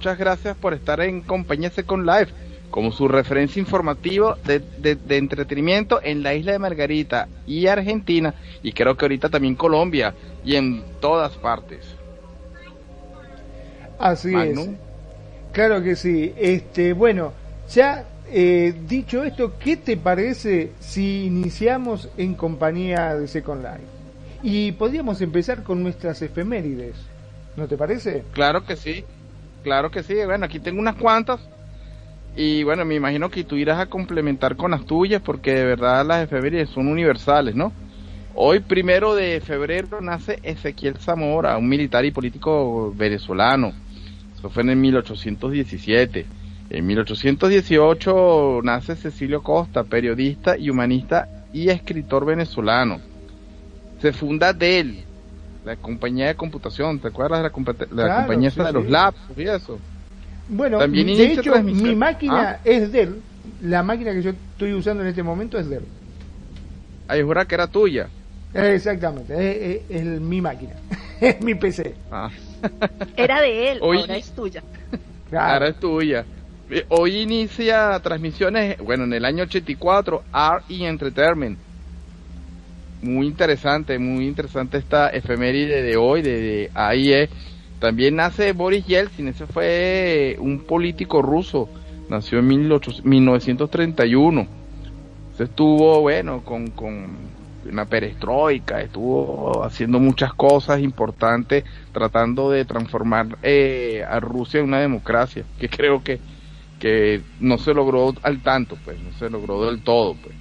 muchas gracias por estar en compañía con Live como su referencia informativa de, de, entretenimiento en la isla de Margarita y Argentina y creo que ahorita también Colombia y en todas partes. Así es. Claro que sí. Este, bueno, ya eh, dicho esto, ¿qué te parece si iniciamos en compañía de Second Life? Y podríamos empezar con nuestras efemérides, ¿no te parece? Claro que sí, claro que sí. Bueno, aquí tengo unas cuantas. Y bueno, me imagino que tú irás a complementar con las tuyas porque de verdad las efemérides son universales, ¿no? Hoy, primero de febrero, nace Ezequiel Zamora, un militar y político venezolano. Eso fue en el 1817. En 1818 nace Cecilio Costa, periodista y humanista y escritor venezolano. Se funda Dell, la compañía de computación, ¿te acuerdas de la, compañía de los labs y eso? Bueno, También de hecho, mi máquina ah. es Dell, la máquina que yo estoy usando en este momento es Dell. Ahí jura que era tuya. Exactamente, es, mi máquina, es mi PC. Ah. Era de él, ahora es tuya. Ahora es tuya. Hoy inicia transmisiones, bueno, en el año 84, RE Entertainment. Muy interesante, muy interesante esta efeméride de hoy, de, AIE. También nace Boris Yeltsin, ese fue un político ruso, nació en 1931. Se estuvo, bueno, con, con una perestroika, estuvo haciendo muchas cosas importantes, tratando de transformar eh, a Rusia en una democracia, que creo que que no se logró al tanto, pues, no se logró del todo, pues.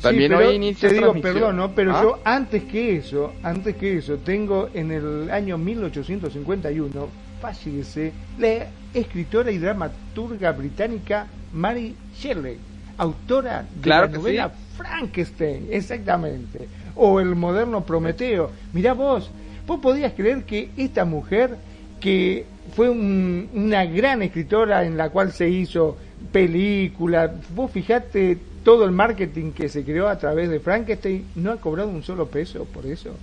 También hoy inicia te digo, perdón, ¿no? pero ¿Ah? yo antes que eso, antes que eso, tengo en el año 1851 fallece la escritora y dramaturga británica Mary Shelley, autora de la novela Frankenstein, exactamente, o el moderno Prometeo. Mirá vos, vos podías creer que esta mujer que fue una gran escritora en la cual se hizo película. Vos fijate todo el marketing que se creó a través de Frankenstein, no ha cobrado un solo peso por eso.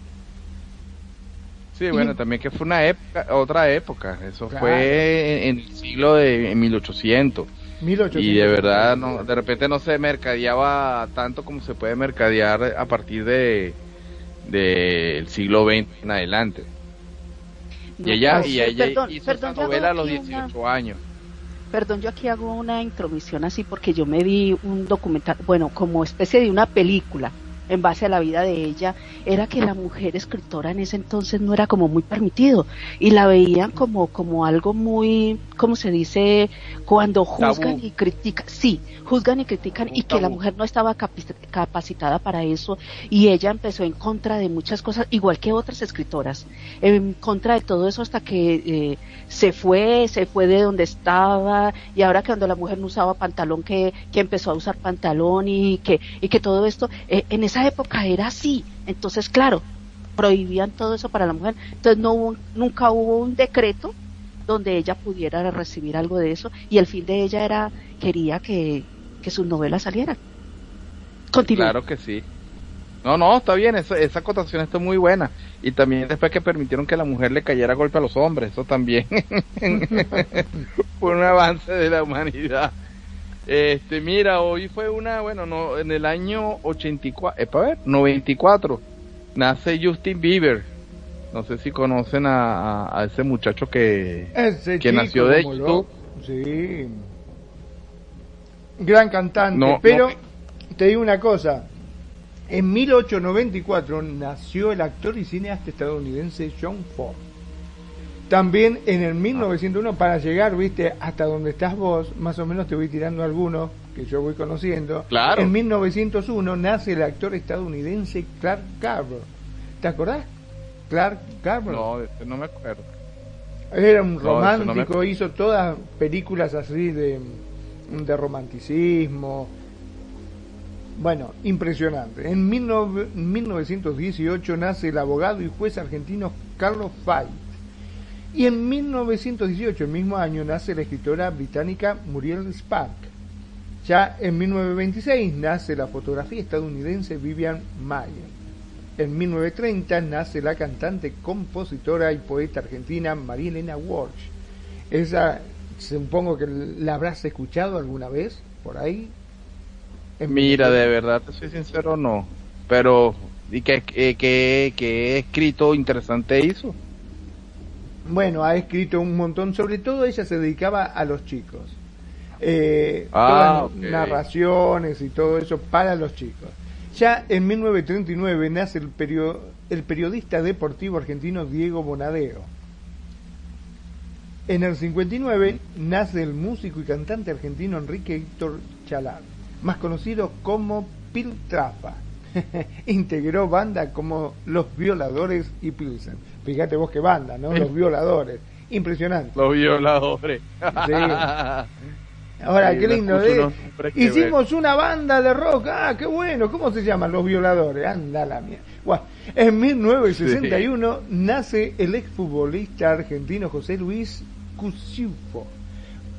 Sí, bueno, también que fue una época, otra época, eso fue en, el siglo de 1800. 1800. Y de verdad, no, de repente no se mercadeaba tanto como se puede mercadear a partir de del siglo XX en adelante y ella, y ella hizo esa novela a los 18 años. Perdón, yo aquí hago una intromisión así porque yo me vi un documental, bueno, como especie de una película en base a la vida de ella, era que la mujer escritora en ese entonces no era como muy permitido y la veían como, como algo muy, ¿cómo se dice? Cuando juzgan y critican, sí, juzgan y critican y que la mujer no estaba capacitada para eso y ella empezó en contra de muchas cosas, igual que otras escritoras, en contra de todo eso hasta que eh, se fue, se fue de donde estaba y ahora que cuando la mujer no usaba pantalón, que, que empezó a usar pantalón y que, y que todo esto, eh, en esa época era así, entonces claro, prohibían todo eso para la mujer, entonces no hubo, nunca hubo un decreto donde ella pudiera recibir algo de eso y el fin de ella era quería que, que sus novelas salieran. Continúa. Claro que sí. No, no, está bien, esa, esa acotación está muy buena. Y también después que permitieron que la mujer le cayera golpe a los hombres, eso también fue un avance de la humanidad. Este, mira, hoy fue una, bueno, no, en el año 84, eh, para ver, 94, nace Justin Bieber. No sé si conocen a, a, ese muchacho que, que nació de YouTube. Sí. Gran cantante. pero te digo una cosa. En 1894 nació el actor y cineasta estadounidense John Ford. También en el 1901, para llegar, viste, hasta donde estás vos, más o menos te voy tirando algunos que yo voy conociendo. Claro. En 1901 nace el actor estadounidense Clark Gable. ¿Te acordás? Clark Gable. No, no me acuerdo. Era un romántico, hizo todas películas así de, de romanticismo. Bueno, impresionante. En 1918 nace el abogado y juez argentino Carlos Fay y en 1918, el mismo año, nace la escritora británica Muriel Spark. Ya en 1926 nace la fotografía estadounidense Vivian Mayer. En 1930 nace la cantante, compositora y poeta argentina María Elena Walsh. Esa supongo que la habrás escuchado alguna vez por ahí. Mira, de verdad, te soy sincero, no. Pero, ¿y qué, qué, qué, escrito interesante hizo? Bueno, ha escrito un montón, sobre todo ella se dedicaba a los chicos. Eh, ah, narraciones y todo eso para los chicos. Ya en 1939 nace el, el periodista deportivo argentino Diego Bonadeo. En el 59 nace el músico y cantante argentino Enrique Héctor Chalar, más conocido como Piltrafa. Integró banda como Los Violadores y Pilsen. Fíjate vos qué banda, ¿no? Los Violadores. Impresionante. Los Violadores. Ahora, qué lindo, ¿eh? Hicimos una banda de rock, ah, qué bueno, ¿cómo se llaman? Los Violadores, anda la mía. en 1961 nace el exfutbolista argentino José Luis Cusiufo.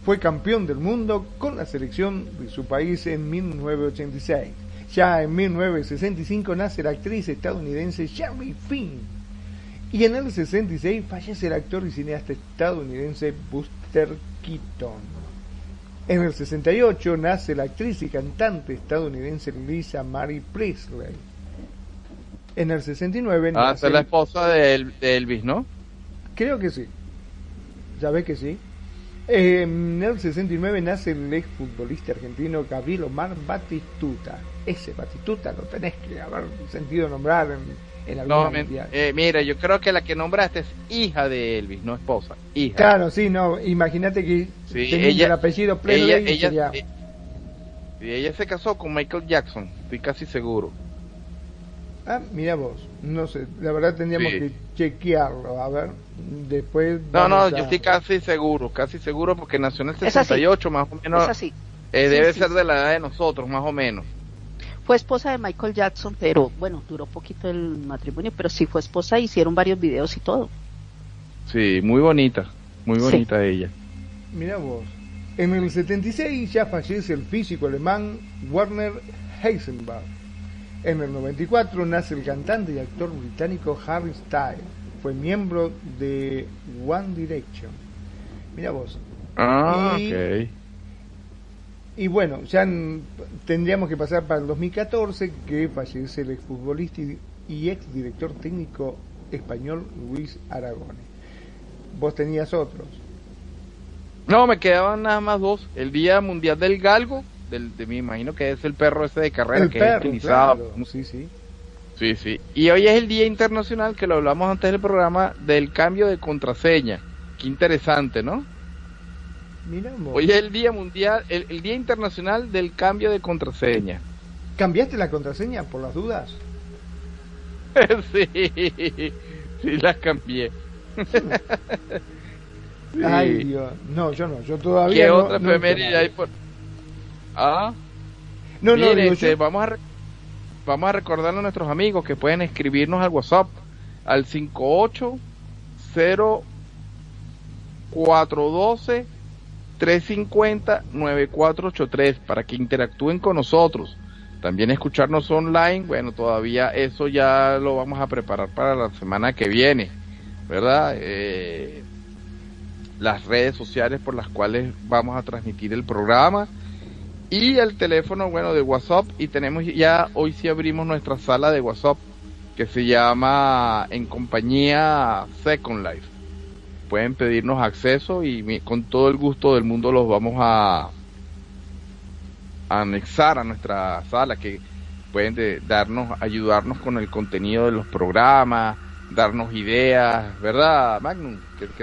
Fue campeón del mundo con la selección de su país en 1986. Ya en 1965 nace la actriz estadounidense Sherry Finn. Y en el 66 fallece el actor y cineasta estadounidense Buster Keaton. En el 68 nace la actriz y cantante estadounidense Lisa Marie Presley. En el 69 ah, nace... la esposa de, Elvis, ¿no? Creo que sí. Ya ve que sí. En el 69 nace el exfutbolista argentino Gabriel Omar Batistuta. Ese Batistuta lo tenés que haber sentido nombrar en no, eh, mira, yo creo que la que nombraste es hija de Elvis, no esposa, hija. Claro, sí, no, imagínate que tenía el apellido ella, ella, eh, ella se casó con Michael Jackson, estoy casi seguro. Ah, mira vos, no sé, la verdad tendríamos que chequearlo, a ver, después... No, no, yo estoy casi seguro, casi seguro porque nació en el 68 más o menos. Es así. Eh, debe ser de la edad de nosotros, más o menos. Fue esposa de Michael Jackson, pero bueno, duró poquito el matrimonio, pero sí fue esposa, hicieron varios videos y todo. Sí, muy bonita, muy bonita ella. Mira vos, en el 76 ya fallece el físico alemán Werner Heisenberg. En el 94 nace el cantante y actor británico Harry Styles. Fue miembro de One Direction. Mira vos. Ah, ok. Y bueno, ya tendríamos que pasar para el 2014, que fallece el exfutbolista y, ex director técnico español Luis Aragón. Vos tenías otros. No, me quedaban nada más dos. El Día Mundial del Galgo, del, de, me imagino que es el perro ese de carrera que es utilizado. Sí, sí. Sí, sí. Y hoy es el Día Internacional, que lo hablamos antes del programa, del cambio de contraseña. Qué interesante, ¿no? Hoy es el Día Mundial, el, Día Internacional del Cambio de Contraseña. ¿Cambiaste la contraseña por las dudas? sí, sí las cambié. Ay, Dios. No, yo no, yo todavía ¿Qué no, otra efeméride hay por...? Ah, no, no, este, vamos a vamos a recordarle a nuestros amigos que pueden escribirnos al WhatsApp al 58042 350-9483 para que interactúen con nosotros. También escucharnos online, bueno, todavía eso ya lo vamos a preparar para la semana que viene, ¿verdad? Eh, las redes sociales por las cuales vamos a transmitir el programa y el teléfono, bueno, de WhatsApp y tenemos ya, hoy sí abrimos nuestra sala de WhatsApp que se llama En Compañía Second Life pueden pedirnos acceso y con todo el gusto del mundo los vamos a, anexar a nuestra sala que pueden darnos ayudarnos con el contenido de los programas darnos ideas verdad Magnum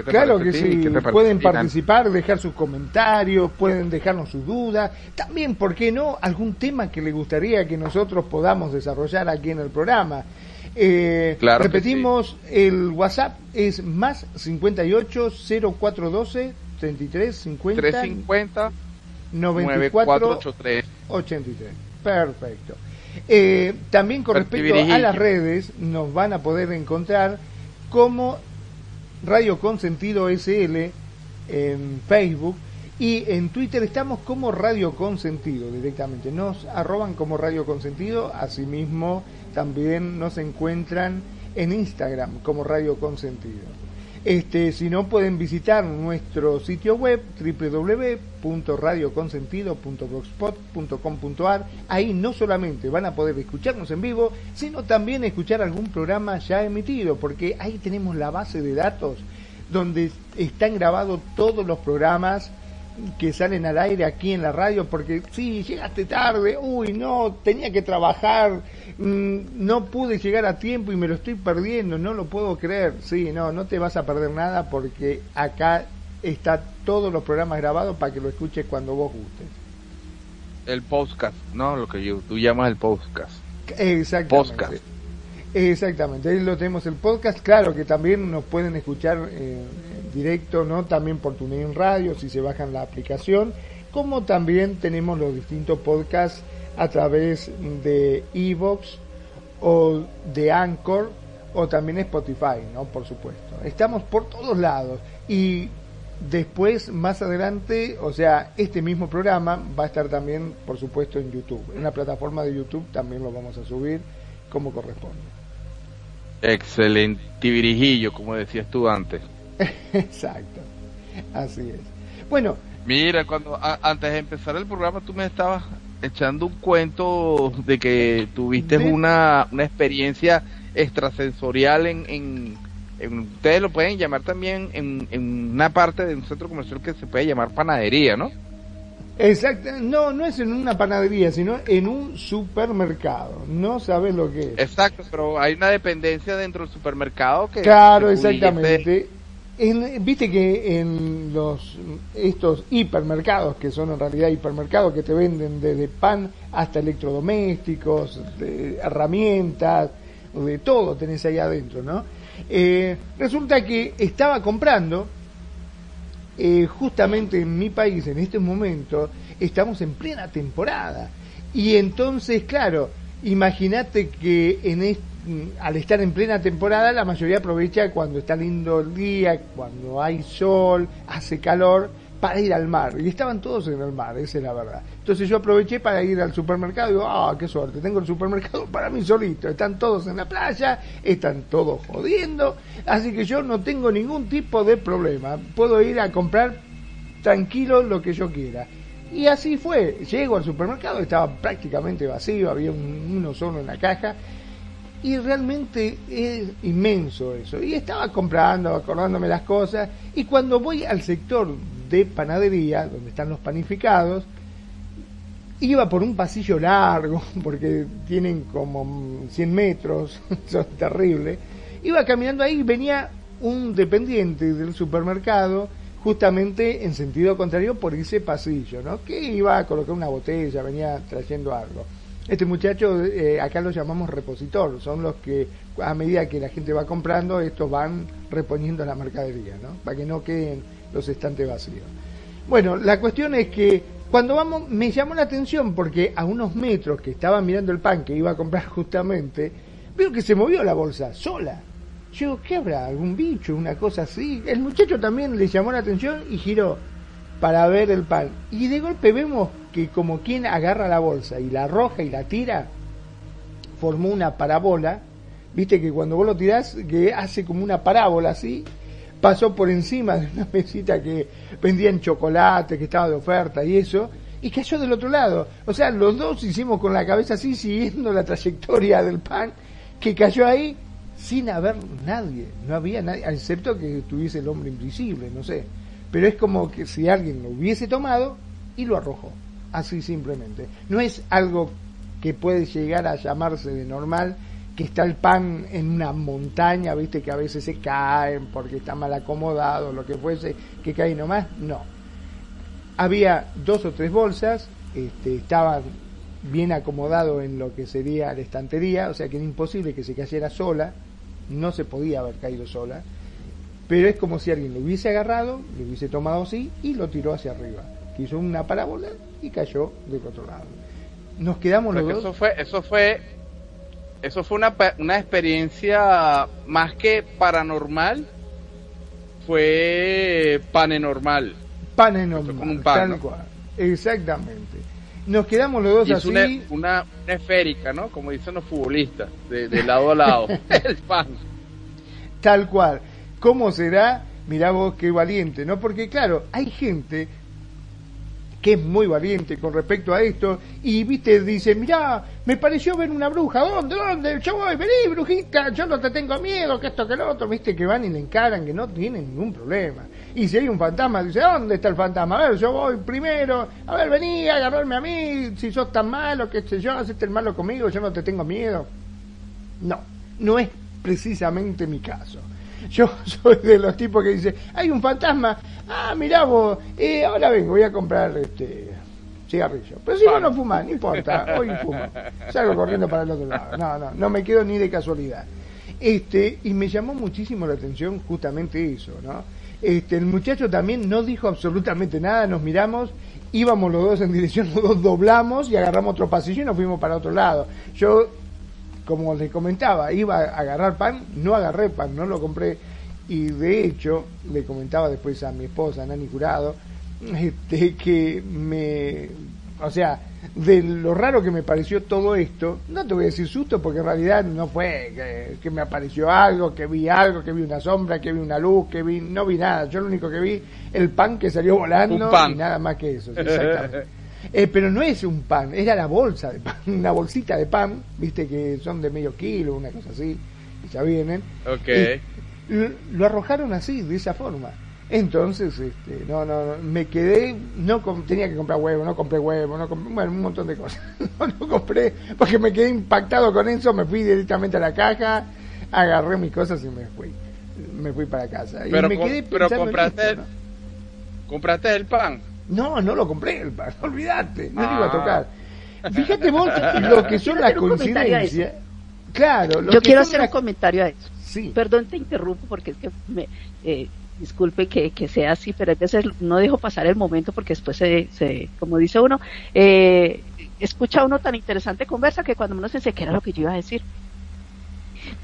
claro que sí. Pueden participar dejar sus comentarios pueden dejarnos sus dudas. También por qué no algún tema que les gustaría que nosotros podamos desarrollar aquí en el programa eh, repetimos, el WhatsApp es más 58 0412 33 50 350 94 83. Perfecto. Eh, también con respecto a las redes, nos van a poder encontrar como Radio Consentido SL en Facebook y en Twitter estamos como Radio Consentido directamente. Nos arroban como Radio Consentido, asimismo también nos encuentran en Instagram como Radio Consentido. Este, si no, pueden visitar nuestro sitio web www.radioconsentido.blogspot.com.ar. Ahí no solamente van a poder escucharnos en vivo, sino también escuchar algún programa ya emitido, porque ahí tenemos la base de datos donde están grabados todos los programas que salen al aire aquí en la radio porque sí, llegaste tarde, uy, no, tenía que trabajar, mm, no pude llegar a tiempo y me lo estoy perdiendo, no lo puedo creer. Sí, no, no te vas a perder nada porque acá está todos los programas grabados para que lo escuches cuando vos gustes. El podcast, ¿no? Lo que yo, tú llamas el podcast. Exactamente. Podcast. Exactamente, ahí lo tenemos el podcast, claro que también nos pueden escuchar eh, directo, ¿no? También por TuneIn Radio, si se bajan la aplicación, como también tenemos los distintos podcasts a través de Evox o de Anchor o también Spotify, ¿no? Por supuesto. Estamos por todos lados y después, más adelante, o sea, este mismo programa va a estar también, por supuesto, en YouTube. En la plataforma de YouTube también lo vamos a subir como corresponde. Excelente virijillo, como decías tú antes. Exacto, así es. Bueno. Mira, cuando antes de empezar el programa tú me estabas echando un cuento de que tuviste una, una experiencia extrasensorial en, en, ustedes lo pueden llamar también en, en una parte de un centro comercial que se puede llamar panadería, ¿no? Exacto, no, no es en una panadería, sino en un supermercado. No sabes lo que es. Exacto, pero hay una dependencia dentro del supermercado que. Claro, exactamente viste que en los estos hipermercados que son en realidad hipermercados que te venden desde pan hasta electrodomésticos de herramientas de todo tenés ahí adentro no eh, resulta que estaba comprando eh, justamente en mi país en este momento estamos en plena temporada. Y entonces claro imagínate que en Mm, al estar en plena temporada, la mayoría aprovecha cuando está lindo el día, cuando hay sol, hace calor, para ir al mar. Y estaban todos en el mar, esa es la verdad. Entonces yo aproveché para ir al supermercado y digo, ah, qué suerte, tengo el supermercado para mí solito. Están todos en la playa, están todos jodiendo, así que yo no tengo ningún tipo de problema. Puedo ir a comprar tranquilo lo que yo quiera. Y así fue. Llego al supermercado, estaba prácticamente vacío, había uno solo en la caja y realmente es inmenso eso. Y estaba comprando, acordándome las cosas, y cuando voy al sector de panadería, donde están los panificados, iba por un pasillo largo, porque tienen como 100 metros, son terribles, iba caminando ahí y venía un dependiente del supermercado, justamente en sentido contrario por ese pasillo, ¿no? Que iba a colocar una botella, venía trayendo algo. Este muchacho, eh, acá lo llamamos repositor, son los que a medida que la gente va comprando, estos van reponiendo la mercadería, ¿no? Para que no queden los estantes vacíos. Bueno, la cuestión es que cuando vamos, me llamó la atención porque a unos metros que estaba mirando el pan que iba a comprar justamente, veo que se movió la bolsa sola. Yo, ¿qué habrá? ¿Algún bicho? ¿Una cosa así? El muchacho también le llamó la atención y giró para ver el pan. Y de golpe vemos que como quien agarra la bolsa y la arroja y la tira, formó una parábola. Viste que cuando vos lo tirás, que hace como una parábola así, pasó por encima de una mesita que vendían chocolate, que estaba de oferta y eso, y cayó del otro lado. O sea, los dos hicimos con la cabeza así, siguiendo la trayectoria del pan, que cayó ahí sin haber nadie. No había nadie, excepto que tuviese el hombre invisible, no sé pero es como que si alguien lo hubiese tomado y lo arrojó, así simplemente. No es algo que puede llegar a llamarse de normal, que está el pan en una montaña, viste que a veces se caen porque está mal acomodado, lo que fuese, que cae nomás, no. Había dos o tres bolsas, este, estaban bien acomodado en lo que sería la estantería, o sea que era imposible que se cayera sola, no se podía haber caído sola, pero es como si alguien lo hubiese agarrado, lo hubiese tomado así y lo tiró hacia arriba. Hizo una parábola y cayó del otro lado. Nos quedamos los dos. Eso fue, eso fue, eso fue una, una experiencia más que paranormal, fue panenormal. Panenormal, tal cual. Exactamente. Nos quedamos los dos así. Una, una, esférica, ¿no? Como dicen los futbolistas, de, de lado a lado. el pan. Tal cual. ¿Cómo será? Mirá vos qué valiente, ¿no? Porque claro, hay gente que es muy valiente con respecto a esto, y viste, dice, mirá, me pareció ver una bruja, ¿dónde, dónde? Yo voy, vení, brujita, yo no te tengo miedo, que esto, que lo otro, viste, que van y le encaran, que no tienen ningún problema. Y si hay un fantasma, dice, ¿dónde está el fantasma? A ver, yo voy primero, a ver, vení, agarrarme a mí, si sos tan malo, que sé yo, hacete el malo conmigo, yo no te tengo miedo. No, no es precisamente mi caso. Yo soy de los tipos que dice, hay un fantasma, ah, mirá vos, eh, ahora vengo, voy a comprar este cigarrillo. Pero si vos no fumás, no importa, hoy fumo. Salgo corriendo para el otro lado. No, no, no me quedo ni de casualidad. Este, y me llamó muchísimo la atención justamente eso, ¿no? Este, el muchacho también no dijo absolutamente nada, nos miramos, íbamos los dos en dirección, los dos doblamos y agarramos otro pasillo y nos fuimos para otro lado. Yo como les comentaba, iba a agarrar pan, no agarré pan, no lo compré. Y de hecho, le comentaba después a mi esposa, Nani Jurado, este, que me. O sea, de lo raro que me pareció todo esto, no te voy a decir susto porque en realidad no fue que, me apareció algo, que vi algo, que vi una sombra, que vi una luz, que vi. No vi nada. Yo lo único que vi, el pan que salió volando y nada más que eso. Exactamente. Eh, pero no es un pan, era la bolsa de pan, una bolsita de pan, viste que son de medio kilo, una cosa así, y ya vienen. Ok. lo arrojaron así, de esa forma. Entonces, este, no, no, me quedé, no tenía que comprar huevo, no compré huevo, no compré, bueno, un montón de cosas. no, no compré, porque me quedé impactado con eso, me fui directamente a la caja, agarré mis cosas y me fui. Me fui para casa. Pero, y me quedé pero compraste, compraste el pan. No, no lo compré el pan, olvídate, no lo iba a ah. tocar. Fíjate vos lo que son las coincidencias. Claro, yo quiero hacer un comentario a eso. Sí. Perdón, te interrumpo porque es que me, eh, disculpe que, que, sea así, pero a veces no dejo pasar el momento porque después se, se como dice uno, eh, escucha uno tan interesante conversa que cuando uno se dice que era lo que yo iba a decir.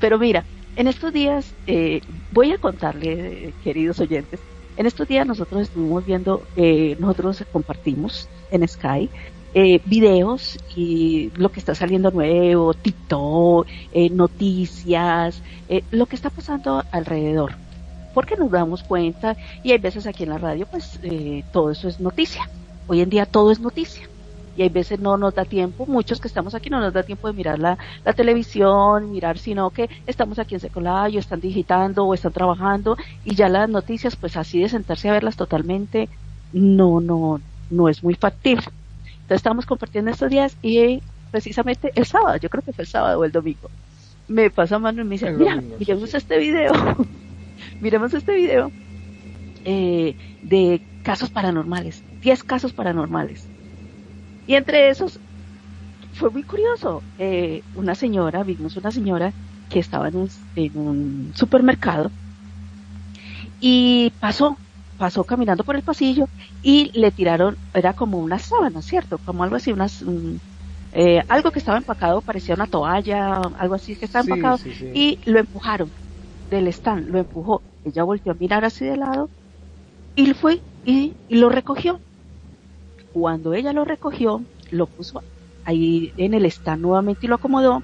Pero mira, en estos días eh, voy a contarle, queridos oyentes, en estos días nosotros estuvimos viendo, eh, nosotros compartimos en Sky eh, videos y lo que está saliendo nuevo, TikTok, eh, noticias, eh, lo que está pasando alrededor. Porque nos damos cuenta y hay veces aquí en la radio pues eh, todo eso es noticia. Hoy en día todo es noticia y hay veces no nos da tiempo, muchos que estamos aquí no nos da tiempo de mirar la, televisión, mirar, sino que estamos aquí en Secolayo, están digitando o están trabajando y ya las noticias, pues así de sentarse a verlas totalmente, no, no, no es muy factible. Entonces estamos compartiendo estos días y precisamente el sábado, yo creo que fue el sábado o el domingo, me pasa mano y me dice, mira, miremos este video, miremos este video eh, de casos paranormales, 10 casos paranormales. Y entre esos fue muy curioso. Eh, una señora, vimos una señora que estaba en un, en un supermercado y pasó, pasó caminando por el pasillo y le tiraron, era como una sábana, ¿cierto? Como algo así, unas, eh, algo que estaba empacado, parecía una toalla, algo así que estaba empacado, y lo empujaron del stand, lo empujó. Ella volvió a mirar así de lado y fue y lo recogió. Cuando ella lo recogió, lo puso ahí en el stand nuevamente y lo acomodó,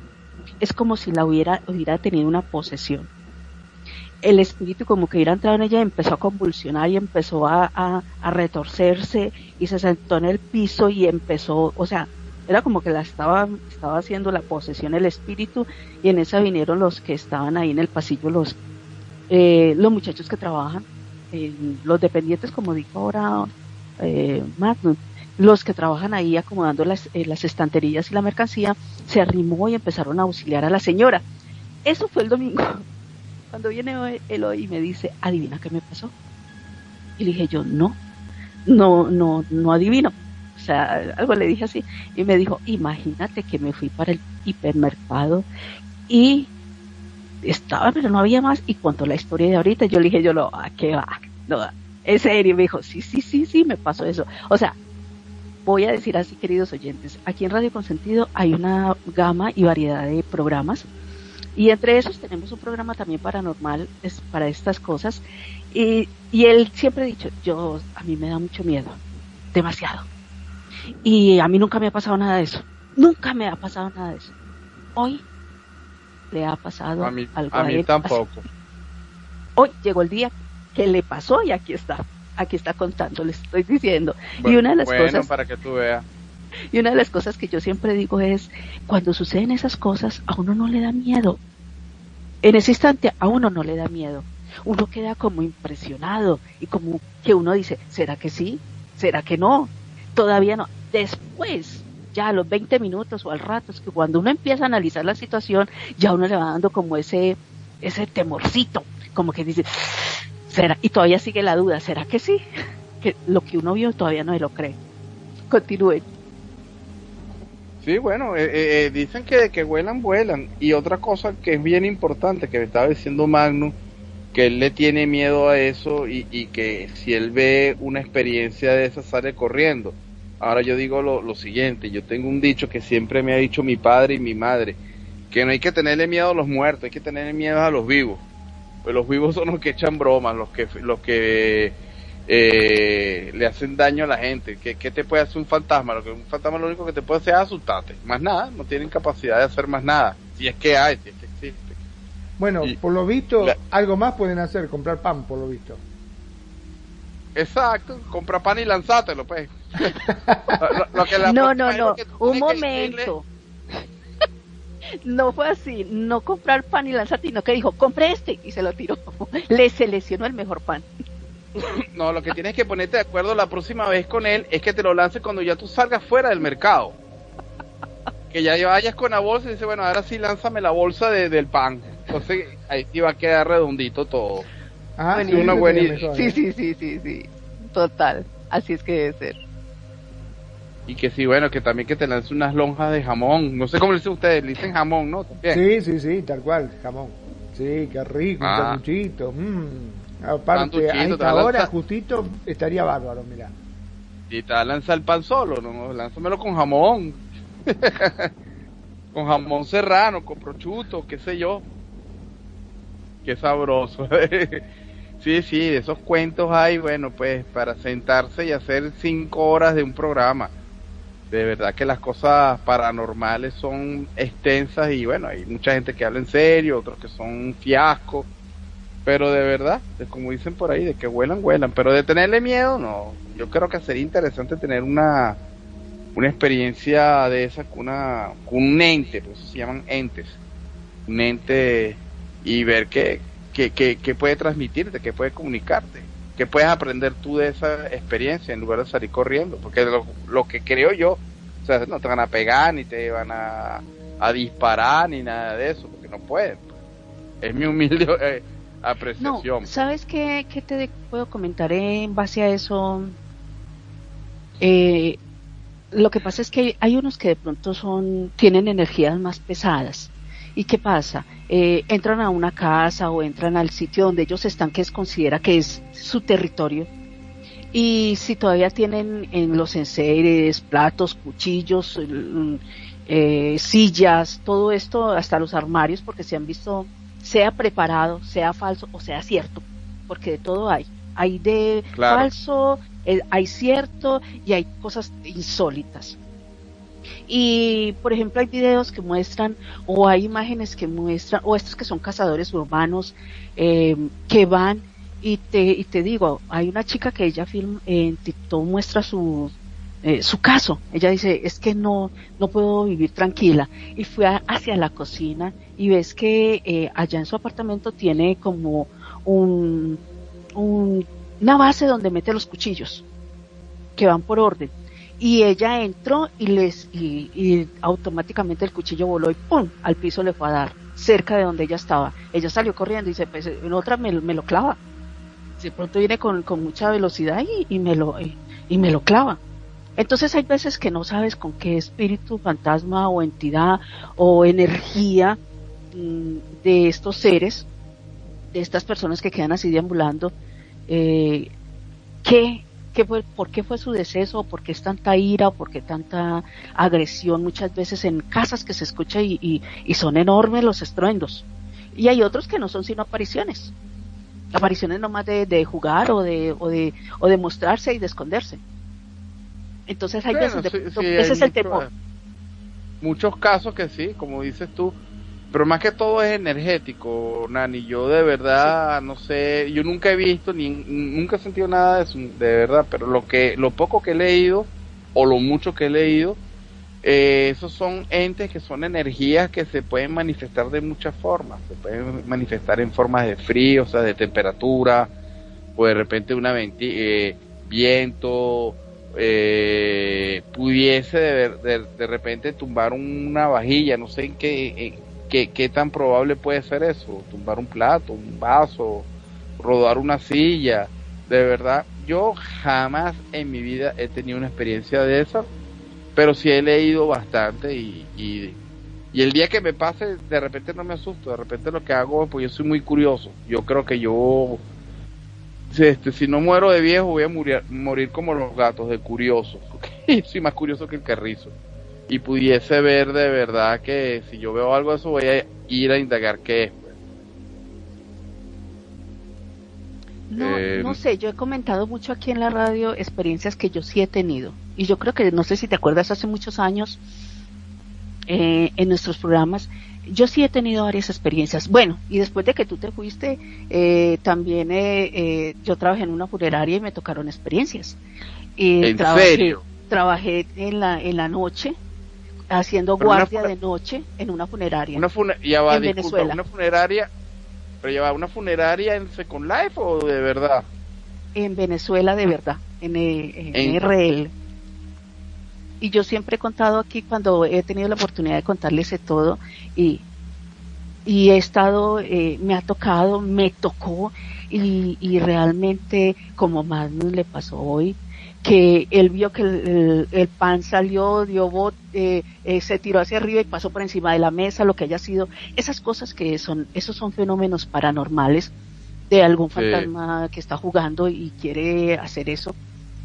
es como si la hubiera, hubiera tenido una posesión. El espíritu como que hubiera entrado en ella empezó a convulsionar y empezó a, a, retorcerse y se sentó en el piso y empezó, o sea, era como que la estaba, estaba haciendo la posesión el espíritu y en esa vinieron los que estaban ahí en el pasillo, los, eh, los muchachos que trabajan, eh, los dependientes como dijo ahora eh, Magnum, los que trabajan ahí acomodando las, eh, las estanterías y la mercancía se arrimó y empezaron a auxiliar a la señora. Eso fue el domingo. Cuando viene él hoy y me dice, adivina qué me pasó. Y le dije yo, no, no, no, no adivino. O sea, algo le dije así. Y me dijo, imagínate que me fui para el hipermercado y estaba, pero no había más. Y contó la historia de ahorita. Yo le dije, yo, lo, ¿a qué va? No, en serio. Me dijo, sí, sí, sí, sí, me pasó eso. O sea, voy a decir así, queridos oyentes, aquí en Radio Consentido hay una gama y variedad de programas y entre esos tenemos un programa también paranormal es para estas cosas y, y él siempre ha dicho, yo a mí me da mucho miedo, demasiado. Y a mí nunca me ha pasado nada de eso, nunca me ha pasado nada de eso. Hoy le ha pasado a mí, algo a, mí tampoco. hoy llegó el día que le pasó y aquí está, aquí está contando, le estoy diciendo. y una de las cosas para que tú veas. Y una de las cosas que yo siempre digo es, cuando suceden esas cosas, a uno no le da miedo. En ese instante a uno no le da miedo. Uno queda como impresionado y como que uno dice, ¿será que sí? ¿Será que no? Todavía no. Después, ya a los 20 minutos o al rato, es que cuando uno empieza a analizar la situación, ya uno le va dando como ese, ese temorcito, como que dice, Y todavía sigue la duda, ¿será que sí? Que lo que uno vio todavía no se lo cree. Continúe. Sí, bueno, eh, eh, eh, dicen que que vuelan, vuelan. Y otra cosa que es bien importante, que me estaba diciendo Magnus, que él le tiene miedo a eso y, y, que si él ve una experiencia de esa sale corriendo. Ahora yo digo lo, lo, siguiente, yo tengo un dicho que siempre me ha dicho mi padre y mi madre, que no hay que tenerle miedo a los muertos, hay que tenerle miedo a los vivos. Pues los vivos son los que echan bromas, los que, los que eh, le hacen daño a la gente. ¿Qué, ¿Qué, te puede hacer un fantasma? Lo que un fantasma lo único que te puede hacer es asustarte. Más nada, no tienen capacidad de hacer más nada. Si es que hay, si es que existe. Bueno, por lo visto, algo más pueden hacer, comprar pan, por lo visto. Exacto, compra pan y lanzátelo, pues. no, no, no, un momento. no fue así, no comprar pan y lanzarte, sino que dijo, compre este y se lo tiró. Le seleccionó el mejor pan. No, lo que tienes que ponerte de acuerdo la próxima vez con él es que te lo lance cuando ya tú salgas fuera del mercado. Que ya vayas con la bolsa y dice, bueno, ahora sí lánzame la bolsa de, del pan. Entonces ahí sí va a quedar redondito todo. Ah, sí, una buena idea. Sí, sí, sí, sí, sí. Total. Así es que debe ser. Y que sí, bueno, que también que te lance unas lonjas de jamón. No sé cómo le dicen ustedes, le dicen jamón, ¿no? Sí, sí, sí, tal cual, jamón. Sí, qué rico, un ah. Mmm. Aparte, ahora justito estaría bárbaro, mira. Y te lanza el pan solo, no, lánzamelo con jamón. con jamón serrano, con prosciutto, qué sé yo. Qué sabroso. sí, sí, de esos cuentos hay, bueno, pues para sentarse y hacer cinco horas de un programa. De verdad que las cosas paranormales son extensas y bueno, hay mucha gente que habla en serio, otros que son fiascos pero de verdad, como dicen por ahí, de que vuelan, vuelan. Pero de tenerle miedo, no. Yo creo que sería interesante tener una, una experiencia de esa con, una, un ente, por eso se llaman entes. Un ente y ver qué, qué, qué, puede transmitirte, qué puede comunicarte. ¿Qué puedes aprender tú de esa experiencia en lugar de salir corriendo? Porque lo, lo que creo yo, o sea, no te van a pegar, ni te van a, a disparar, ni nada de eso, porque no pueden. Es mi humilde eh, apreciación. No, ¿Sabes qué, qué te puedo comentar en base a eso? Eh, lo que pasa es que hay unos que de pronto son tienen energías más pesadas. ¿Y qué pasa? Eh, entran a una casa o entran al sitio donde ellos están, que es considera que es su territorio. Y si todavía tienen en los enseres, platos, cuchillos, eh, sillas, todo esto, hasta los armarios, porque se han visto sea preparado, sea falso o sea cierto, porque de todo hay. Hay de falso, eh, hay cierto y hay cosas insólitas. Y, por ejemplo, hay videos que muestran, o hay imágenes que muestran, o estos que son cazadores urbanos, eh, que van y te, y te digo, hay una chica que ella film, en TikTok muestra su, eh, su caso. Ella dice, es que no, no puedo vivir tranquila. Y fue hacia la cocina y ves que eh, allá en su apartamento tiene como un, una base donde mete los cuchillos que van por orden. Y ella entró y les y, automáticamente el cuchillo voló y ¡pum! al piso le fue a dar cerca de donde ella estaba. Ella salió corriendo y dice, pues en otra me, me lo clava. De pronto viene con, con mucha velocidad y, y me lo y me lo clava. Entonces hay veces que no sabes con qué espíritu, fantasma o entidad o energía mm, de estos seres, de estas personas que quedan así deambulando, eh, qué, qué fue, por qué fue su deceso, por qué es tanta ira, o por qué tanta agresión muchas veces en casas que se escucha y, y, son enormes los estruendos. Y hay otros que no son sino apariciones. Apariciones nomás de, de jugar o de, o de, o de mostrarse y de esconderse. Entonces hay veces, ese es el temor. Muchos casos que sí, como dices tú, pero más que todo es energético, Nani. Yo de verdad, no sé, yo nunca he visto ni nunca he sentido nada de eso, de verdad, pero lo que, lo poco que he leído o lo mucho que he leído, eh, esos son entes que son energías que se pueden manifestar de muchas formas. Se pueden manifestar en formas de frío, o sea, de temperatura, o de repente una eh, viento, eh, pudiese de, de, repente tumbar una vajilla, no sé en qué, ¿qué, tan probable puede ser eso? Tumbar un plato, un vaso, rodar una silla. De verdad, yo jamás en mi vida he tenido una experiencia de esa, pero sí he leído bastante y, y, el día que me pase, de repente no me asusto, de repente lo que hago, pues yo soy muy curioso. Yo creo que yo, este, si no muero de viejo, voy a morir, morir como los gatos, de curioso. soy más curioso que el carrizo y pudiese ver de verdad que si yo veo algo de eso voy a ir a indagar qué es. Pues. No, eh, no sé, yo he comentado mucho aquí en la radio experiencias que yo sí he tenido. Y yo creo que, no sé si te acuerdas, hace muchos años eh, en nuestros programas, yo sí he tenido varias experiencias. Bueno, y después de que tú te fuiste, eh, también yo trabajé en una funeraria y me tocaron experiencias. ¿En serio? Trabajé en la, en la noche haciendo guardia de noche en una funeraria. Una en Venezuela. Una funeraria, pero lleva una funeraria en Second Life o de verdad? En Venezuela de verdad, en, eh, en, RL. Y yo siempre he contado aquí cuando he tenido la oportunidad de contarles de todo y, y he estado, eh, me ha tocado, me tocó y, y realmente como más nos le pasó hoy, que él vio que el, pan salió, dio bot, eh, eh, se tiró hacia arriba y pasó por encima de la mesa, lo que haya sido, esas cosas que son, esos son fenómenos paranormales de algún fantasma que está jugando y quiere hacer eso.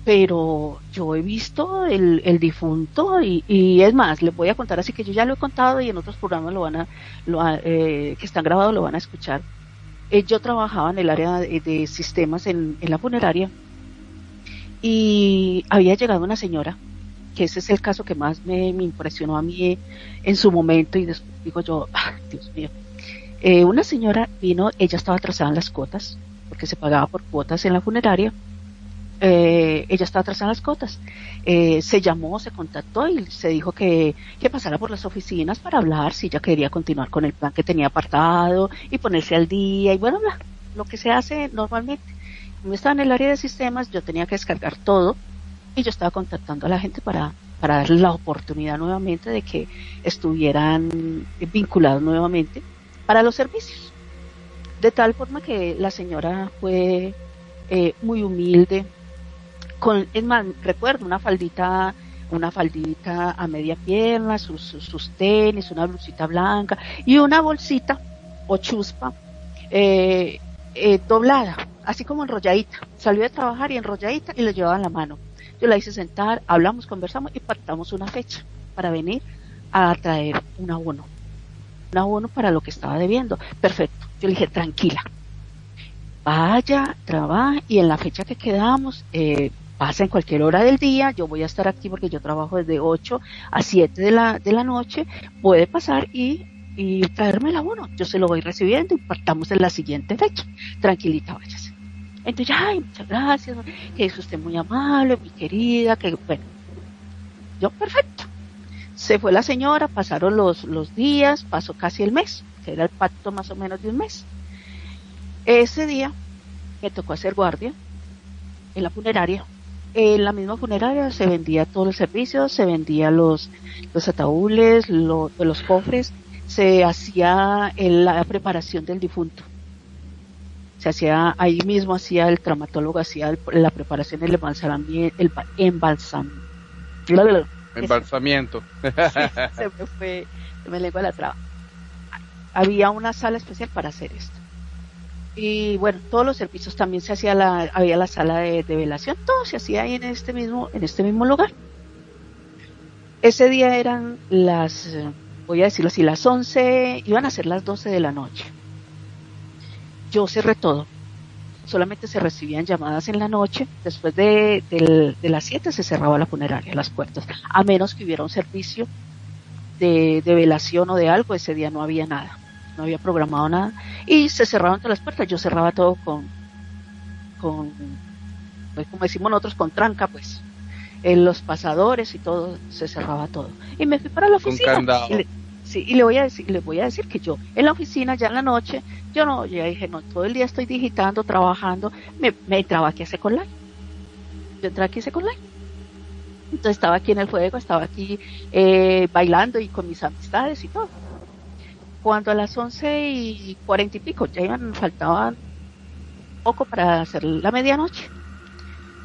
Pero yo he visto el, el difunto y, y, es más, le voy a contar así que yo ya lo he contado y en otros programas lo van a, lo, eh, que están grabados lo van a escuchar. Eh, yo trabajaba en el área de, de sistemas en, en la funeraria y había llegado una señora, que ese es el caso que más me, impresionó a mí en su momento y después digo yo, Dios mío, eh, una señora vino, ella estaba atrasada en las cuotas, porque se pagaba por cuotas en la funeraria, eh, ella estaba atrasada en las cuotas. Eh, se llamó, se contactó y se dijo que, que pasara por las oficinas para hablar si ella quería continuar con el plan que tenía apartado y ponerse al día y bueno, lo que se hace normalmente como estaba en el área de sistemas, yo tenía que descargar todo y yo estaba contactando a la gente para, para darles la oportunidad nuevamente de que estuvieran vinculados nuevamente para los servicios. De tal forma que la señora fue eh, muy humilde, con, es más, recuerdo una faldita, una faldita a media pierna, sus, sus, tenis, una blusita blanca y una bolsita o chuspa eh, eh, doblada así como enrolladita. Salió de trabajar y enrolladita y le llevaban la mano. Yo la hice sentar, hablamos, conversamos y pactamos una fecha para venir a traer un abono. Un abono para lo que estaba debiendo. Perfecto. Yo le dije, tranquila. Vaya, trabaja y en la fecha que quedamos, eh, pasa en cualquier hora del día, yo voy a estar aquí porque yo trabajo desde 8 a 7 de la, de la noche, puede pasar y y traerme el abono. Yo se lo voy recibiendo y partamos en la siguiente fecha. Tranquilita, váyase. Entonces, ay, muchas gracias, que es usted muy amable, muy querida, que bueno. Yo, perfecto. Se fue la señora, pasaron los, los días, pasó casi el mes, que era el pacto más o menos de un mes. Ese día me tocó hacer guardia en la funeraria. En la misma funeraria se vendía todos los servicios, se vendía los, los ataúdes, los cofres, se hacía la preparación del difunto se hacía ahí mismo hacía el traumatólogo hacía la preparación del embalsamiento el embalsamiento embalsamiento. Se me fue se me lengua la traba. Había una sala especial para hacer esto. Y bueno todos los servicios también se hacía la había la sala de, de velación todo se hacía ahí en este mismo en este mismo lugar. Ese día eran las voy a decirlo así las 11 iban a ser las 12 de la noche yo cerré todo. Solamente se recibían llamadas en la noche. Después de, las 7 se cerraba la funeraria, las puertas. A menos que hubiera un servicio de, velación o de algo, ese día no había nada, no había programado nada y se cerraban todas las puertas, yo cerraba todo con, con, pues, como decimos nosotros, con tranca, pues, en los pasadores y todo, se cerraba todo. Y me fui para la oficina. Y le, sí, y le voy a decir, le voy a decir que yo en la oficina ya en la noche, yo no, ya dije, no, todo el día estoy digitando, trabajando, me, me aquí a Second Life. Yo entré aquí a Second Life entonces estaba aquí en el fuego, estaba aquí eh, bailando y con mis amistades y todo. Cuando a las once y cuarenta y pico, ya iban, faltaban poco para hacer la medianoche,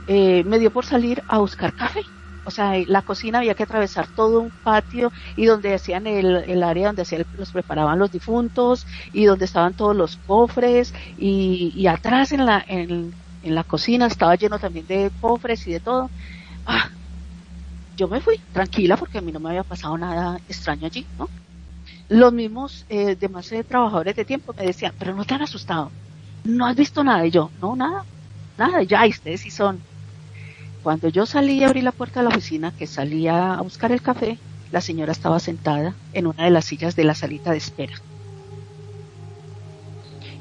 eh, me dio por salir a buscar café. O sea, la cocina había que atravesar todo un patio y donde hacían el, área donde hacían, los preparaban los difuntos y donde estaban todos los cofres y, y atrás en la, en, en la cocina estaba lleno también de cofres y de todo. Ah, yo me fui tranquila porque a mí no me había pasado nada extraño allí, ¿no? Los mismos eh, demás eh, trabajadores de tiempo me decían, pero no te han asustado, no has visto nada. Y yo, no, nada, nada, y ustedes sí son. Cuando yo salí y abrí la puerta de la oficina, que salía a buscar el café, la señora estaba sentada en una de las sillas de la salita de espera.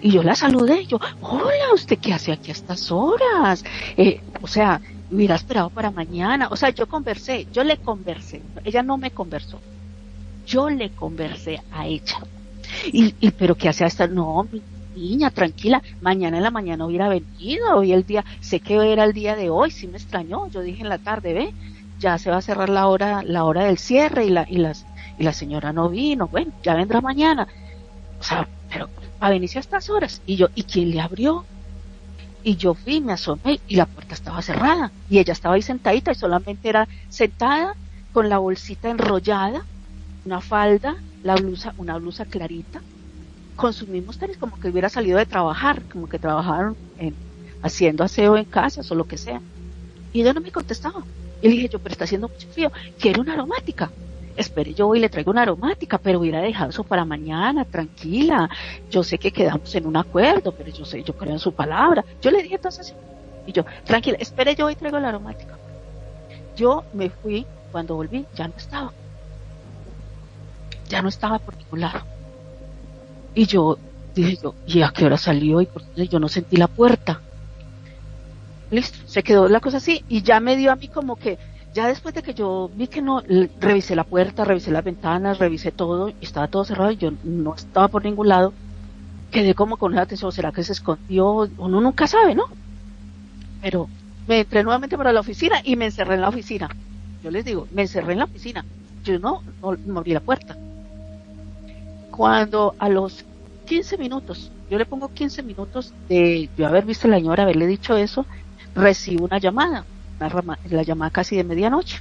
Y yo la saludé, yo, hola, ¿usted qué hace aquí a estas horas? Eh, o sea, hubiera esperado para mañana. O sea, yo conversé, yo le conversé. Ella no me conversó. Yo le conversé a ella. Y, y pero ¿qué hace hasta? No, niña, tranquila. Mañana en la mañana hubiera venido. Hoy el día, sé que era el día de hoy. Sí me extrañó. Yo dije en la tarde, ve, ya se va a cerrar la hora, la hora del cierre y la, y las, y la señora no vino. Bueno, ya vendrá mañana. O sea, pero a venirse a estas horas. Y yo, ¿y quién le abrió? Y yo fui, me asomé y la puerta estaba cerrada. Y ella estaba ahí sentadita y solamente era sentada con la bolsita enrollada, una falda, la blusa, una blusa clarita, con sus mismos tenis, como que hubiera salido de trabajar, como que trabajaron en, haciendo aseo en casa o lo que sea. Y ella no me contestaba. Y le dije yo, pero está haciendo mucho frío, quiero una aromática espere, yo voy y le traigo una aromática, pero hubiera dejado eso para mañana, tranquila. Yo sé que quedamos en un acuerdo, pero yo sé, yo creo en su palabra. Yo le dije entonces, y yo, tranquila, espere, yo voy y traigo la aromática. Yo me fui, cuando volví, ya no estaba. Ya no estaba por ningún lado. Y yo dije yo, ¿y a qué hora salió? Y yo no sentí la puerta. Listo, se quedó la cosa así y ya me dio a mí como que ya después de que yo vi que no, revisé la puerta, revisé las ventanas, revisé todo, estaba todo cerrado y yo no estaba por ningún lado, quedé como con una atención, ¿será que se escondió? Uno nunca sabe, ¿no? Pero me entré nuevamente para la oficina y me encerré en la oficina. Yo les digo, me encerré en la oficina. Yo no, no, abrí la puerta. Cuando a los 15 minutos, yo le pongo 15 minutos de yo haber visto a la señora, haberle dicho eso, recibo una llamada la llamada casi de medianoche.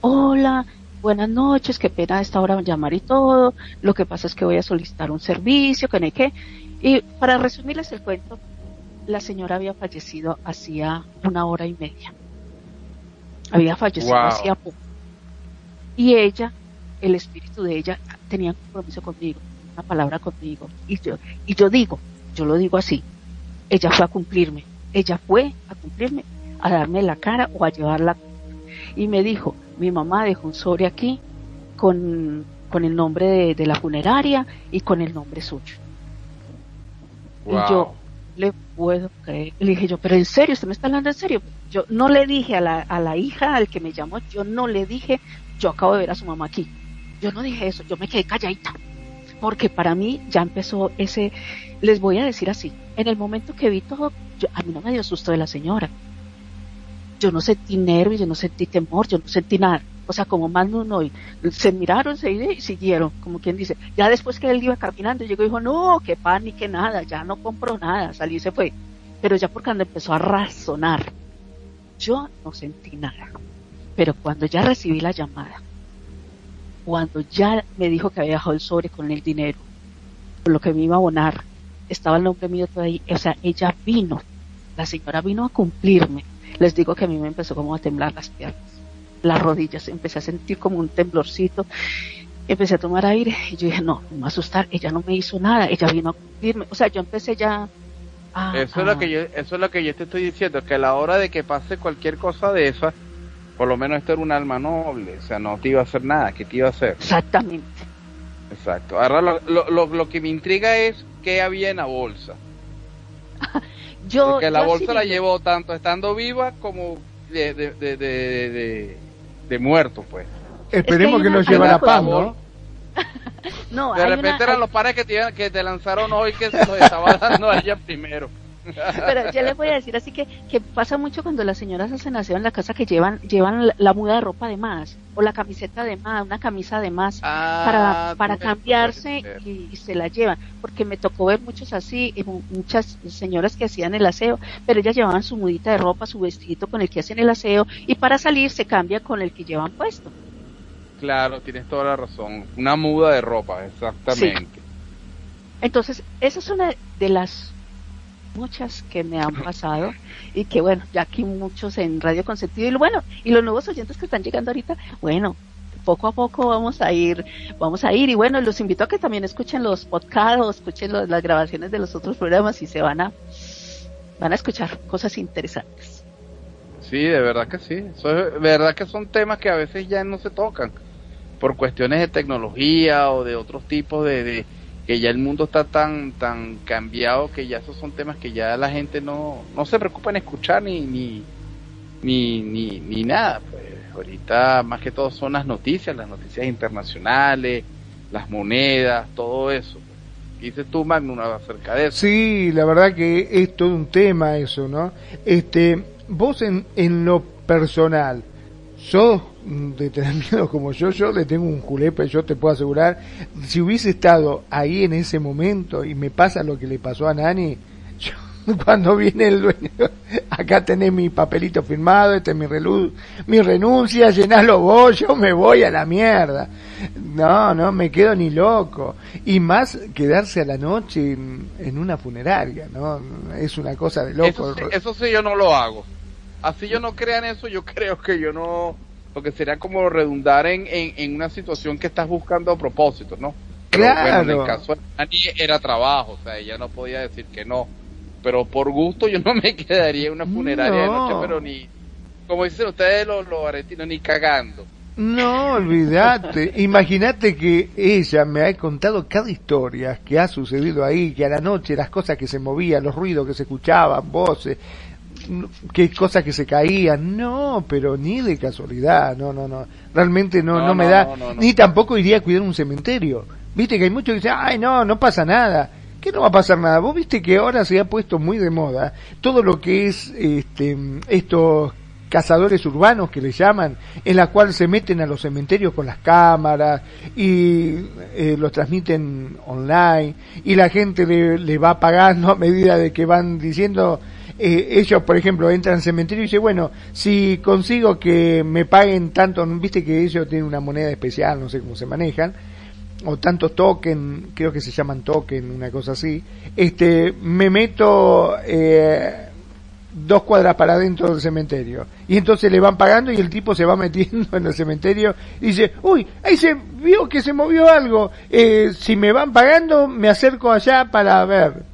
Hola, buenas noches, qué pena a esta hora llamar y todo. Lo que pasa es que voy a solicitar un servicio, que no hay que. Y para resumirles el cuento, la señora había fallecido hacía una hora y media. Había fallecido hacía poco. Y ella, el espíritu de ella, tenía un compromiso conmigo, una palabra conmigo. Y yo, y yo digo, yo lo digo así, ella fue a cumplirme, ella fue a cumplirme a darme la cara o a llevarla. Y me dijo, mi mamá dejó un sobre aquí con, con el nombre de, la funeraria y con el nombre suyo. Y yo le puedo creer. Le dije yo, pero en serio, usted me está hablando en serio. Yo no le dije a la, a la hija, al que me llamó, yo no le dije, yo acabo de ver a su mamá aquí. Yo no dije eso, yo me quedé calladita. Porque para mí ya empezó ese, les voy a decir así, en el momento que vi todo, a mí no me dio susto de la señora yo no sentí nervios, yo no sentí temor, yo no sentí nada. O sea, como más no, y se miraron, se y siguieron, como quien dice. Ya después que él iba caminando, llegó y dijo, no, qué pan ni qué nada, ya no compró nada, salí y se fue. Pero ya porque cuando empezó a razonar, yo no sentí nada. Pero cuando ya recibí la llamada, cuando ya me dijo que había dejado el sobre con el dinero, con lo que me iba a abonar, estaba el nombre mío todavía, o sea, ella vino, la señora vino a cumplirme. Les digo que a mí me empezó como a temblar las piernas, las rodillas, empecé a sentir como un temblorcito, empecé a tomar aire y yo dije, no, no me va a asustar, ella no me hizo nada, ella vino a cumplirme, o sea, yo empecé ya a... Eso, es lo que yo, eso es lo que yo te estoy diciendo, que a la hora de que pase cualquier cosa de esa, por lo menos esto era un alma noble, o sea, no te iba a hacer nada, ¿qué te iba a hacer? Exactamente. Exacto. Ahora lo, lo, lo, que me intriga es qué había en la bolsa. yo, Porque la bolsa la llevó tanto estando viva como de, de, de, de, muerto, pues. Esperemos que, no llevara pan, ¿no? no, de repente eran los panes que te, que te lanzaron hoy que se los estaba dando a ella primero. Pero ya les voy a decir así que, que pasa mucho cuando las señoras hacen aseo en la casa que llevan llevan la, muda de ropa de más o la camiseta de más, una camisa de más ah, para, para cambiarse y, se la llevan. Porque me tocó ver muchos así, muchas señoras que hacían el aseo, pero ellas llevaban su mudita de ropa, su vestido con el que hacen el aseo y para salir se cambia con el que llevan puesto. Claro, tienes toda la razón. Una muda de ropa, exactamente. Entonces, esa es una de las muchas que me han pasado y que bueno, ya aquí muchos en Radio Consentido y bueno, y los nuevos oyentes que están llegando ahorita, bueno, poco a poco vamos a ir, vamos a ir y bueno, los invito a que también escuchen los podcasts escuchen las grabaciones de los otros programas y se van a van a escuchar cosas interesantes. Sí, de verdad que sí. Eso de verdad que son temas que a veces ya no se tocan por cuestiones de tecnología o de otros tipos de que ya el mundo está tan tan cambiado que ya esos son temas que ya la gente no, no se preocupa en escuchar ni ni, ni, ni, nada. Pues ahorita más que todo son las noticias, las noticias internacionales, las monedas, todo eso. ¿Qué dices tú, Magnum, acerca de eso? Sí, la verdad que es todo un tema eso, ¿no? Este, vos en, en lo personal, sos de tener miedo como yo, yo le tengo un julepe, yo te puedo asegurar, si hubiese estado ahí en ese momento y me pasa lo que le pasó a Nani, yo, cuando viene el dueño, acá tenés mi papelito firmado, este es mi, relu mi renuncia, llenalo vos, yo me voy a la mierda. No, no me quedo ni loco. Y más quedarse a la noche en, una funeraria, ¿no? Es una cosa de loco. Eso eso sí yo no lo hago. Así yo no crean eso, yo creo que yo no que sería como redundar en, en, una situación que estás buscando a propósito, ¿no? claro. en el caso de Dani era trabajo, o sea, ella no podía decir que no. Pero por gusto yo no me quedaría en una funeraria de noche, pero ni, como dicen ustedes los, los argentinos, ni cagando. No, olvídate. Imagínate que ella me ha contado cada historia que ha sucedido ahí, que a la noche las cosas que se movían, los ruidos que se escuchaban, voces, qué cosas que se caían, no, pero ni de casualidad, no, no, no, realmente no, no, me da, ni tampoco iría a cuidar un cementerio, viste que hay muchos que dicen, ay no, no pasa nada, ¿qué no va a pasar nada? Vos viste que ahora se ha puesto muy de moda todo lo que es este, estos cazadores urbanos que le llaman, en la cual se meten a los cementerios con las cámaras y eh, los transmiten online y la gente le, le va pagando a medida de que van diciendo eh, ellos, por ejemplo, entran al cementerio y dicen, bueno, si consigo que me paguen tanto, viste que ellos tienen una moneda especial, no sé cómo se manejan, o tantos token, creo que se llaman token, una cosa así, este, me meto eh, dos cuadras para adentro del cementerio. Y entonces le van pagando y el tipo se va metiendo en el cementerio y dice, uy, ahí se vio que se movió algo, eh, si me van pagando me acerco allá para ver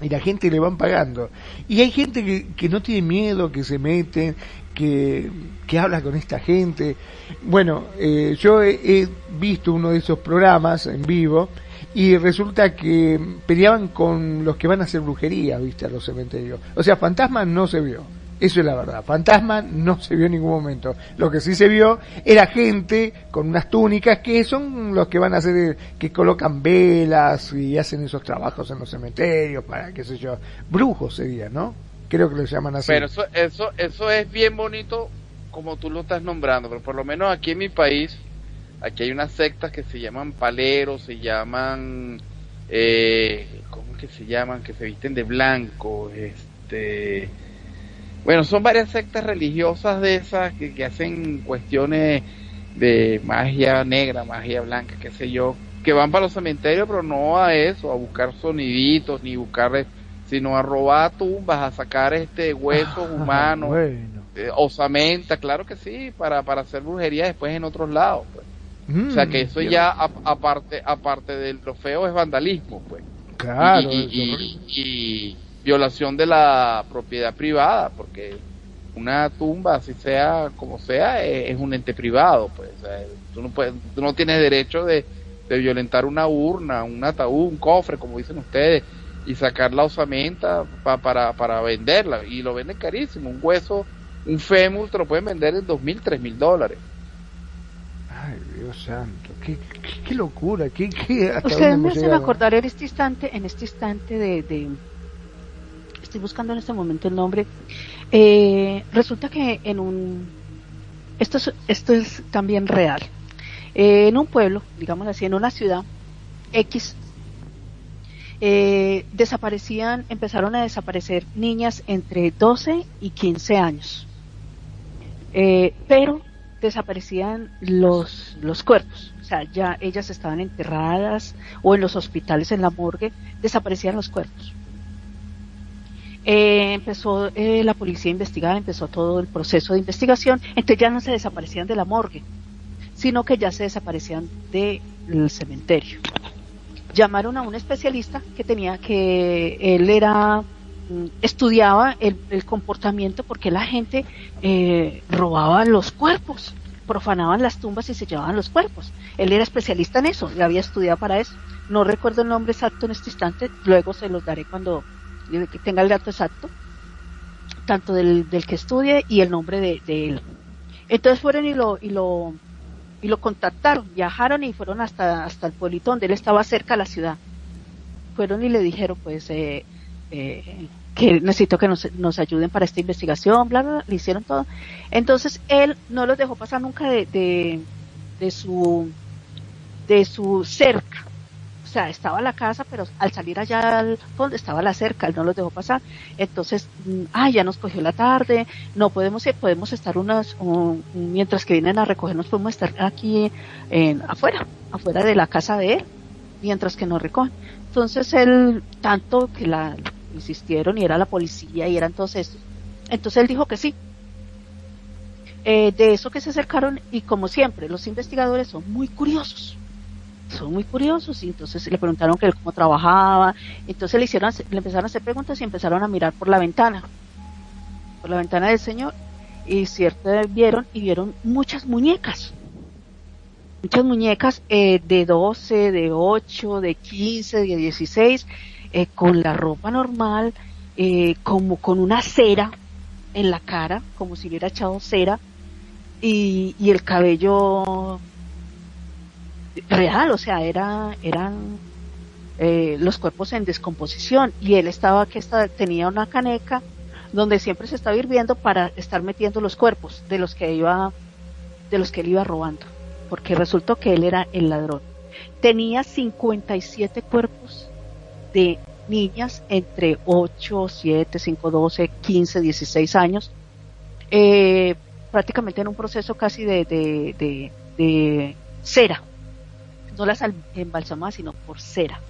y la gente le van pagando. Y hay gente que, que no tiene miedo, que se meten, que, que habla con esta gente. Bueno, eh, yo he, visto uno de esos programas en vivo y resulta que peleaban con los que van a hacer brujería, viste, a los cementerios. O sea, fantasmas no se vio eso es la verdad. Fantasma no se vio en ningún momento. Lo que sí se vio era gente con unas túnicas que son los que van a hacer, que colocan velas y hacen esos trabajos en los cementerios para, qué sé yo, brujos sería, ¿no? Creo que lo llaman así. Pero eso, eso, eso es bien bonito como tú lo estás nombrando, pero por lo menos aquí en mi país, aquí hay unas sectas que se llaman paleros, se llaman, eh, ¿cómo que se llaman? Que se visten de blanco, este bueno, son varias sectas religiosas de esas que, hacen cuestiones de magia negra, magia blanca, qué sé yo, que van para los cementerios, pero no a eso, a buscar soniditos, ni buscar, sino a robar tumbas, a sacar este huesos ah, humanos, bueno. Eh, osamenta, claro que sí, para, para hacer brujería después en otros lados, pues. o sea que eso ya aparte aparte de lo feo es vandalismo, pues. Claro. y, violación de la propiedad privada, porque una tumba, así sea como sea, es, un ente privado, pues. tú no puedes, tú no tienes derecho de, de violentar una urna, un ataúd, un cofre, como dicen ustedes, y sacar la osamenta para, para venderla. Y lo venden carísimo. Un hueso, un fémur, te lo pueden vender en dos mil, tres mil dólares. Ay, Dios santo, qué, qué, locura, qué, Ustedes me hacen acordar en este instante, en este instante de, estoy buscando en este momento el nombre. Eh, resulta que en un, esto es, esto es también real. Eh, en un pueblo, digamos así, en una ciudad X, eh, desaparecían, empezaron a desaparecer niñas entre 12 y 15 años. Eh, pero desaparecían los, los cuerpos, o sea, ya ellas estaban enterradas o en los hospitales, en la morgue, desaparecían los cuerpos. Empezó la policía a investigar, empezó todo el proceso de investigación, entonces ya no se desaparecían de la morgue, sino que ya se desaparecían del cementerio. Llamaron a un especialista que tenía que él era mm, estudiaba el, comportamiento porque la gente eh, robaba los cuerpos, profanaban las tumbas y se llevaban los cuerpos. Él era especialista en eso, y había estudiado para eso. No recuerdo el nombre exacto en este instante, luego se los daré cuando tenga el dato exacto, tanto del, que estudie y el nombre de, él. Entonces fueron y lo, y lo y lo contactaron, viajaron y fueron hasta, hasta el pueblito donde él estaba cerca de la ciudad. Fueron y le dijeron, pues, eh, eh, que necesito que nos, nos, ayuden para esta investigación, bla, bla, le hicieron todo. Entonces él no los dejó pasar nunca de, de, de su, de su cerca sea, estaba la casa, pero al salir allá al fondo estaba la cerca, él no los dejó pasar. Entonces, ah, ya nos cogió la tarde, no podemos ir, podemos estar unas, mientras que vienen a recogernos, podemos estar aquí en, afuera, afuera de la casa de él, mientras que nos recogen. Entonces él, tanto que la insistieron y era la policía y eran todos estos, entonces él dijo que sí. Eh, de eso que se acercaron y como siempre, los investigadores son muy curiosos son muy curiosos y entonces le preguntaron que él cómo trabajaba, entonces le hicieron, le empezaron a hacer preguntas y empezaron a mirar por la ventana, por la ventana del señor y cierto vieron y vieron muchas muñecas, muchas muñecas eh, de 12, de 8, de 15, de 16, eh, con la ropa normal, eh, como con una cera en la cara, como si hubiera echado cera y, y el cabello real, o sea, era, eran eh, los cuerpos en descomposición. Y él estaba que estaba, tenía una caneca donde siempre se estaba hirviendo para estar metiendo los cuerpos de los que iba de los que él iba robando, porque resultó que él era el ladrón. Tenía 57 cuerpos de niñas entre 8, 7, 5, 12, 15, 16 años, eh, prácticamente en un proceso casi de, de, de cera, no las embalsamaba, sino por cera,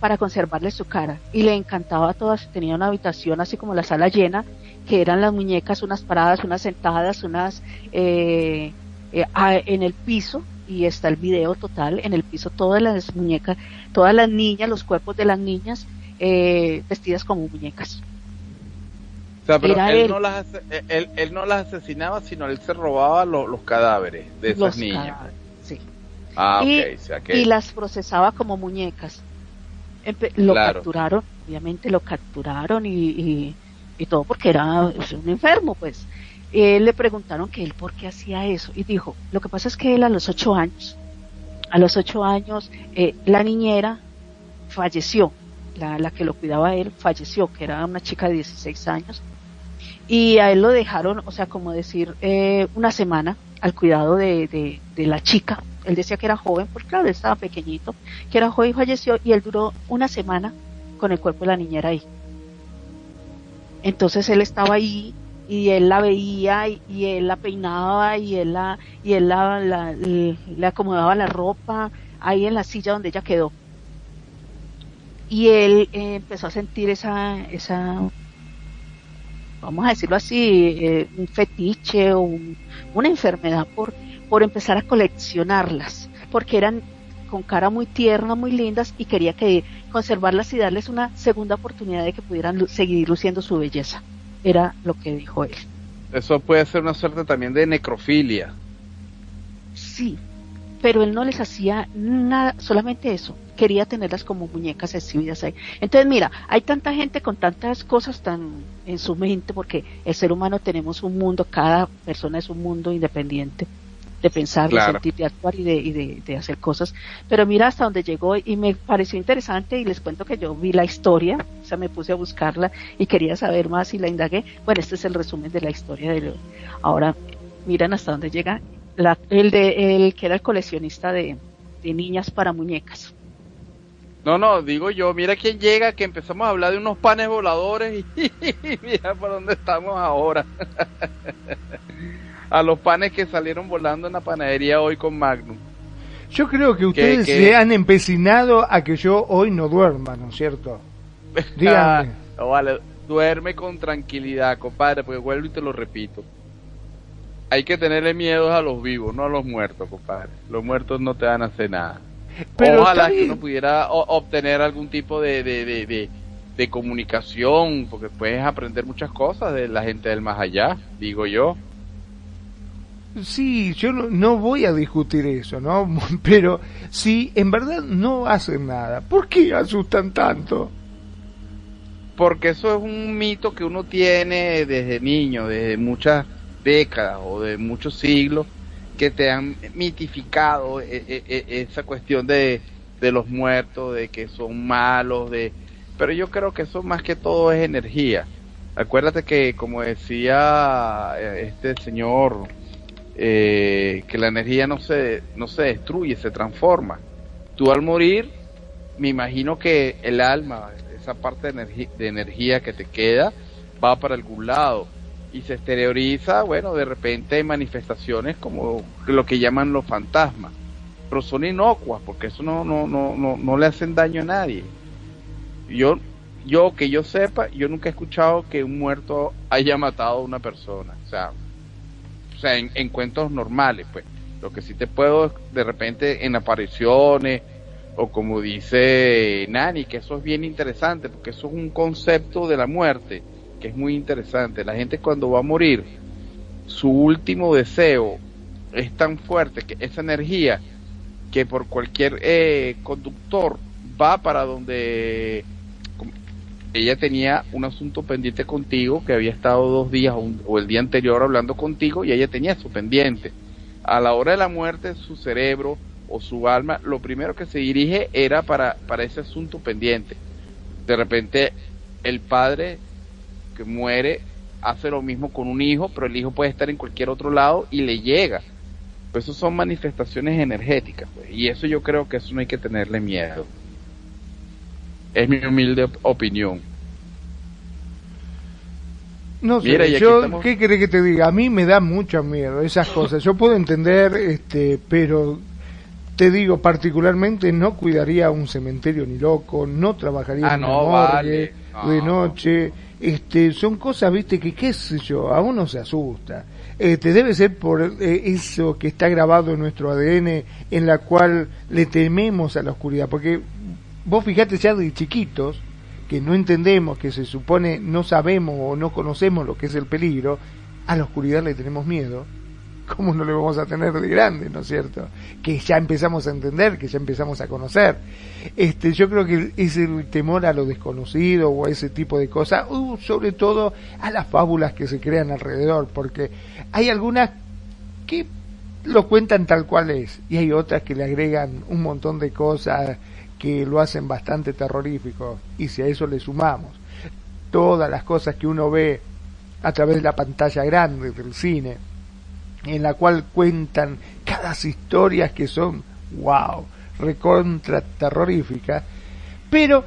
para conservarle su cara. Y le encantaba a todas, tenía una habitación así como la sala llena, que eran las muñecas, unas paradas, unas sentadas, unas eh, eh, en el piso, y está el video total, en el piso todas las muñecas, todas las niñas, los cuerpos de las niñas, eh, vestidas como muñecas. pero él, No las, él, no las asesinaba, sino él se robaba los cadáveres de esas niñas. Ah, y, las procesaba como muñecas. lo capturaron, obviamente lo capturaron y, y, todo porque era un enfermo, pues. le preguntaron que él por qué hacía eso y dijo, lo que pasa es que él a los ocho años, a los ocho años, eh, la niñera falleció, la, la, que lo cuidaba él falleció, que era una chica de 16 años, y a él lo dejaron, o sea, como decir, eh, una semana al cuidado de, de, de la chica, él decía que era joven, porque claro, él estaba pequeñito, que era joven y falleció y él duró una semana con el cuerpo de la niñera ahí. Entonces él estaba ahí y él la veía y, él la peinaba y él la y él la, le, acomodaba la ropa ahí en la silla donde ella quedó. Y él eh, empezó a sentir esa esa vamos a decirlo así, eh, un fetiche o una enfermedad por por empezar a coleccionarlas, porque eran con cara muy tierna, muy lindas, y quería que conservarlas y darles una segunda oportunidad de que pudieran seguir luciendo su belleza. Era lo que dijo él. eso puede ser una suerte también de necrofilia. Sí, pero él no les hacía nada, solamente eso, quería tenerlas como muñecas exhibidas ahí. Entonces, mira, hay tanta gente con tantas cosas tan en su mente, porque el ser humano tenemos un mundo, cada persona es un mundo independiente de pensar, de sentir, de actuar y, de, y de, hacer cosas. Pero mira hasta donde llegó y me pareció interesante y les cuento que yo vi la historia, o sea, me puse a buscarla y quería saber más y la indagué. Bueno, este es el resumen de la historia de Ahora, miran hasta dónde llega el de el que era el coleccionista de, niñas para muñecas. No, no, digo yo, mira quién llega, que empezamos a hablar de unos panes voladores y, mira por dónde estamos ahora. a los panes que salieron volando en la panadería hoy con Magnum. Yo creo que ustedes se han empecinado a que yo hoy no duerma, ¿no es cierto? Díganme. vale, duerme con tranquilidad, compadre, porque vuelvo y te lo repito hay que tenerle miedo a los vivos, no a los muertos, compadre. Los muertos no te van a hacer nada. Pero Ojalá que uno pudiera obtener algún tipo de, de, de, comunicación, porque puedes aprender muchas cosas de la gente del más allá, digo yo. Sí, yo no, voy a discutir eso, ¿no? Pero si en verdad no hacen nada, ¿por qué asustan tanto? Porque eso es un mito que uno tiene desde niño, desde muchas décadas o de muchos siglos que te han mitificado e, e, e, esa cuestión de, de los muertos, de que son malos, de pero yo creo que eso más que todo es energía. Acuérdate que, como decía eh, este señor, eh, que la energía no se, no se destruye, se transforma. Tú al morir, me imagino que el alma, esa parte de, de energía que te queda, va para algún lado y se exterioriza, bueno, de repente hay manifestaciones como lo que llaman los fantasmas, pero son inocuas porque eso no, no, no, no, no le hacen daño a nadie. Yo, yo que yo sepa, yo nunca he escuchado que un muerto haya matado a una persona, o sea, o sea, en, en cuentos normales, pues. Lo que sí te puedo, de repente, en apariciones, o como dice Nani, que eso es bien interesante, porque eso es un concepto de la muerte que es muy interesante. La gente cuando va a morir, su último deseo es tan fuerte que esa energía que por cualquier eh, conductor va para donde ella tenía un asunto pendiente contigo, que había estado dos días o, el día anterior hablando contigo y ella tenía su pendiente. A la hora de la muerte, su cerebro o su alma, lo primero que se dirige era para, para ese asunto pendiente. De repente, el padre muere hace lo mismo con un hijo, pero el hijo puede estar en cualquier otro lado y le llega. Pues eso son manifestaciones energéticas, pues, y eso yo creo que eso no hay que tenerle miedo. Es mi humilde opinión. No sé, yo, ¿qué querés que te diga? A mí me da mucho miedo esas cosas. Yo puedo entender, este, pero te digo, particularmente no cuidaría un cementerio ni loco, no trabajaría ah, en una morgue de noche este, son cosas, viste, que qué sé yo, a uno se asusta. Este, debe ser por eh, eso que está grabado en nuestro ADN, en la cual le tememos a la oscuridad, porque vos fijate ya de chiquitos, que no entendemos, que se supone no sabemos o no conocemos lo que es el peligro, a la oscuridad le tenemos miedo ¿cómo no le vamos a tener de grande, no es cierto? Que ya empezamos a entender, que ya empezamos a conocer. Este, yo creo que es el temor a lo desconocido o a ese tipo de cosas, uh, sobre todo a las fábulas que se crean alrededor, porque hay algunas que lo cuentan tal cual es y hay otras que le agregan un montón de cosas que lo hacen bastante terrorífico y si a eso le sumamos todas las cosas que uno ve a través de la pantalla grande del cine, en la cual cuentan cada historias que son, wow, recontra terroríficas. Pero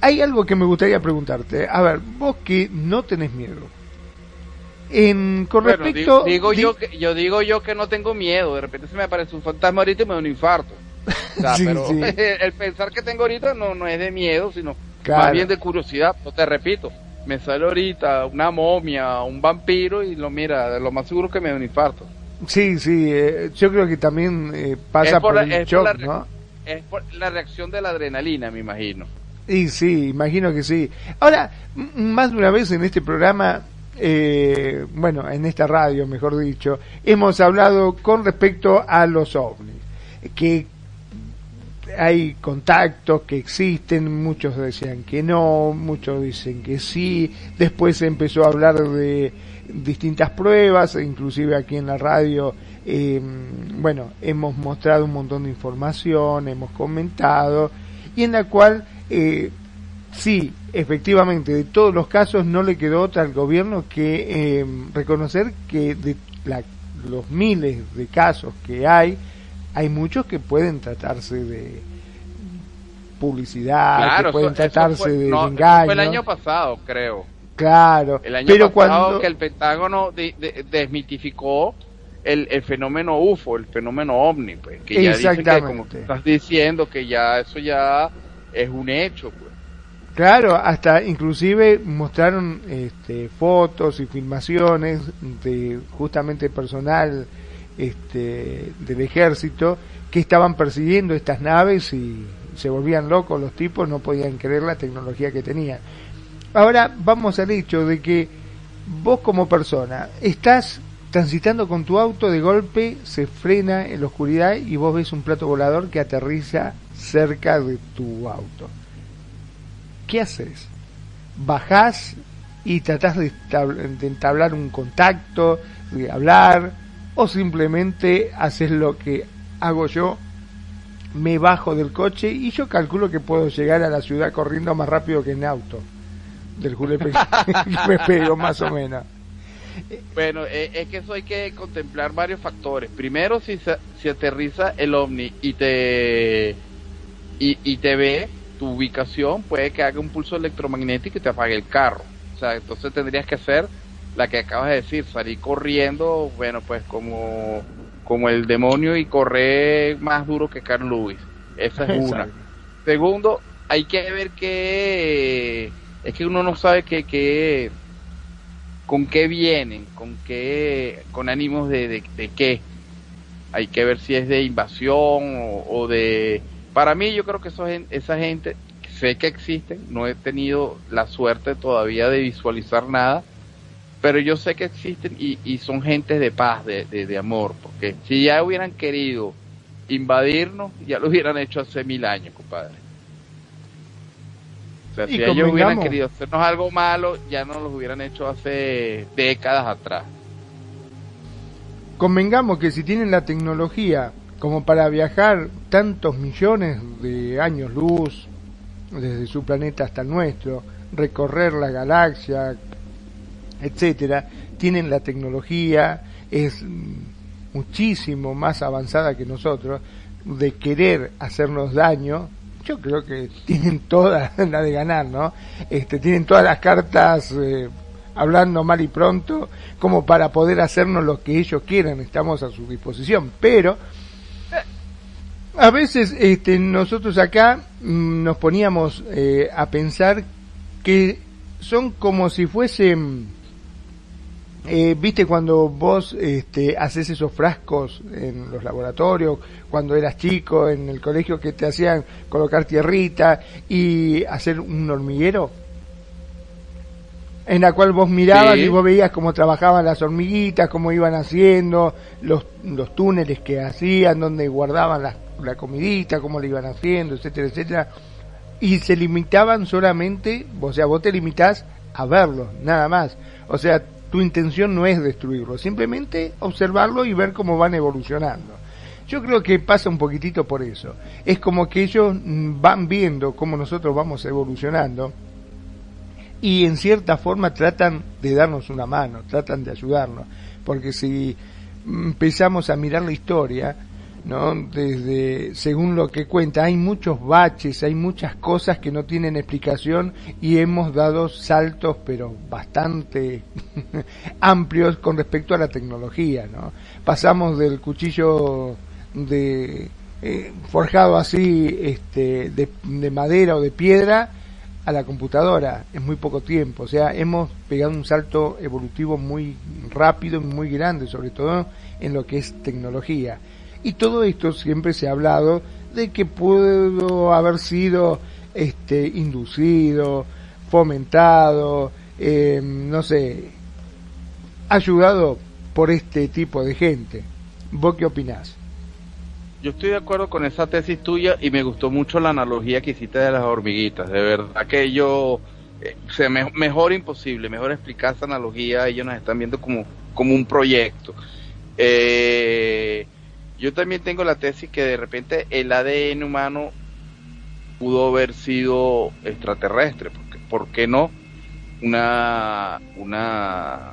hay algo que me gustaría preguntarte. A ver, vos que no tenés miedo. En, con respecto... Digo, yo, que, yo digo yo que no tengo miedo. De repente se me aparece un fantasma ahorita y me da un infarto. Pero el pensar que tengo ahorita no, no es de miedo, sino más bien de curiosidad. No te repito, me sale ahorita una momia, un vampiro y lo mira, lo más seguro que me da un infarto. Sí, sí, eh, yo creo que también eh, pasa por, el shock, ¿no? Es por la reacción de la adrenalina, me imagino. Y sí, imagino que sí. Ahora, más de una vez en este programa eh, bueno, en esta radio, mejor dicho, hemos hablado con respecto a los ovnis, que hay contactos que existen, muchos decían que no, muchos dicen que sí, después se empezó a hablar de distintas pruebas, inclusive aquí en la radio, eh, bueno, hemos mostrado un montón de información, hemos comentado, y en la cual eh, sí, efectivamente, de todos los casos no le quedó otra al gobierno que eh, reconocer que de los miles de casos que hay, hay muchos que pueden tratarse de publicidad, que pueden tratarse de engaño. Fue el año pasado, creo. Claro, el año pero pasado cuando... que el Pentágono desmitificó el, el, fenómeno UFO, el fenómeno OVNI, pues, que ya dice que, como estás diciendo, que ya eso ya es un hecho, pues. Claro, hasta inclusive mostraron este, fotos y filmaciones de justamente personal este, del ejército que estaban persiguiendo estas naves y se volvían locos los tipos, no podían creer la tecnología que tenían. Ahora vamos al hecho de que vos como persona estás transitando con tu auto, de golpe se frena en la oscuridad y vos ves un plato volador que aterriza cerca de tu auto ¿qué haces? ¿Bajás y tratás de, entablar un contacto, de hablar, o simplemente haces lo que hago yo, me bajo del coche y yo calculo que puedo llegar a la ciudad corriendo más rápido que en auto del Julepe me pego más o menos. Bueno, eh, es que eso hay que contemplar varios factores. Primero, si, si aterriza el ovni y te y, y te ve, tu ubicación puede que haga un pulso electromagnético y te apague el carro. O sea, entonces tendrías que hacer la que acabas de decir, salir corriendo, bueno, pues como, como el demonio y correr más duro que Carl Lewis. Esa es una. Segundo, hay que ver que es que uno no sabe que, que con qué vienen, con qué, con ánimos de, de, qué. Hay que ver si es de invasión o de para mí yo creo que eso, esa gente, sé que existen, no he tenido la suerte todavía de visualizar nada, pero yo sé que existen y, son gente de paz, de, de, amor, porque si ya hubieran querido invadirnos, ya lo hubieran hecho hace mil años, compadre. O sea, si ellos hubieran querido hacernos algo malo, ya no lo hubieran hecho hace décadas atrás. Convengamos que si tienen la tecnología como para viajar tantos millones de años luz desde su planeta hasta el nuestro, recorrer la galaxia, etcétera, tienen la tecnología, es muchísimo más avanzada que nosotros, de querer hacernos daño, yo creo que tienen toda la de ganar, ¿no? Este, tienen todas las cartas eh, hablando mal y pronto, como para poder hacernos lo que ellos quieran, estamos a su disposición, pero a veces este, nosotros acá mm, nos poníamos eh, a pensar que son como si fuesen, eh, viste cuando vos este, haces esos frascos en los laboratorios, cuando eras chico en el colegio que te hacían colocar tierrita y hacer un hormiguero en la cual vos mirabas y vos veías cómo trabajaban las hormiguitas, cómo iban haciendo, los, los túneles que hacían, donde guardaban las la comidita, cómo le iban haciendo, etcétera, etcétera. Y se limitaban solamente, o sea, vos te limitás a verlo, nada más. O sea, tu intención no es destruirlo, simplemente observarlo y ver cómo van evolucionando. Yo creo que pasa un poquitito por eso. Es como que ellos van viendo cómo nosotros vamos evolucionando y en cierta forma tratan de darnos una mano, tratan de ayudarnos. Porque si empezamos a mirar la historia, ¿no? Desde, según lo que cuenta, hay muchos baches, hay muchas cosas que no tienen explicación y hemos dado saltos, pero bastante amplios con respecto a la tecnología, ¿no? Pasamos del cuchillo de, eh, forjado así, este, de, de madera o de piedra, a la computadora en muy poco tiempo. O sea, hemos pegado un salto evolutivo muy rápido y muy grande, sobre todo en lo que es tecnología. Y todo esto siempre se ha hablado de que pudo haber sido este, inducido, fomentado, eh, no sé, ayudado por este tipo de gente. ¿Vos qué opinás? Yo estoy de acuerdo con esa tesis tuya y me gustó mucho la analogía que hiciste de las hormiguitas. De verdad que yo, eh, sea, mejor imposible, mejor explicar esa analogía. Ellos nos están viendo como, como un proyecto. Eh, yo también tengo la tesis que de repente el ADN humano pudo haber sido extraterrestre, porque ¿por qué no? Una, una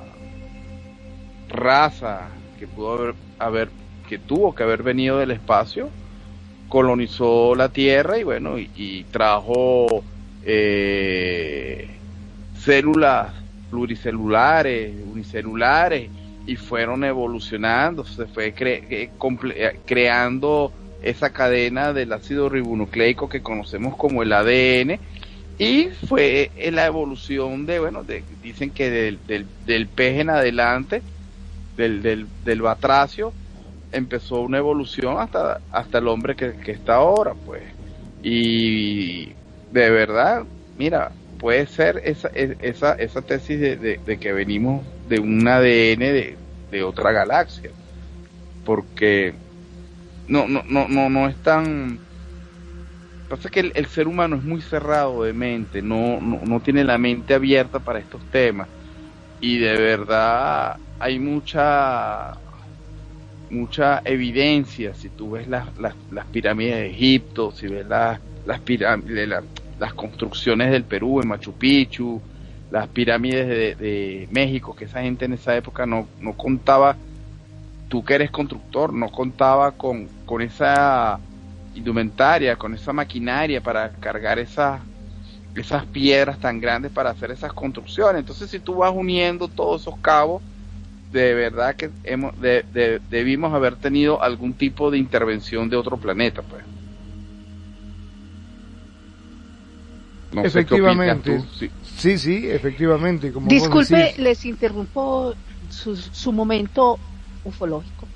raza que pudo haber, haber, que tuvo que haber venido del espacio, colonizó la Tierra y bueno, y, trajo eh, células pluricelulares, unicelulares, y fueron evolucionando, se fue eh, eh, creando esa cadena del ácido ribonucleico que conocemos como el ADN y fue la evolución de, bueno, dicen que del, del, del, pez en adelante, del, del, del batracio, empezó una evolución hasta, hasta el hombre que, está ahora, pues. Y de verdad, mira, puede ser esa, esa, esa tesis de, de que venimos de un ADN de, de otra galaxia. Porque no, no, no, no, no es tan pasa que el, ser humano es muy cerrado de mente, no, no, no, tiene la mente abierta para estos temas. Y de verdad hay mucha mucha evidencia, si tú ves las, las, las pirámides de Egipto, si ves las, las pirámides, las construcciones del Perú, en Machu Picchu, las pirámides de, México, que esa gente en esa época no, no contaba, tú que eres constructor, no contaba con, con esa indumentaria, con esa maquinaria para cargar esas, esas piedras tan grandes para hacer esas construcciones. Entonces, si tú vas uniendo todos esos cabos, de verdad que hemos, debimos haber tenido algún tipo de intervención de otro planeta, pues. Efectivamente. Sí. sí, efectivamente. Como Disculpe, les interrumpo su, su momento ufológico,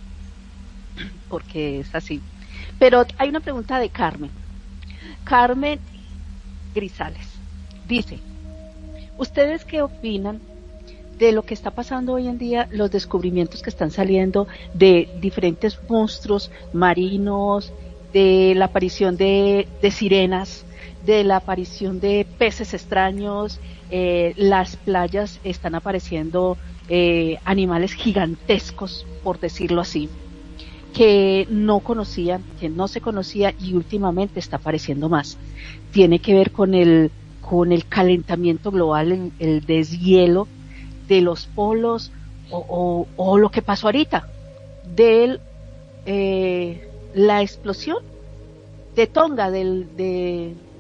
porque es así. Pero hay una pregunta de Carmen. Carmen Grisales dice, ¿ustedes qué opinan de lo que está pasando hoy en día, los descubrimientos que están saliendo de diferentes monstruos marinos, de la aparición de, sirenas, de la aparición de peces extraños, eh, las playas están apareciendo eh, animales gigantescos, por decirlo así que no conocían, que no se conocía y últimamente está apareciendo más. Tiene que ver con el, con el calentamiento global, el, deshielo de los polos o, o, lo que pasó ahorita, de eh, la explosión de Tonga, del,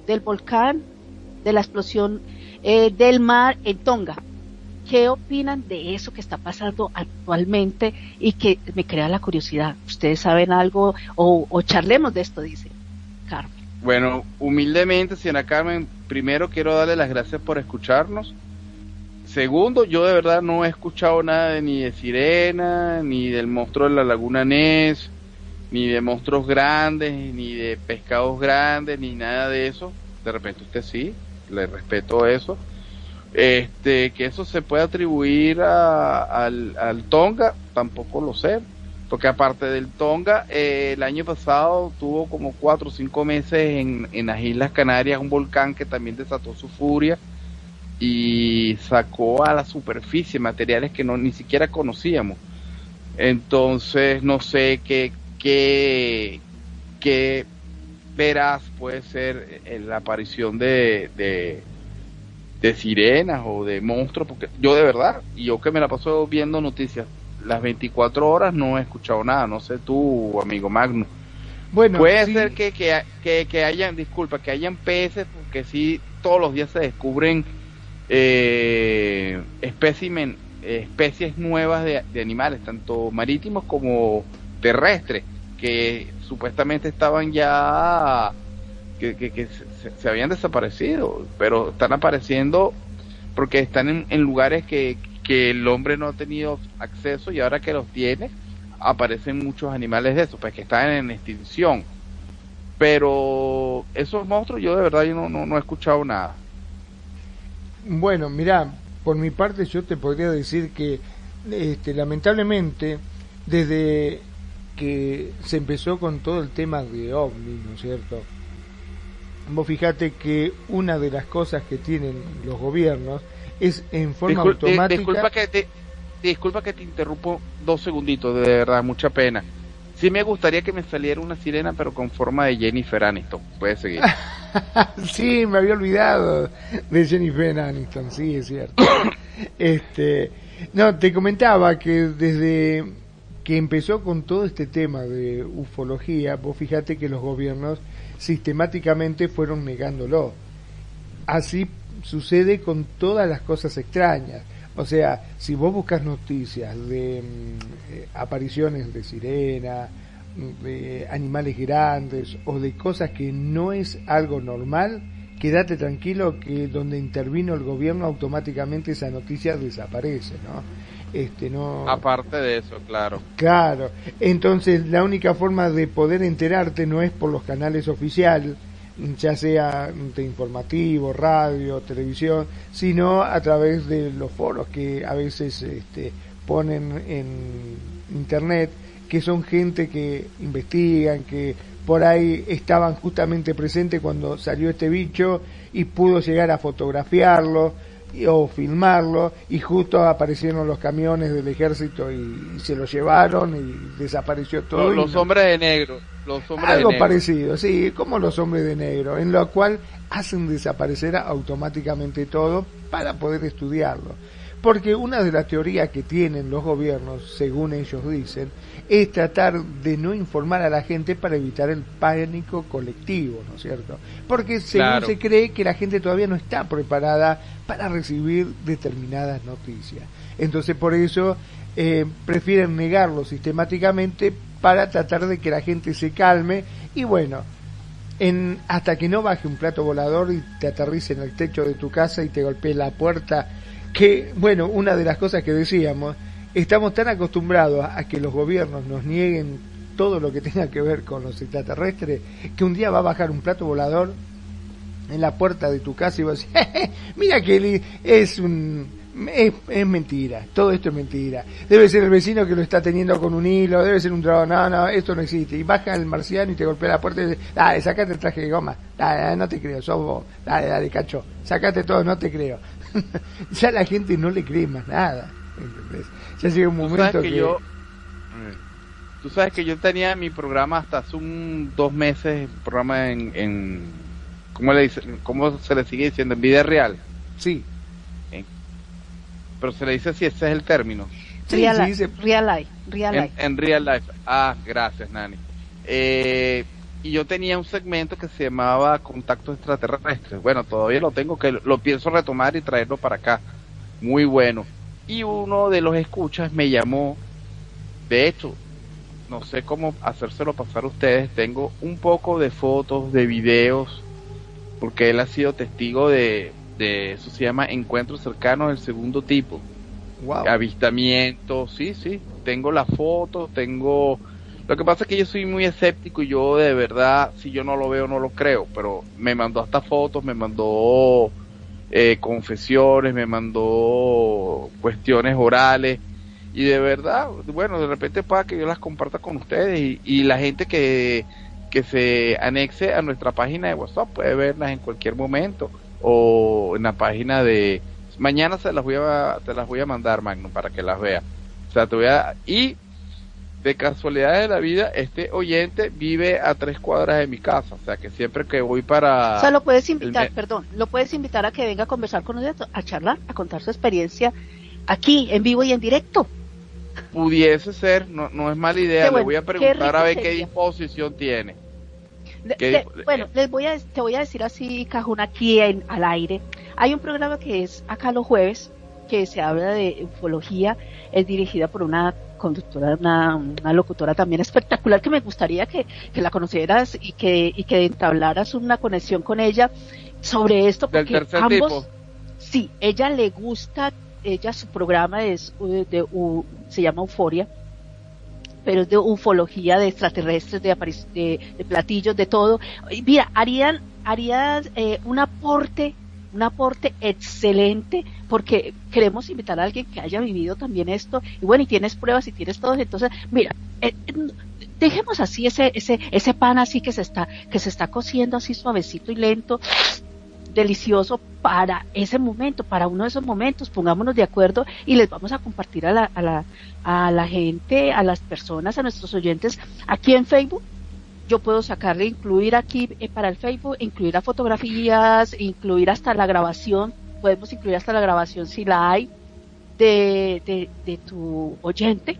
del volcán, de la explosión eh, del mar en Tonga. ¿Qué opinan de eso que está pasando actualmente y que me crea la curiosidad? ¿Ustedes saben algo o, charlemos de esto, dice Carmen? Bueno, humildemente, señora Carmen, primero quiero darle las gracias por escucharnos. Segundo, yo de verdad no he escuchado nada de, ni de sirena, ni del monstruo de la laguna Ness, ni de monstruos grandes, ni de pescados grandes, ni nada de eso. De repente usted sí, le respeto eso. Este, que eso se puede atribuir al, Tonga, tampoco lo sé, porque aparte del Tonga, eh, el año pasado tuvo como cuatro o cinco meses en, en las Islas Canarias un volcán que también desató su furia y sacó a la superficie materiales que no ni siquiera conocíamos. Entonces no sé qué, qué, qué veraz puede ser la aparición de de sirenas o de monstruos, porque yo de verdad, y yo que me la paso viendo noticias las 24 horas no he escuchado nada, no sé tú, amigo Magno. Bueno, puede ser que, que, que, hayan, disculpa, que hayan peces, porque sí, todos los días se descubren eh, especies nuevas de, de animales, tanto marítimos como terrestres, que supuestamente estaban ya que, que, se, habían desaparecido, pero están apareciendo porque están en, lugares que, que, el hombre no ha tenido acceso y ahora que los tiene, aparecen muchos animales de esos, pues que están en extinción. Pero esos monstruos yo de verdad yo no, no, he escuchado nada. Bueno, mira, por mi parte yo te podría decir que este, lamentablemente, desde que se empezó con todo el tema de ovni, ¿no es cierto? Vos fijate que una de las cosas que tienen los gobiernos es en forma automática. disculpa, que te, disculpa que te interrumpo dos segunditos, de verdad, mucha pena. Sí me gustaría que me saliera una sirena, pero con forma de Jennifer Aniston. Puedes seguir. sí, me había olvidado de Jennifer Aniston, sí, es cierto. este, no, te comentaba que desde que empezó con todo este tema de ufología, vos fíjate que los gobiernos sistemáticamente fueron negándolo. Así sucede con todas las cosas extrañas. O sea, si vos buscas noticias de mm, eh, apariciones de sirena, de animales grandes o de cosas que no es algo normal, quédate tranquilo que donde intervino el gobierno automáticamente esa noticia desaparece, ¿no? Este, no. Aparte de eso claro. Claro. Entonces la única forma de poder enterarte no es por los canales oficiales ya sea de informativo, radio, televisión, sino a través de los foros que a veces este, ponen en internet, que son gente que investigan, que por ahí estaban justamente presentes cuando salió este bicho y pudo llegar a fotografiarlo o filmarlo y justo aparecieron los camiones del ejército y, se lo llevaron y desapareció todo. Los, hombres de negro. Algo parecido, sí, como los hombres de negro, en lo cual hacen desaparecer automáticamente todo para poder estudiarlo. Porque una de las teorías que tienen los gobiernos, según ellos dicen, es tratar de no informar a la gente para evitar el pánico colectivo, ¿no es cierto? Porque según se cree que la gente todavía no está preparada para recibir determinadas noticias. Entonces por eso eh, prefieren negarlo sistemáticamente para tratar de que la gente se calme y bueno, en, hasta que no baje un plato volador y te aterrice en el techo de tu casa y te golpee la puerta, que bueno, una de las cosas que decíamos, estamos tan acostumbrados a que los gobiernos nos nieguen todo lo que tenga que ver con los extraterrestres, que un día va a bajar un plato volador en la puerta de tu casa y vas a decir, mira que es un es, mentira, todo esto es mentira. Debe ser el vecino que lo está teniendo con un hilo, debe ser un dragón, no, no, esto no existe. Y baja el marciano y te golpea la puerta y dice, dale, sacate el traje de goma, dale, no te creo, sos vos, dale, dale, cacho, sacate todo, no te creo. ya la gente no le cree más nada, Ya llega un momento que, yo... Tú sabes que yo tenía mi programa hasta hace un dos meses, programa en, en ¿cómo, le dice, ¿cómo se le sigue diciendo? En vida real. Sí pero se le dice si ese es el término. real, life, real life, en, real life. Ah, gracias, Nani. Eh, y yo tenía un segmento que se llamaba Contactos Extraterrestres. Bueno, todavía lo tengo, que lo pienso retomar y traerlo para acá. Muy bueno. Y uno de los escuchas me llamó. De hecho, no sé cómo hacérselo pasar a ustedes. Tengo un poco de fotos, de videos, porque él ha sido testigo de, eso se llama encuentros cercanos del segundo tipo. Wow. Avistamiento, sí, sí, tengo la foto, tengo... Lo que pasa es que yo soy muy escéptico y yo de verdad, si yo no lo veo, no lo creo, pero me mandó hasta fotos, me mandó eh, confesiones, me mandó cuestiones orales. Y de verdad, bueno, de repente para que yo las comparta con ustedes y, y la gente que, que se anexe a nuestra página de WhatsApp puede verlas en cualquier momento o en la página de mañana se las voy a te las voy a mandar Magno para que las veas o sea te voy a y de casualidad de la vida este oyente vive a tres cuadras de mi casa o sea que siempre que voy para o sea lo puedes invitar perdón lo puedes invitar a que venga a conversar con nosotros a charlar a contar su experiencia aquí en vivo y en directo. Pudiese ser no, no es mala idea le voy a preguntar a ver qué disposición tiene. Bueno, les voy a, te voy a decir así, Cajón, aquí en, al aire. Hay un programa que es acá los jueves, que se habla de ufología, es dirigida por una conductora, una, locutora también espectacular que me gustaría que, la conocieras y que, y que entablaras una conexión con ella sobre esto, porque ambos, sí, ella le gusta, ella su programa es de, se llama Euforia, pero es de ufología, de extraterrestres, de, de, platillos, de todo. Mira, harían, harían eh, un aporte un aporte excelente porque queremos invitar a alguien que haya vivido también esto. Y bueno, y tienes pruebas y tienes todo, entonces, mira, eh, eh, dejemos así ese, ese, ese pan así que se está, que se está cociendo así suavecito y lento, delicioso para ese momento, para uno de esos momentos, pongámonos de acuerdo y les vamos a compartir a la, a la, a la gente, a las personas, a nuestros oyentes aquí en Facebook yo puedo sacarle, incluir aquí eh, para el Facebook, incluir a fotografías, incluir hasta la grabación, podemos incluir hasta la grabación si la hay de, de, tu oyente.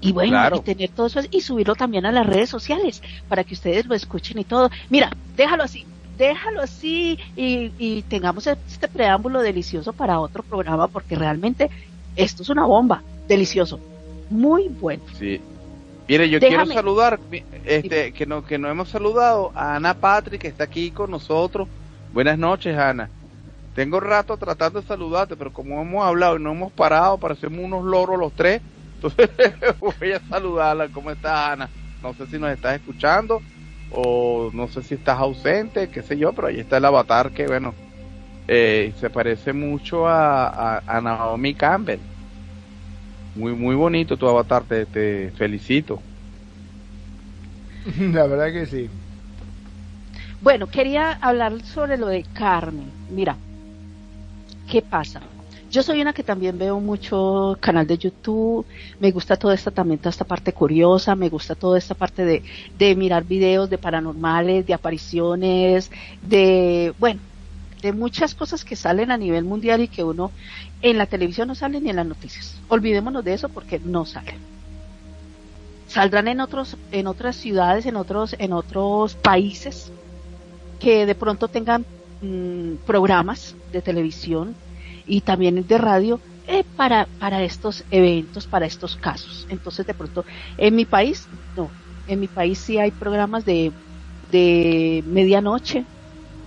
Y bueno, y tener todo eso y subirlo también a las redes sociales para que ustedes lo escuchen y todo. Mira, déjalo así, déjalo así y, y tengamos este preámbulo delicioso para otro programa porque realmente esto es una bomba, delicioso, muy bueno. Sí, Mire, yo quiero saludar, este, que no, que no hemos saludado a Ana Patrick, que está aquí con nosotros. Buenas noches, Ana. Tengo rato tratando de saludarte, pero como hemos hablado y no hemos parado, parecemos unos loros los tres. Entonces voy a saludarla. ¿Cómo estás, Ana? No sé si nos estás escuchando o no sé si estás ausente, qué sé yo, pero ahí está el avatar que, bueno, eh, se parece mucho a, a Naomi Campbell. Muy, muy bonito tu avatar, te, felicito. La verdad que sí. Bueno, quería hablar sobre lo de Carmen. Mira, ¿qué pasa? Yo soy una que también veo mucho canal de YouTube, me gusta toda esta también, toda esta parte curiosa, me gusta toda esta parte de, de mirar videos de paranormales, de apariciones, de, bueno, de muchas cosas que salen a nivel mundial y que uno en la televisión no sale ni en las noticias. Olvidémonos de eso porque no salen. Saldrán en otros, en otras ciudades, en otros, en otros países que de pronto tengan mm, programas de televisión y también de radio eh, para, para estos eventos, para estos casos. Entonces de pronto, en mi país, no, en mi país sí hay programas de, de medianoche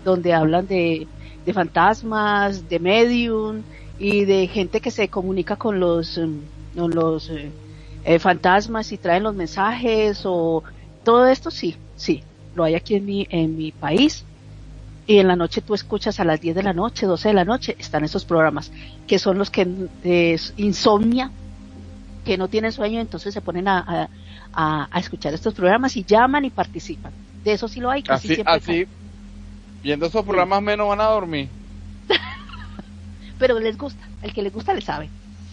donde hablan de de fantasmas, de medium y de gente que se comunica con los, mm, los eh, eh, fantasmas y traen los mensajes o todo esto sí, sí, lo hay aquí en mi, en mi país. Y en la noche tú escuchas a las 10 de la noche, 12 de la noche, están esos programas, que son los que de insomnia, que no tienen sueño, entonces se ponen a, a, a, escuchar estos programas y llaman y participan. De eso sí lo hay. Casi así, así, Viendo esos programas menos van a dormir. Pero les gusta, el que les gusta le sabe.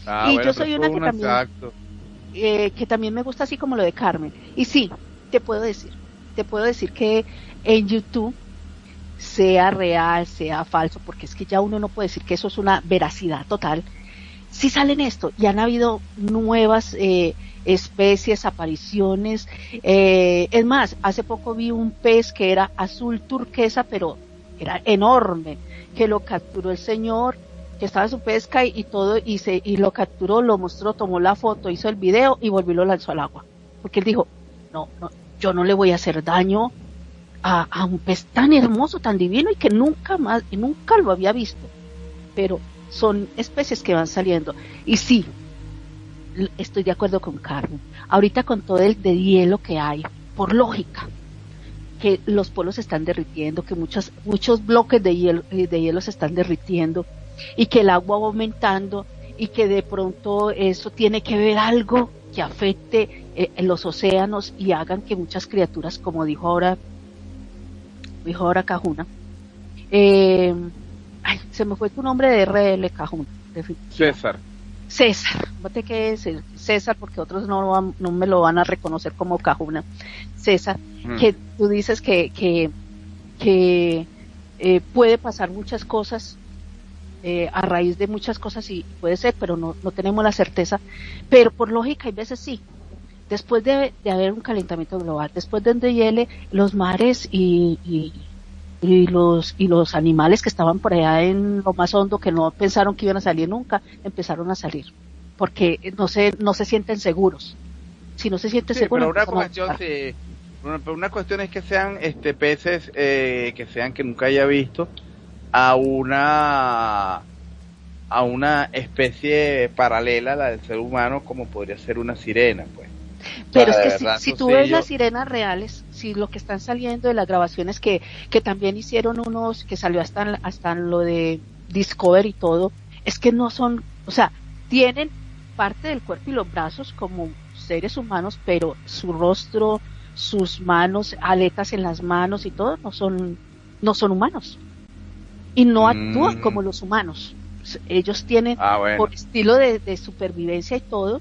Ah, y yo soy una que también, eh, que también me gusta así como lo de Carmen. Y sí, te puedo decir, te puedo decir que en YouTube sea real, sea falso, porque es que ya uno no puede decir que eso es una veracidad total. Si salen esto y han habido nuevas eh, especies, apariciones. Eh, es más, hace poco vi un pez que era azul turquesa, pero era enorme, que lo capturó el señor, que estaba en su pesca y, todo, y, se, y lo capturó, lo mostró, tomó la foto, hizo el video y volvió y lo lanzó al agua. Porque él dijo, no, no, yo no le voy a hacer daño a, a un pez tan hermoso, tan divino y que nunca más, nunca lo había visto. Pero son especies que van saliendo. Y sí, estoy de acuerdo con Carmen. Ahorita con todo el de hielo que hay, por lógica, que los polos se están derritiendo, que muchos, muchos bloques de hielo, eh, de hielo se están derritiendo y que el agua va aumentando y que de pronto eso tiene que ver algo que afecte eh, los océanos y hagan que muchas criaturas, como dijo ahora, dijo ahora Cajuna, eh, se me fue tu nombre de RL Cajuna. César. César, bote que es César, porque otros no, no me lo van a reconocer como Cajuna. César, mm. que tú dices que, que, que eh, puede pasar muchas cosas eh, a raíz de muchas cosas y puede ser, pero no, no tenemos la certeza. Pero por lógica, hay veces sí. Después de, de haber un calentamiento global, después de hiele los mares y, y, y los y los animales que estaban por allá en lo más hondo que no pensaron que iban a salir nunca empezaron a salir. Porque no se no se sienten seguros. Si no se sienten seguros pero una cuestión una, cuestión es que sean este peces eh, que sean que nunca haya visto a una a una especie paralela a la del ser humano como podría ser una sirena pues. Pero es que si, tú ves las sirenas reales si lo que están saliendo de las grabaciones que, que también hicieron unos, que salió hasta, hasta lo de Discover y todo, es que no son, o sea, tienen parte del cuerpo y los brazos como seres humanos, pero su rostro, sus manos, aletas en las manos y todo, no son, no son humanos. Y no actúan mm. como los humanos. Ellos tienen, ah, por estilo de, supervivencia y todo,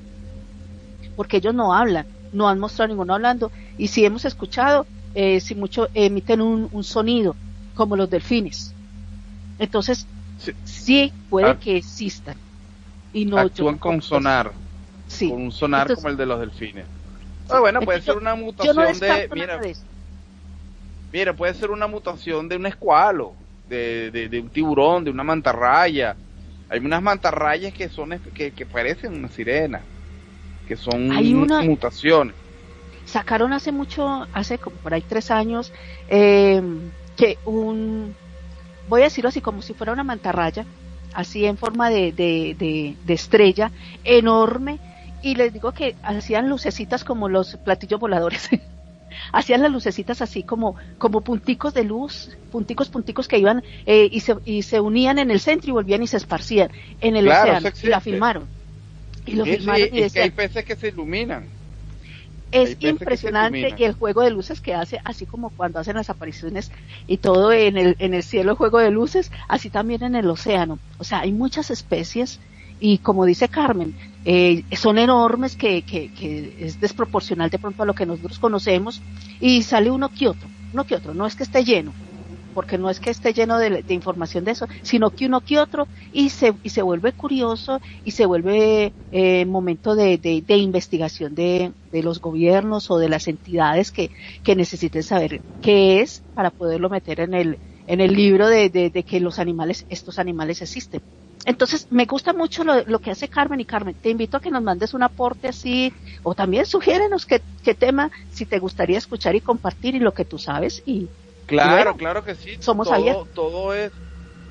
porque ellos no hablan, no han mostrado ninguno hablando. Y si hemos escuchado, eh, si mucho emiten un, sonido, como los delfines. Entonces, sí, puede ah. que existan. Y no Actúan con sonar. Sí. Con un sonar como el de los delfines. Ah, bueno, puede ser una mutación de. Mira, mira, puede ser una mutación de un escualo, de, de, un tiburón, de una mantarraya. Hay unas mantarrayas que son que, que parecen una sirena, que son mutaciones. Sacaron hace mucho, hace como por ahí tres años, eh, que un, voy a decirlo así, como si fuera una mantarraya, así en forma de, de, de estrella, enorme, y les digo que hacían lucecitas como los platillos voladores. hacían las lucecitas así como, como punticos de luz, punticos, punticos que iban eh, y, se, y se unían en el centro y volvían y se esparcían en el océano. Y la filmaron. Y lo filmaron y, que hay peces que se iluminan. Es impresionante y el juego de luces que hace, así como cuando hacen las apariciones y todo en el, en el cielo, el juego de luces, así también en el océano. O sea, hay muchas especies y como dice Carmen, eh, son enormes que, que, que, es desproporcional de pronto a lo que nosotros conocemos y sale uno que otro, uno que otro, no es que esté lleno, porque no es que esté lleno de, información de eso, sino que uno que otro y se, y se vuelve curioso y se vuelve eh, momento de, de, investigación de, de, los gobiernos o de las entidades que, que necesiten saber qué es para poderlo meter en el, en el libro de, de que los animales, estos animales existen. Entonces, me gusta mucho lo, que hace Carmen y Carmen, te invito a que nos mandes un aporte así, o también sugiérenos qué, qué tema, si te gustaría escuchar y compartir y lo que tú sabes. y Claro, claro que sí. Somos todo, Todo es,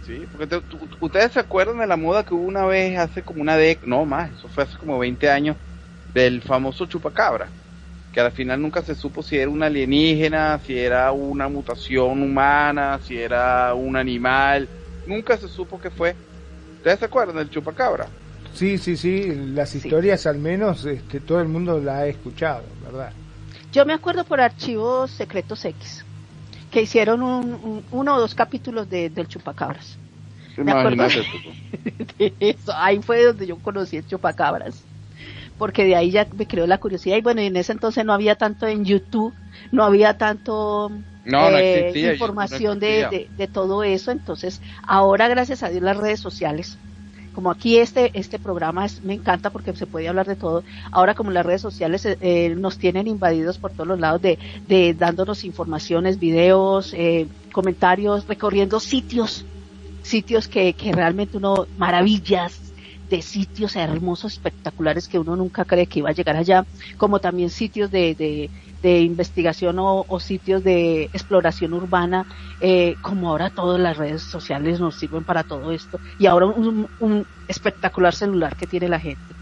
sí, porque ustedes se acuerdan de la moda que hubo una vez hace como una década, no más, eso fue hace como 20 años, del famoso chupacabra, que al final nunca se supo si era un alienígena, si era una mutación humana, si era un animal, nunca se supo qué fue ¿Ustedes se acuerdan del chupacabra? Sí, sí, sí, las historias al menos este, todo el mundo la ha escuchado, ¿verdad? Yo me acuerdo por Archivos Secretos X, que hicieron un, uno o dos capítulos de, del chupacabras. Me acuerdo de eso. Ahí fue donde yo conocí el chupacabras. Porque de ahí ya me creó la curiosidad. Y bueno, en ese entonces no había tanto en YouTube, no había tanto no, eh, información de, de, todo eso. Entonces, ahora gracias a Dios las redes sociales, como aquí este, este programa es, me encanta porque se puede hablar de todo, ahora como las redes sociales eh, eh, nos tienen invadidos por todos los lados de, de dándonos informaciones, videos, comentarios, recorriendo sitios, sitios que, que realmente uno, maravillas, de sitios hermosos, espectaculares que uno nunca cree que iba a llegar allá, como también sitios de, de, de investigación o, sitios de exploración urbana, eh, como ahora todas las redes sociales nos sirven para todo esto, y ahora un, espectacular celular que tiene la gente.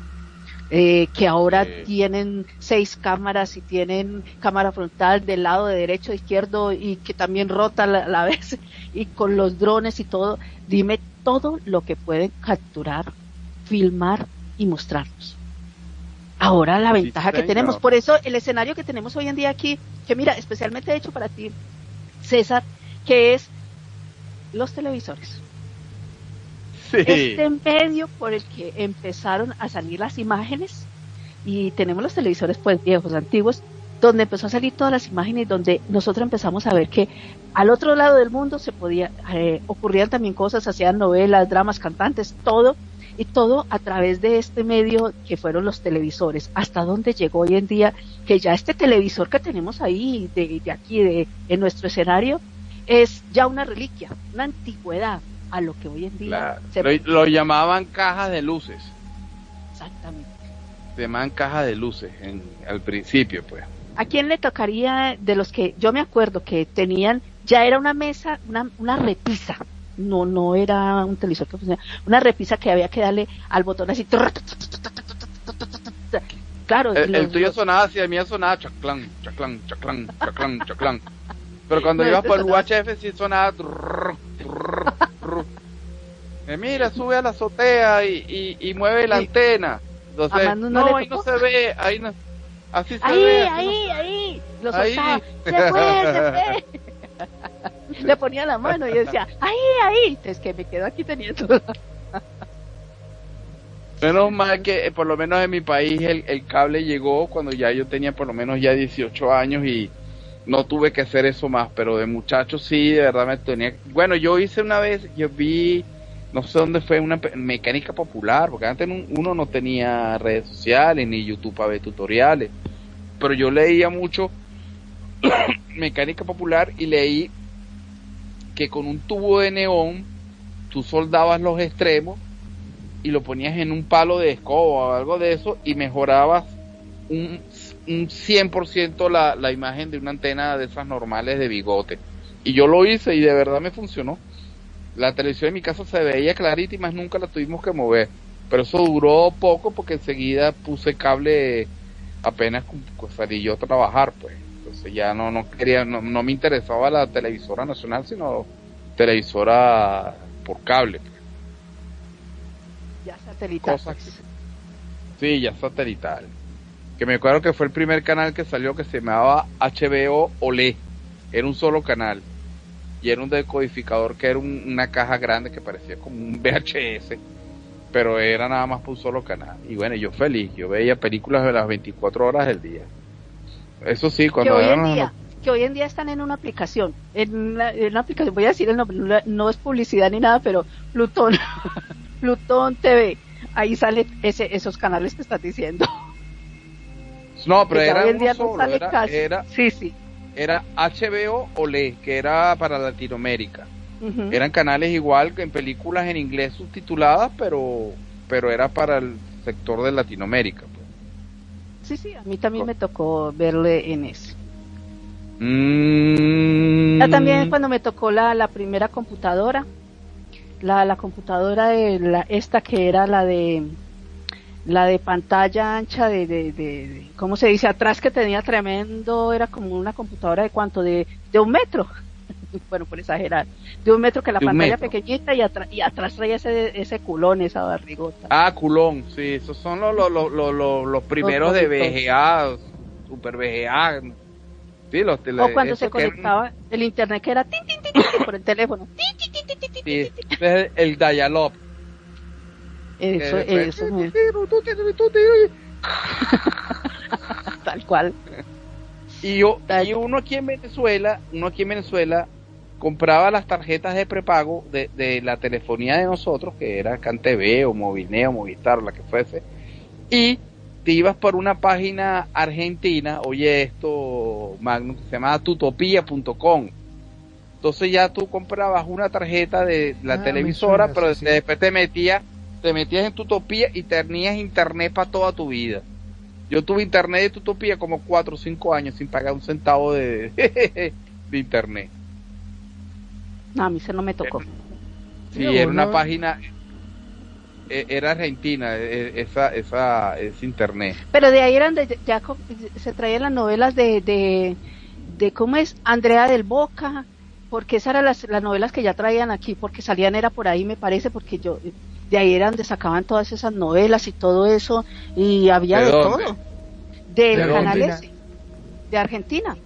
Eh, que ahora tienen seis cámaras y tienen cámara frontal del lado de derecho, de izquierdo y que también rota a la vez y con los drones y todo. Dime todo lo que pueden capturar, filmar y mostrarnos ahora la ventaja que tenemos. Por eso el escenario que tenemos hoy en día aquí, que mira, especialmente hecho para ti, César, que es los televisores. Este medio por el que empezaron a salir las imágenes y tenemos los televisores pues viejos, antiguos, donde empezó a salir todas las imágenes, donde nosotros empezamos a ver que al otro lado del mundo se podía, eh, ocurrían también cosas, hacían novelas, dramas, cantantes, todo y todo a través de este medio que fueron los televisores. Hasta dónde llegó hoy en día que ya este televisor que tenemos ahí, de, aquí, de, en nuestro escenario, es ya una reliquia, una antigüedad a lo que hoy en día se... lo, llamaban cajas de luces. Exactamente. Se llamaban cajas de luces en, al principio, pues. ¿A quién le tocaría de los que yo me acuerdo que tenían, ya era una mesa, una, una repisa, no no era un televisor que funcionaba, una repisa que había que darle al botón así Claro, el, tuyo sonaba así, el mío sonaba chaclán, chaclán, chaclán, chaclán, chaclán. Pero cuando ibas por el UHF sí sonaba. Eh, mira, sube a la azotea y, y, mueve la antena. Entonces, no, ahí no se ve, ahí no. Así se ahí, ve. Ahí, ahí, Lo soltaba. Se fue, se fue. Le ponía la mano y decía, ahí, ahí. Es que me quedo aquí teniendo. Menos mal que eh, por lo menos en mi país el, el, cable llegó cuando ya yo tenía por lo menos ya 18 años y no tuve que hacer eso más, pero de muchachos sí, de verdad me tenía... Bueno, yo hice una vez, yo vi, no sé dónde fue, una mecánica popular, porque antes uno no tenía redes sociales ni YouTube para ver tutoriales, pero yo leía mucho mecánica popular y leí que con un tubo de neón tú soldabas los extremos y lo ponías en un palo de escoba o algo de eso y mejorabas un un 100% la, la imagen de una antena de esas normales de bigote. Y yo lo hice y de verdad me funcionó. La televisión en mi casa se veía clarita y nunca la tuvimos que mover. Pero eso duró poco porque enseguida puse cable apenas salí yo a trabajar, pues. Entonces ya no, no quería, no, me interesaba la televisora nacional, sino televisora por cable. Pues. Ya satelital. Sí, ya satelital que me acuerdo que fue el primer canal que salió que se llamaba HBO Olé, era un solo canal y era un decodificador que era una caja grande que parecía como un VHS, pero era nada más por un solo canal. Y bueno, yo feliz, yo veía películas de las 24 horas del día. Eso sí, cuando... Que hoy, en día, que hoy en día están en una aplicación, en una, aplicación, voy a decir el nombre, no, es publicidad ni nada, pero Plutón, Plutón TV, ahí salen ese, esos canales que estás diciendo. No, pero era uno solo, era, sí, sí. era HBO Olé, que era para Latinoamérica. Eran canales igual que en películas en inglés subtituladas, pero pero era para el sector de Latinoamérica. Sí, sí, a mí también me tocó verle en ese. Mm. Ya también cuando me tocó la, la primera computadora, la, la computadora de la, esta que era la de la de pantalla ancha de, de, de, ¿cómo se dice? Atrás que tenía tremendo, era como una computadora de cuánto, de, de un metro, bueno, por exagerar, de un metro que la pantalla pequeñita y, y atrás traía ese, ese culón, esa barrigota. Ah, culón, sí, esos son los, los, los, los, los primeros de VGA, super VGA. Sí, los o cuando se conectaba el internet que era tin, tin, tin, por el teléfono. Sí, el dial-up eso, eso. Tal cual. Y, yo, y uno aquí en Venezuela, uno aquí en Venezuela compraba las tarjetas de prepago de, de la telefonía de nosotros, que era CanTV o Movilneo, Movistar o la que fuese, y te ibas por una página argentina, oye esto, Magnum, que se llamaba tutopia.com. Entonces ya tú comprabas una tarjeta de la ah, televisora, pero después te metías te metías en tu utopía y tenías internet para toda tu vida. Yo tuve internet de utopía como 4 o 5 años sin pagar un centavo de, de internet. No, a mí se no me tocó. Sí, era una página, e, era argentina, e, e, esa, esa, ese internet. Pero de ahí eran de, ya se traían las novelas de, de, de, ¿cómo es? Andrea del Boca, porque esas eran las, las novelas que ya traían aquí, porque salían era por ahí, me parece, porque yo, de ahí era donde sacaban todas esas novelas y todo eso, y había de, todo. Del ¿De canal ese, de Argentina.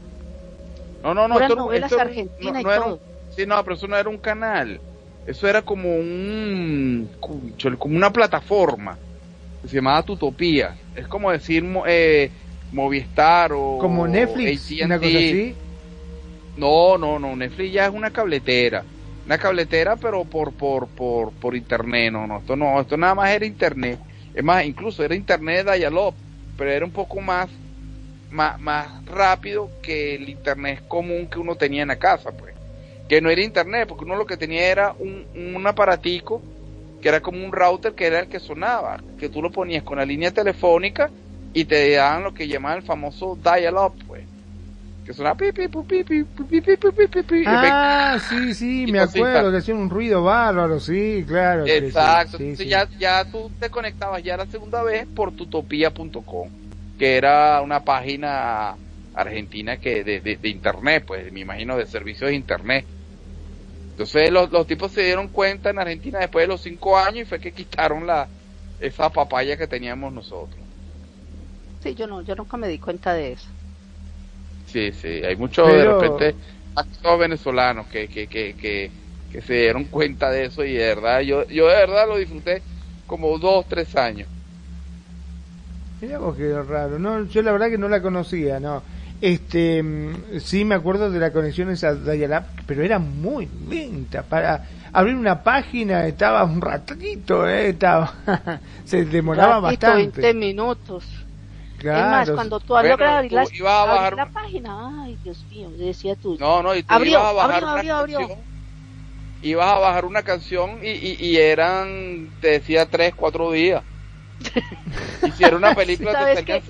No, no, no. novelas argentinas y todo. Sí, no, pero eso no era un canal. Eso era como un. como una plataforma. Que se llamaba Tutopía. Es como decir eh, Movistar o. Como Netflix, una cosa así. No, no, no. Netflix ya es una cabletera una cabletera, pero por, por, por, por internet, no, no, esto no, esto nada más era internet. Es más, incluso era internet de dial pero era un poco más, más, más rápido que el internet común que uno tenía en la casa, pues. Que no era internet, porque uno lo que tenía era un, un aparatico que era como un router que era el que sonaba, que tú lo ponías con la línea telefónica y te daban lo que llamaban el famoso dial-up, pues que suena Ah, sí, sí, me acuerdo que hacían un ruido bárbaro, sí, claro. Exacto, Ya, ya tú te conectabas ya la segunda vez por tutopía.com. que era una página argentina que de, de, internet, pues me imagino de servicios de internet. Entonces los, los tipos se dieron cuenta en Argentina después de los cinco años y fue que quitaron la esa papaya que teníamos nosotros. Sí, yo no, yo nunca me di cuenta de eso. Sí, sí, hay muchos de repente actores venezolanos que, que, que, que, que se dieron cuenta de eso y de verdad, yo, yo de verdad lo disfruté como dos, tres años. Mira vos qué raro, no, yo la verdad que no la conocía, no. Este, mm, sí me acuerdo de la conexión esa dial pero era muy lenta para abrir una página estaba un ratito, eh, estaba se demoraba bastante. 20 minutos. Claro. Es más, cuando tú bueno, logras abrir, la, bajar... la página, ay, Dios mío, decía tú. No, no, y tú abrió, ibas a bajar abrió, abrió, abrió. Ibas a bajar una canción y, y, y eran, te decía, tres, cuatro días. Hicieron una película te salía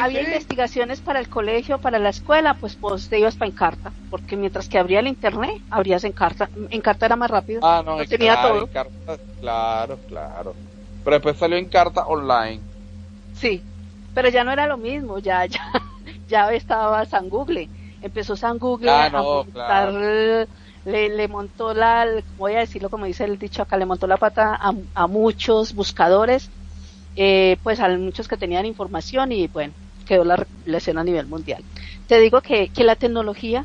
había investigaciones para el colegio, para la escuela, pues pues te ibas para Encarta, porque mientras que abría el internet, abrías Encarta. Encarta era más rápido. Ah, no, tenía todo. claro, claro. Pero después salió Encarta online. Sí, pero ya no era lo mismo, ya, ya, ya estaba San Google. Empezó San Google ah, a montar, le, le, montó la, voy a decirlo como dice el dicho acá, le montó la pata a, a muchos buscadores eh, pues a muchos que tenían información y bueno, quedó la relación a nivel mundial. Te digo que, que la tecnología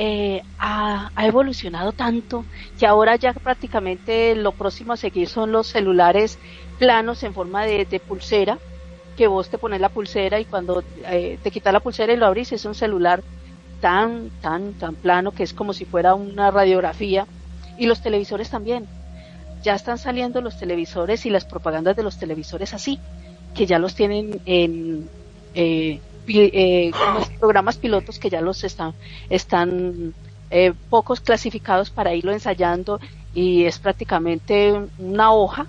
eh, ha, evolucionado tanto que ahora ya prácticamente lo próximo a seguir son los celulares planos en forma de, pulsera, que vos te pones la pulsera y cuando eh, te quitas la pulsera y lo abrís es un celular tan, tan, tan plano que es como si fuera una radiografía y los televisores también ya están saliendo los televisores y las propagandas de los televisores así, que ya los tienen en eh, eh, programas pilotos que ya los están, están eh, pocos clasificados para irlo ensayando y es prácticamente una hoja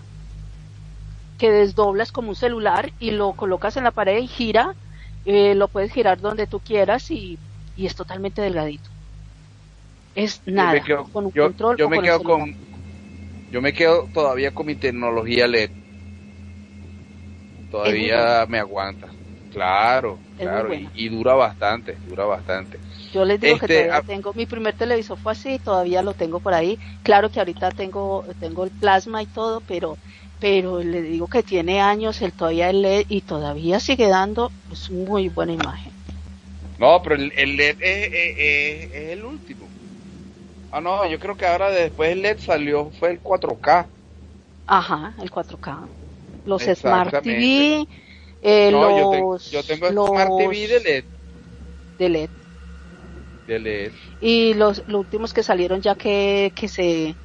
que desdoblas como un celular y lo colocas en la pared y gira, lo puedes girar donde tú quieras y, es totalmente delgadito. Es nada, con un control. Yo me quedo con, yo me quedo todavía con mi tecnología LED. Todavía me aguanta. Claro, claro. Y, dura bastante, dura bastante. Yo les digo que este, todavía tengo, mi primer televisor fue así, todavía lo tengo por ahí. Claro que ahorita tengo, tengo el plasma y todo, pero, pero le digo que tiene años el todavía el LED y todavía sigue dando pues, muy buena imagen. No, pero el, LED es el último. Ah, no, yo creo que ahora después el LED salió, fue el 4K. Ajá, el 4K. Los Smart TV, eh, los, yo, tengo, Smart TV de LED. De LED. De LED. Y los, los últimos que salieron ya que, que se...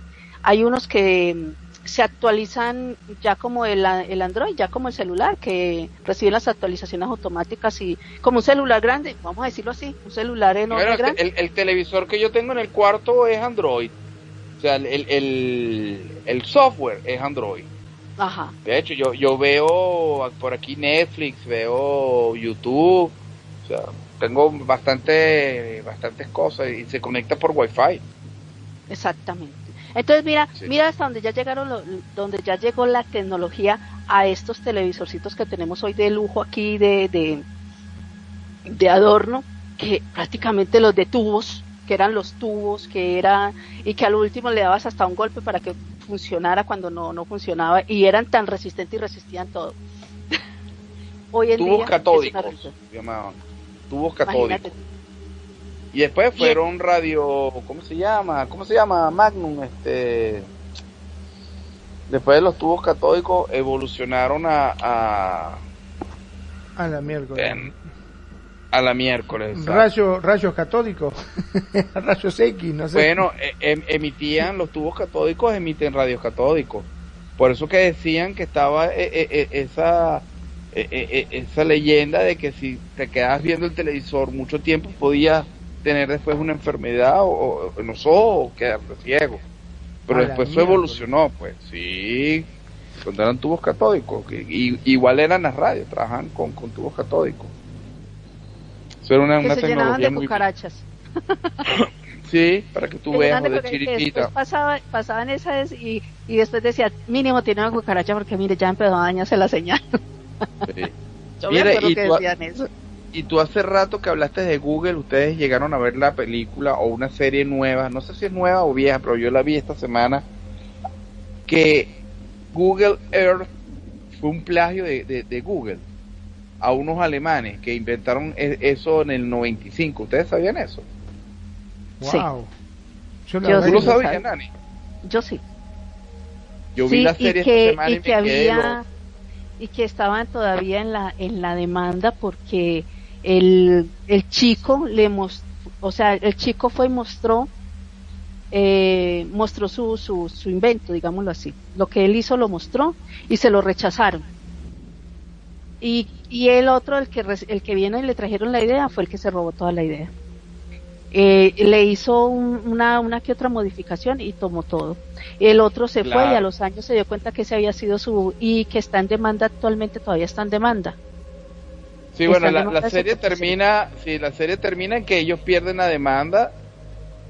Hay unos que se actualizan ya como el, el, Android, ya como el celular, que recibe las actualizaciones automáticas y como un celular grande, vamos a decirlo así, un celular enorme. grande. El, televisor que yo tengo en el cuarto es Android, o sea, el, el, el software es Android. Ajá. De hecho, yo, yo veo por aquí Netflix, veo YouTube, o sea, tengo bastante, bastantes cosas y se conecta por Wi-Fi. Exactamente. Entonces mira, mira hasta donde ya llegaron, donde ya llegó la tecnología a estos televisorcitos que tenemos hoy de lujo aquí de, de, de adorno, que prácticamente los de tubos, que eran los tubos, que era, y que al último le dabas hasta un golpe para que funcionara cuando no, no funcionaba, y eran tan resistentes y resistían todo. hoy en tubos catódicos, tubos catódicos. Y después fueron radio, ¿cómo se llama? ¿Cómo se llama? Magnum, este. Después de los tubos catódicos evolucionaron a. A, a la miércoles. a la miércoles. Rayo, rayos catódicos. rayos X, no sé. Bueno, e, em, emitían, los tubos catódicos emiten radios catódicos. Por eso que decían que estaba e, e, esa. esa leyenda de que si te quedabas viendo el televisor mucho tiempo podías tener después una enfermedad o, en los ojos o quedarte ciego. Pero después eso evolucionó, pues, sí, cuando eran tubos catódicos, y, igual eran las radios, trabajan con, con tubos catódicos. Eso era una, que se llenaban de cucarachas. sí, para que tú veas, de chiritita. Pasaba, pasaban esas y, y después decía, mínimo tiene una cucaracha porque mire, ya empezó a dañarse la señal. sí. Yo me acuerdo que decían eso. Y tú hace rato que hablaste de Google, ustedes llegaron a ver la película o una serie nueva, no sé si es nueva o vieja, pero yo la vi esta semana, que Google Earth fue un plagio de, Google a unos alemanes que inventaron e, eso en el 95. ¿Ustedes sabían eso? Wow. Yo, ¿Tú lo sabías, Nani? Yo sí. Yo vi la serie esta semana y, que había y que estaban todavía en la en la demanda porque el, el chico le mostró, o sea, el chico fue y mostró, eh, mostró su, su, su invento, digámoslo así. Lo que él hizo lo mostró y se lo rechazaron. Y, y el otro, el que, el que viene y le trajeron la idea, fue el que se robó toda la idea. Eh, le hizo una, una que otra modificación y tomó todo. El otro se fue y a los años se dio cuenta que ese había sido su y que está en demanda actualmente, todavía está en demanda. Sí, bueno, la, serie termina, sí, la serie termina en que ellos pierden la demanda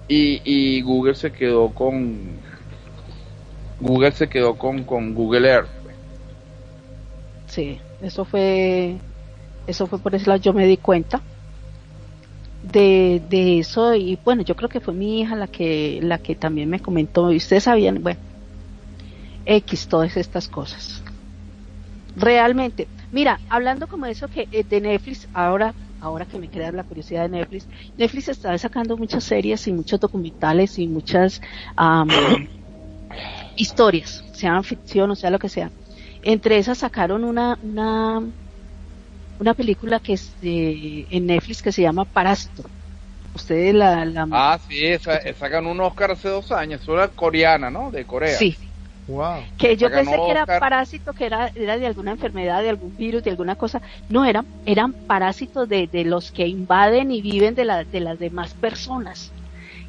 y, y Google se quedó con Google se quedó con, con Google Earth. Sí, eso fue eso fue por eso yo me di cuenta de, de eso y bueno, yo creo que fue mi hija la que la que también me comentó y ustedes sabían, bueno, X todas estas cosas. Realmente, Mira, hablando como eso que eh, de Netflix, ahora, ahora que me queda la curiosidad de Netflix, Netflix está sacando muchas series y muchos documentales y muchas historias, sean ficción o sea lo que sea. Entre esas sacaron una, una, una película que es de, en Netflix que se llama Parásito. Ustedes la, la... Ah, sí, esa, sacan un Oscar hace dos años, es coreana, ¿no? De Corea. Sí, que yo pensé que era parásito, que era, era de alguna enfermedad, de algún virus, de alguna cosa. No, eran, eran parásitos de, de los que invaden y viven de, la, de las demás personas.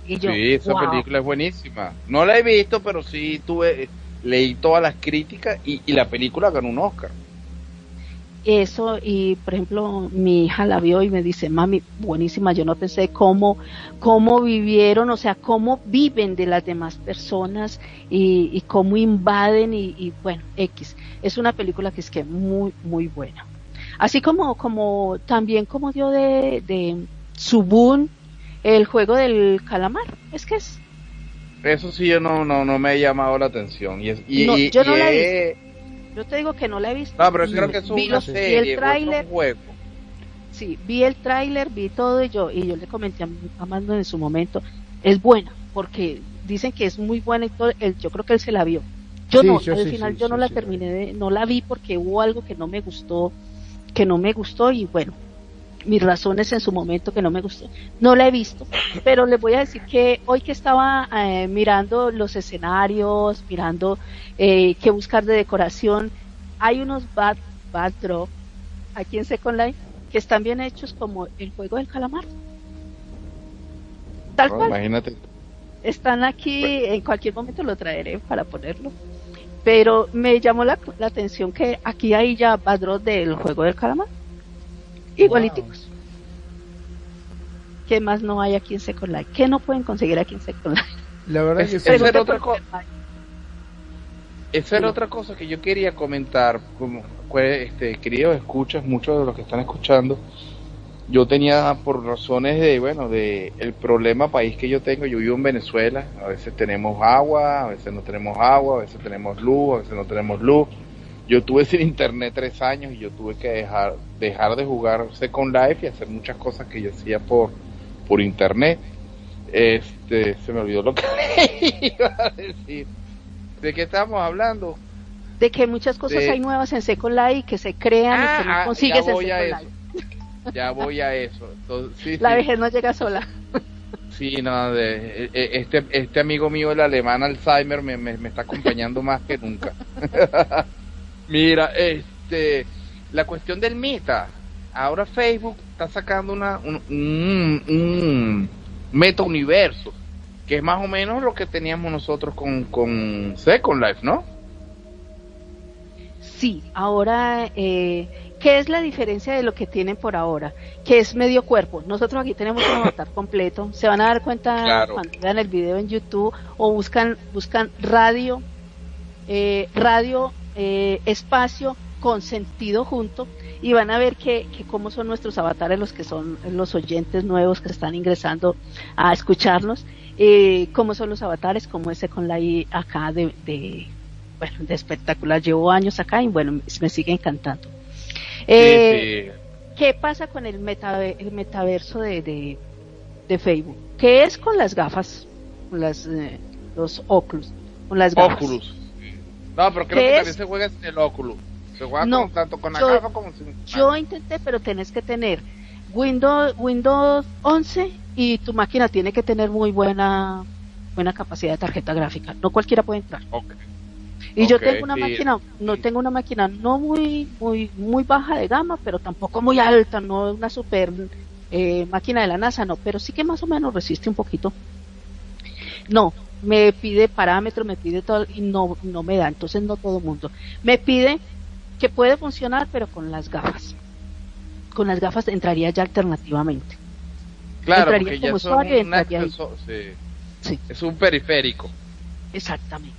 Y yo, sí, esa película es buenísima. No la he visto, pero sí tuve, leí todas las críticas y, y la película ganó un Oscar eso y por ejemplo mi hija la vio y me dice mami buenísima yo no pensé cómo cómo vivieron o sea cómo viven de las demás personas y, y cómo invaden y, bueno x es una película que es que muy muy buena. Así como como también como dio de de Subun el juego del calamar. Es que es eso sí yo no no no me ha llamado la atención y, y yo no la he yo te digo que no la he visto. No, pero creo que es una serie, vi el tráiler. Sí, vi el tráiler, vi todo y yo y yo le comenté a, Mando en su momento, es buena porque dicen que es muy buena y todo, yo creo que él se la vio. Yo no, al final yo no la terminé de, no la vi porque hubo algo que no me gustó, que no me gustó y bueno, mis razones en su momento que no me gustó. No la he visto, pero les voy a decir que hoy que estaba eh, mirando los escenarios, mirando eh, qué buscar de decoración, hay unos bad, bad draw aquí en Second Life que están bien hechos como el juego del calamar. Tal cual. Imagínate. Están aquí, en cualquier momento lo traeré para ponerlo. Pero me llamó la, atención que aquí hay ya bad del juego del calamar igualitos. ¿Qué más no hay aquí en Second Life? ¿Qué no pueden conseguir aquí en Second Life? La verdad es, que esa era otra cosa. Esa era otra cosa que yo quería comentar, como este, queridos escuchas, muchos de los que están escuchando, yo tenía por razones de, bueno, de el problema país que yo tengo, yo vivo en Venezuela, a veces tenemos agua, a veces no tenemos agua, a veces tenemos luz, a veces no tenemos luz, yo tuve sin internet tres años y yo tuve que dejar, dejar de jugar Second Life y hacer muchas cosas que yo hacía por, por internet. Este, se me olvidó lo que iba a decir. ¿De qué estamos hablando? De que muchas cosas hay nuevas en Second Life que se crean y que no ah, ah, consigues en Second Life. Ya voy a eso. la vejez no llega sola. Sí, no, de, e, e, este, este amigo mío, el alemán Alzheimer, me, me, me está acompañando más que nunca. Mira, este, la cuestión del meta. Ahora Facebook está sacando una, un, un, meta universo, que es más o menos lo que teníamos nosotros con, con Second Life, ¿no? Sí, ahora, eh, ¿qué es la diferencia de lo que tienen por ahora? Que es medio cuerpo. Nosotros aquí tenemos un avatar completo. Se van a dar cuenta cuando vean el video en YouTube o buscan, buscan radio, eh, radio eh, espacio con sentido junto y van a ver que, que cómo son nuestros avatares, los que son los oyentes nuevos que están ingresando a escucharnos, eh, cómo son los avatares, como ese con la I acá de, de, bueno, de espectacular. Llevo años acá y bueno, me sigue encantando. Eh, ¿Qué pasa con el, el metaverso de, de, de, Facebook? ¿Qué es con las gafas? Con las, eh, los Oculus. Con las gafas. Oculus. No, pero creo que también se juega en el Oculus. Se juega no, tanto con la gafa como sin... Yo intenté, pero tenés que tener Windows, Windows 11 y tu máquina tiene que tener muy buena buena capacidad de tarjeta gráfica. No cualquiera puede entrar. Y yo tengo una máquina, no tengo una máquina no muy muy muy baja de gama, pero tampoco muy alta, no una super eh, máquina de la NASA, no, pero sí que más o menos resiste un poquito. No, me pide parámetros, me pide todo y no no me da, entonces no todo el mundo. Me pide que puede funcionar, pero con las gafas. Con las gafas entraría ya alternativamente. Claro, porque ya son Es un periférico. Exactamente.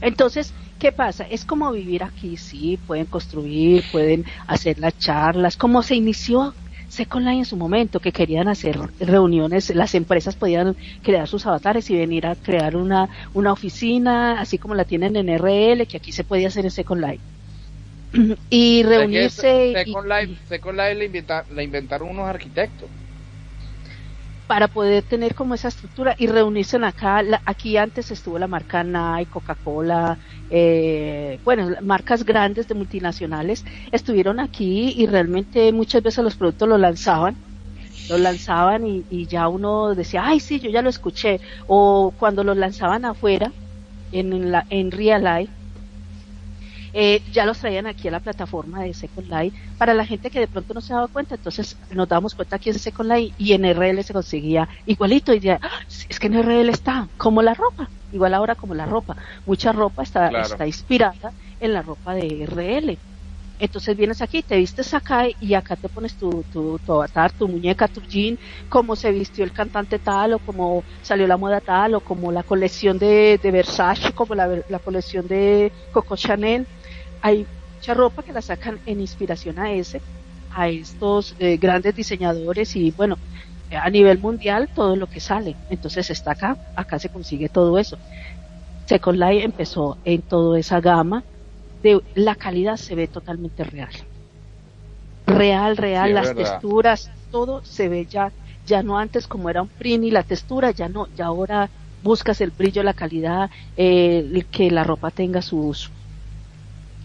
Entonces, ¿qué pasa? Es como vivir aquí, sí, pueden construir, pueden hacer las charlas, como se inició Second Life en su momento, que querían hacer reuniones, las empresas podían crear sus avatares y venir a crear una, una oficina, así como la tienen en RL, que aquí se podía hacer en Second Life. y reunirse. Second, Life, Second Life la inventaron unos arquitectos para poder tener como esa estructura y reunirse en acá. aquí antes estuvo la marca Nike, Coca-Cola, eh, bueno, marcas grandes de multinacionales estuvieron aquí y realmente muchas veces los productos los lanzaban los lanzaban y, ya uno decía, ay, sí, yo ya lo escuché. O cuando los lanzaban afuera, en, la, en Real Life, eh, ya los traían aquí a la plataforma de Second Life para la gente que de pronto no se daba cuenta. Entonces nos damos cuenta aquí en Second Life y en RL se conseguía igualito. Y ya, ah, es que en RL está como la ropa, igual ahora como la ropa. Mucha ropa está, está inspirada en la ropa de RL. Entonces vienes aquí, te vistes acá y acá te pones tu, tu, tu, avatar, tu muñeca, tu jean, como se vistió el cantante tal, o como salió la moda tal, o como la colección de, de Versace, como la, la colección de Coco Chanel hay mucha ropa que la sacan en inspiración a ese, a estos eh, grandes diseñadores y bueno, a nivel mundial todo lo que sale. Entonces está acá, acá se consigue todo eso. Second Life empezó en toda esa gama de la calidad se ve totalmente real. Real, real, las texturas, todo se ve ya, ya no antes como era un print y la textura, ya no, ya ahora buscas el brillo, la calidad, eh, que la ropa tenga sus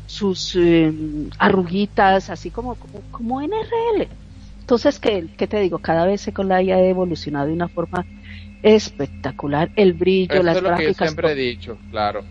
sus eh, arruguitas, así como, como, NRL. Entonces, ¿qué, te digo? Cada vez con la IA ha evolucionado de una forma espectacular. El brillo, las es lo Que siempre he dicho, claro.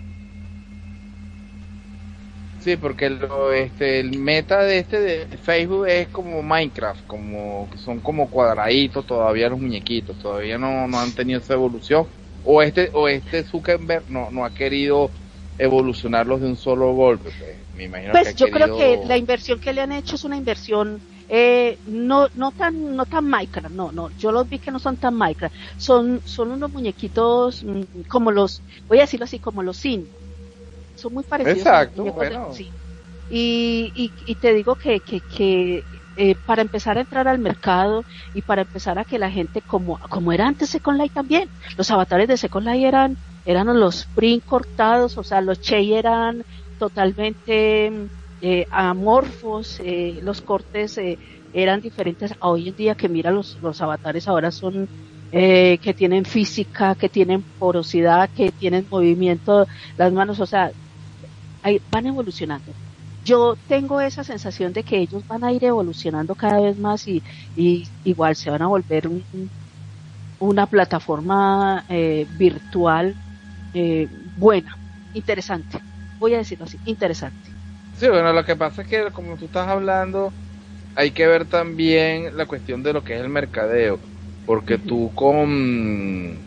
Sí, porque lo, este, el meta de este de Facebook es como Minecraft, como son como cuadraditos todavía los muñequitos, todavía no, no han tenido esa evolución. O este, o este Zuckerberg no, no ha querido evolucionarlos de un solo golpe. Pues. Pues yo creo que la inversión que le han hecho es una inversión eh, no no tan no tan micra, no no, yo los vi que no son tan micra, son son unos muñequitos mm, como los voy a decirlo así como los sin, son muy parecidos. Exacto, bueno. Y, y, te digo que, que, que eh, para empezar a entrar al mercado y para empezar a que la gente, como, como era antes Second Life también, los avatares de Second Life eran, eran los print cortados, o sea, los Che eran totalmente eh, amorfos, eh, los cortes eh, eran diferentes a hoy en día que mira los, los avatares ahora son eh, que tienen física, que tienen porosidad, que tienen movimiento, las manos, o sea, van evolucionando. Yo tengo esa sensación de que ellos van a ir evolucionando cada vez más y, y igual se van a volver un, una plataforma eh, virtual eh, buena, interesante voy a decirlo así, interesante. Sí, bueno, lo que pasa es que como tú estás hablando, hay que ver también la cuestión de lo que es el mercadeo, porque tú con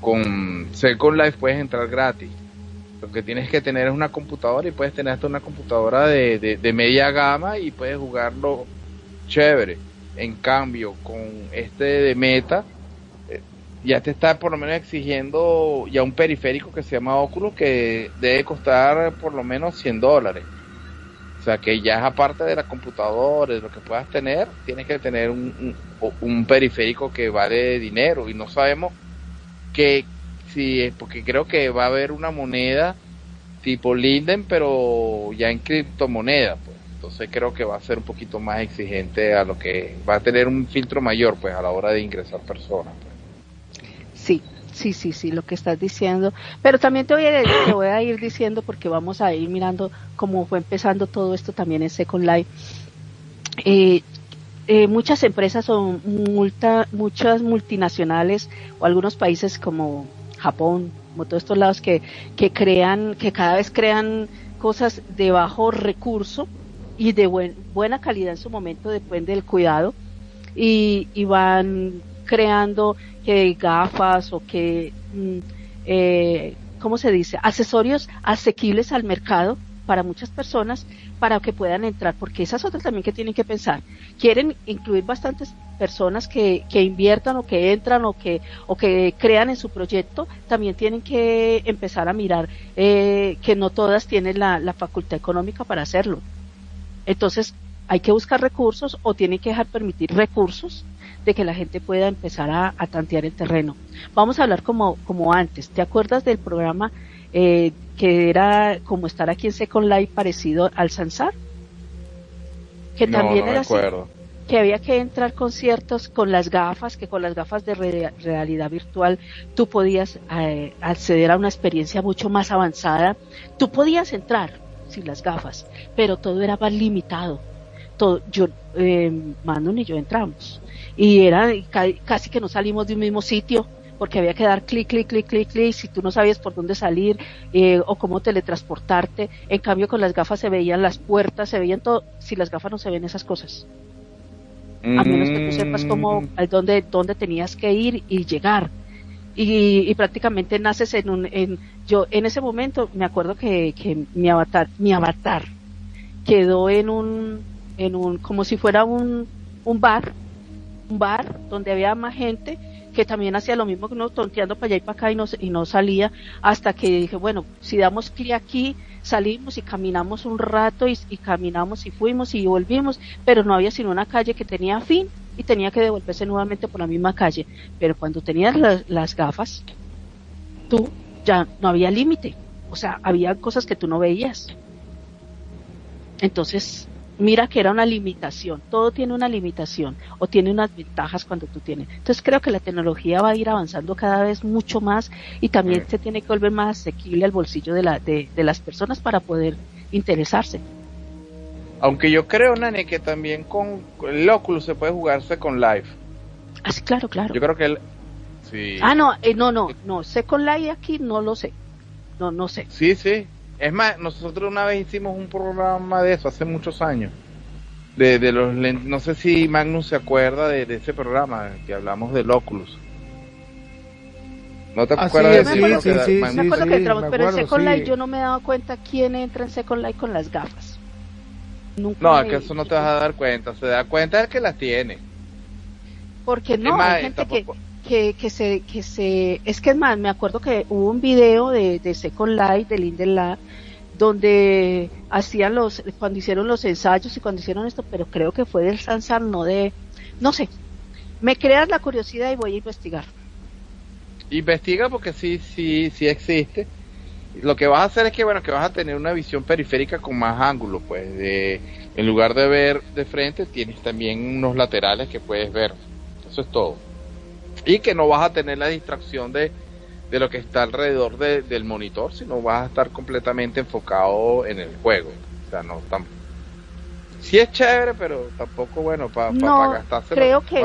con Second Life puedes entrar gratis. Lo que tienes que tener es una computadora y puedes tener hasta una computadora de, de, de media gama y puedes jugarlo chévere. En cambio, con este de meta, ya te está por lo menos exigiendo ya un periférico que se llama Oculus que debe costar por lo menos 100 dólares. O sea que ya es aparte de la computadora, de lo que puedas tener, tienes que tener un, un, periférico que vale dinero y no sabemos que si porque creo que va a haber una moneda tipo Linden pero ya en criptomoneda pues. entonces creo que va a ser un poquito más exigente a lo que va a tener un filtro mayor pues a la hora de ingresar personas pues. Sí Sí, sí, sí, lo que estás diciendo. Pero también te voy, a, te voy a ir diciendo porque vamos a ir mirando cómo fue empezando todo esto también en Second Life. Eh, eh, muchas empresas o multa, muchas multinacionales o algunos países como Japón, como todos estos lados que, que crean, que cada vez crean cosas de bajo recurso y de buen, buena calidad en su momento, depende del cuidado, y, y van creando que gafas o que, mm, eh, ¿cómo se dice? Accesorios asequibles al mercado para muchas personas para que puedan entrar, porque esas otras también que tienen que pensar. Quieren incluir bastantes personas que, que inviertan o que entran o que, o que crean en su proyecto, también tienen que empezar a mirar eh, que no todas tienen la, la facultad económica para hacerlo. Entonces, hay que buscar recursos o tienen que dejar permitir recursos de que la gente pueda empezar a, tantear el terreno. Vamos a hablar como, como antes. ¿Te acuerdas del programa eh, que era como estar aquí en Second Life parecido al Sansar? Que también era así. Que había que entrar conciertos con las gafas, que con las gafas de realidad virtual tú podías eh, acceder a una experiencia mucho más avanzada. Tú podías entrar sin las gafas, pero todo era más limitado. Todo, yo, eh, Manon y yo entramos y era casi que no salimos de un mismo sitio porque había que dar clic, clic, clic, clic, clic, si tú no sabías por dónde salir eh, o cómo teletransportarte. En cambio, con las gafas se veían las puertas, se veían todo. Si las gafas no se ven esas cosas. A menos que tú sepas cómo, mm. dónde, dónde tenías que ir y llegar. Y, y, prácticamente naces en un, en, yo en ese momento me acuerdo que, que mi avatar, mi avatar quedó en un, en un, como si fuera un, un bar un bar donde había más gente que también hacía lo mismo que uno tonteando para allá y para acá y no, y no salía hasta que dije, bueno, si damos clic aquí, salimos y caminamos un rato y, caminamos y fuimos y volvimos, pero no había sino una calle que tenía fin y tenía que devolverse nuevamente por la misma calle. Pero cuando tenías las, las gafas, tú ya no había límite, o sea, había cosas que tú no veías. Entonces, mira que era una limitación, todo tiene una limitación o tiene unas ventajas cuando tú tienes. Entonces creo que la tecnología va a ir avanzando cada vez mucho más y también se tiene que volver más asequible al bolsillo de, la, de, las personas para poder interesarse. Aunque yo creo, Nani, que también con el Oculus se puede jugarse con Live. Ah, sí, claro, claro. Yo creo que él... Sí. Ah, no, eh, no, no, no, sé con Live aquí, no lo sé. No, no sé. Sí, sí, es más, nosotros una vez hicimos un programa de eso hace muchos años. De, de los no sé si Magnus se acuerda de, ese programa que hablamos del Oculus. ¿No te ah, acuerdas de eso? Sí, sí, sí, me acuerdo que entramos, pero en Second Life yo no me he dado cuenta quién entra en Second Life con las gafas. no, es que eso no te vas a dar cuenta, se da cuenta de que las tiene. Porque no, hay gente que, que, que, se, que se, es que más, me acuerdo que hubo un video de, de Second Life, de Lindelof, donde hacían los, cuando hicieron los ensayos y cuando hicieron esto, pero creo que fue del Sansar, no de, no sé, me creas la curiosidad y voy a investigar. Investiga porque sí, sí, sí existe. Lo que vas a hacer es que, bueno, que vas a tener una visión periférica con más ángulos, pues, de, en lugar de ver de frente, tienes también unos laterales que puedes ver. Eso es todo y que no vas a tener la distracción de, de lo que está alrededor del monitor, sino vas a estar completamente enfocado en el juego. O sea, no tan... Sí es chévere, pero tampoco bueno para no, gastarse. Creo que...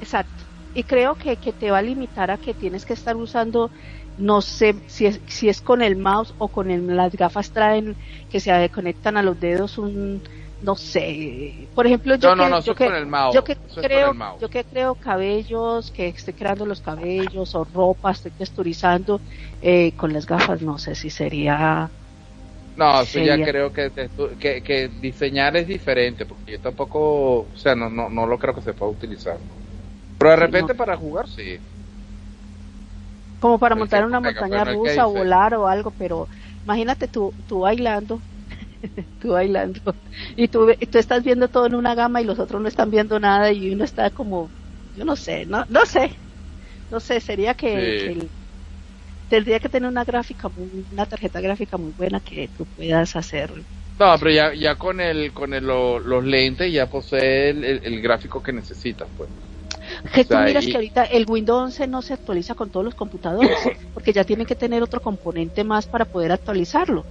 Exacto. Y creo que, que te va a limitar a que tienes que estar usando no sé si es, si es con el mouse o con el, las gafas traen que se conectan a los dedos un no sé, por ejemplo, yo que, yo que, yo que creo, yo que creo cabellos, que estoy creando los cabellos o ropa, estoy texturizando eh, con las gafas, no sé si sería. No, eso ya creo que, que, que, diseñar es diferente, porque yo tampoco, o sea, no, no, no lo creo que se pueda utilizar. Pero de repente para jugar, sí. Como para montar una montaña rusa o volar o algo, pero imagínate tú, tú bailando tú bailando. Y tú, tú estás viendo todo en una gama y los otros no están viendo nada y uno está como, yo no sé, no, no sé. No sé, sería que, tendría que tener una gráfica, una tarjeta gráfica muy buena que tú puedas hacer. No, pero ya, ya con el, con el, los lentes ya posee el, gráfico que necesitas, pues. Que tú miras que ahorita el Windows 11 no se actualiza con todos los computadores, porque ya tiene que tener otro componente más para poder actualizarlo.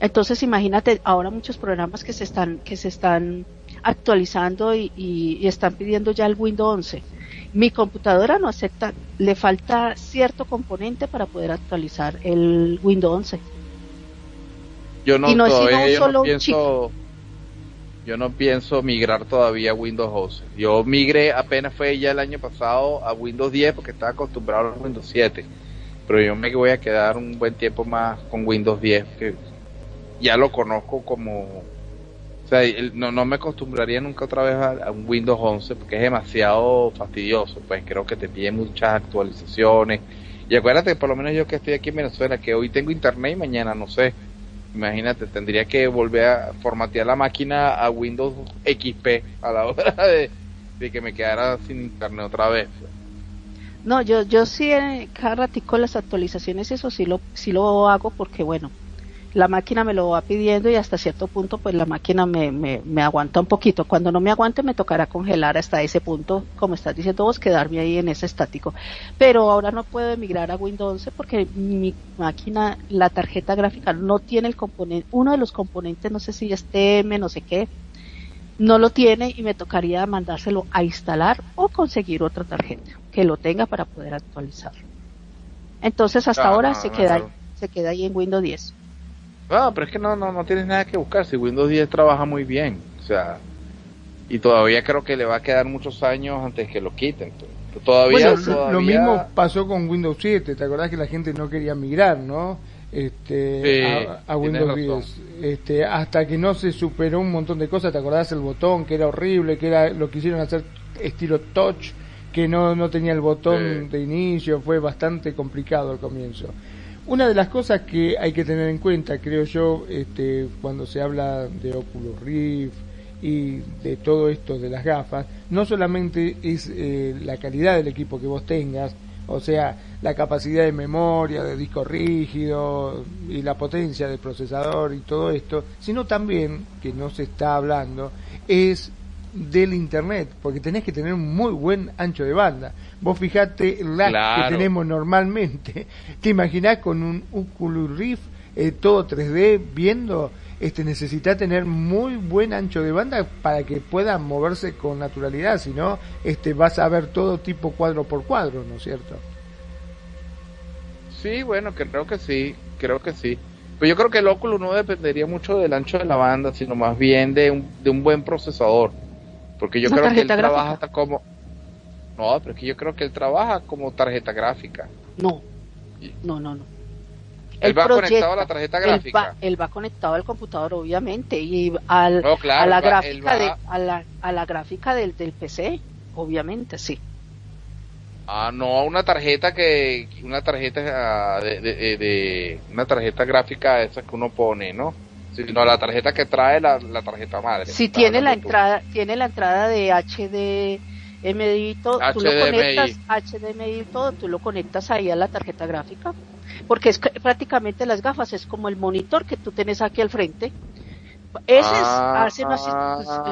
Entonces imagínate ahora muchos programas que se están que se están actualizando y, y, están pidiendo ya el Windows 11. Mi computadora no acepta, le falta cierto componente para poder actualizar el Windows 11. Yo no, todavía, yo no pienso, yo no pienso migrar todavía a Windows 11. Yo migré apenas fue ya el año pasado a Windows 10 porque estaba acostumbrado a Windows 7. Pero yo me voy a quedar un buen tiempo más con Windows 10 que ya lo conozco como... O sea, no, no me acostumbraría nunca otra vez a, un Windows 11 porque es demasiado fastidioso. Pues creo que te pide muchas actualizaciones. Y acuérdate, por lo menos yo que estoy aquí en Venezuela, que hoy tengo internet y mañana no sé. Imagínate, tendría que volver a formatear la máquina a Windows XP a la hora de, que me quedara sin internet otra vez. No, yo, yo sí, eh, cada ratico las actualizaciones, eso sí lo, sí lo hago porque, bueno, la máquina me lo va pidiendo y hasta cierto punto pues la máquina me, me, me, aguanta un poquito. Cuando no me aguante me tocará congelar hasta ese punto, como estás diciendo vos, quedarme ahí en ese estático. Pero ahora no puedo emigrar a Windows 11 porque mi máquina, la tarjeta gráfica no tiene el componente, uno de los componentes, no sé si es TM, no sé qué, no lo tiene y me tocaría mandárselo a instalar o conseguir otra tarjeta que lo tenga para poder actualizarlo. Entonces hasta ah, ahora se queda se queda ahí en Windows 10. No, pero es que no, no, no tienes nada que buscar. Si Windows 10 trabaja muy bien, o sea, y todavía creo que le va a quedar muchos años antes que lo quiten. Pues. Todavía, Lo mismo pasó con Windows 7. ¿Te acordás que la gente no quería migrar, no? Este, a, Windows 10. Este, hasta que no se superó un montón de cosas. ¿Te acordás el botón que era horrible, que era lo quisieron hacer estilo touch, que no, no tenía el botón de inicio? Fue bastante complicado al comienzo. Una de las cosas que hay que tener en cuenta, creo yo, este, cuando se habla de Oculus Rift y de todo esto de las gafas, no solamente es eh, la calidad del equipo que vos tengas, o sea, la capacidad de memoria, de disco rígido y la potencia del procesador y todo esto, sino también, que no se está hablando, es del internet, porque tenés que tener un muy buen ancho de banda. Vos fijate el lag que tenemos normalmente. ¿Te imaginás con un Oculus Rift eh, todo 3D viendo? Este, necesita tener muy buen ancho de banda para que pueda moverse con naturalidad, si no, este, vas a ver todo tipo cuadro por cuadro, ¿no es cierto? Sí, bueno, creo que sí, creo que sí. Pero yo creo que el Oculus no dependería mucho del ancho de la banda, sino más bien de un, de un buen procesador. Porque yo creo que él trabaja hasta como... No, pero es que yo creo que él trabaja como tarjeta gráfica. No, no, no, no. Él, va conectado a la tarjeta gráfica. Él va, conectado al computador, obviamente, y al, a la gráfica, de, a, la, a la gráfica del, del PC, obviamente, sí. Ah, no, una tarjeta que, una tarjeta ah, de, de, de, una tarjeta gráfica esa que uno pone, ¿no? Sino la tarjeta que trae la, tarjeta madre. Si tiene la entrada, tiene la entrada de HDMI todo, tú lo conectas HDMI todo, tú lo conectas ahí a la tarjeta gráfica, porque es prácticamente las gafas es como el monitor que tú tienes aquí al frente. Ese ah, hace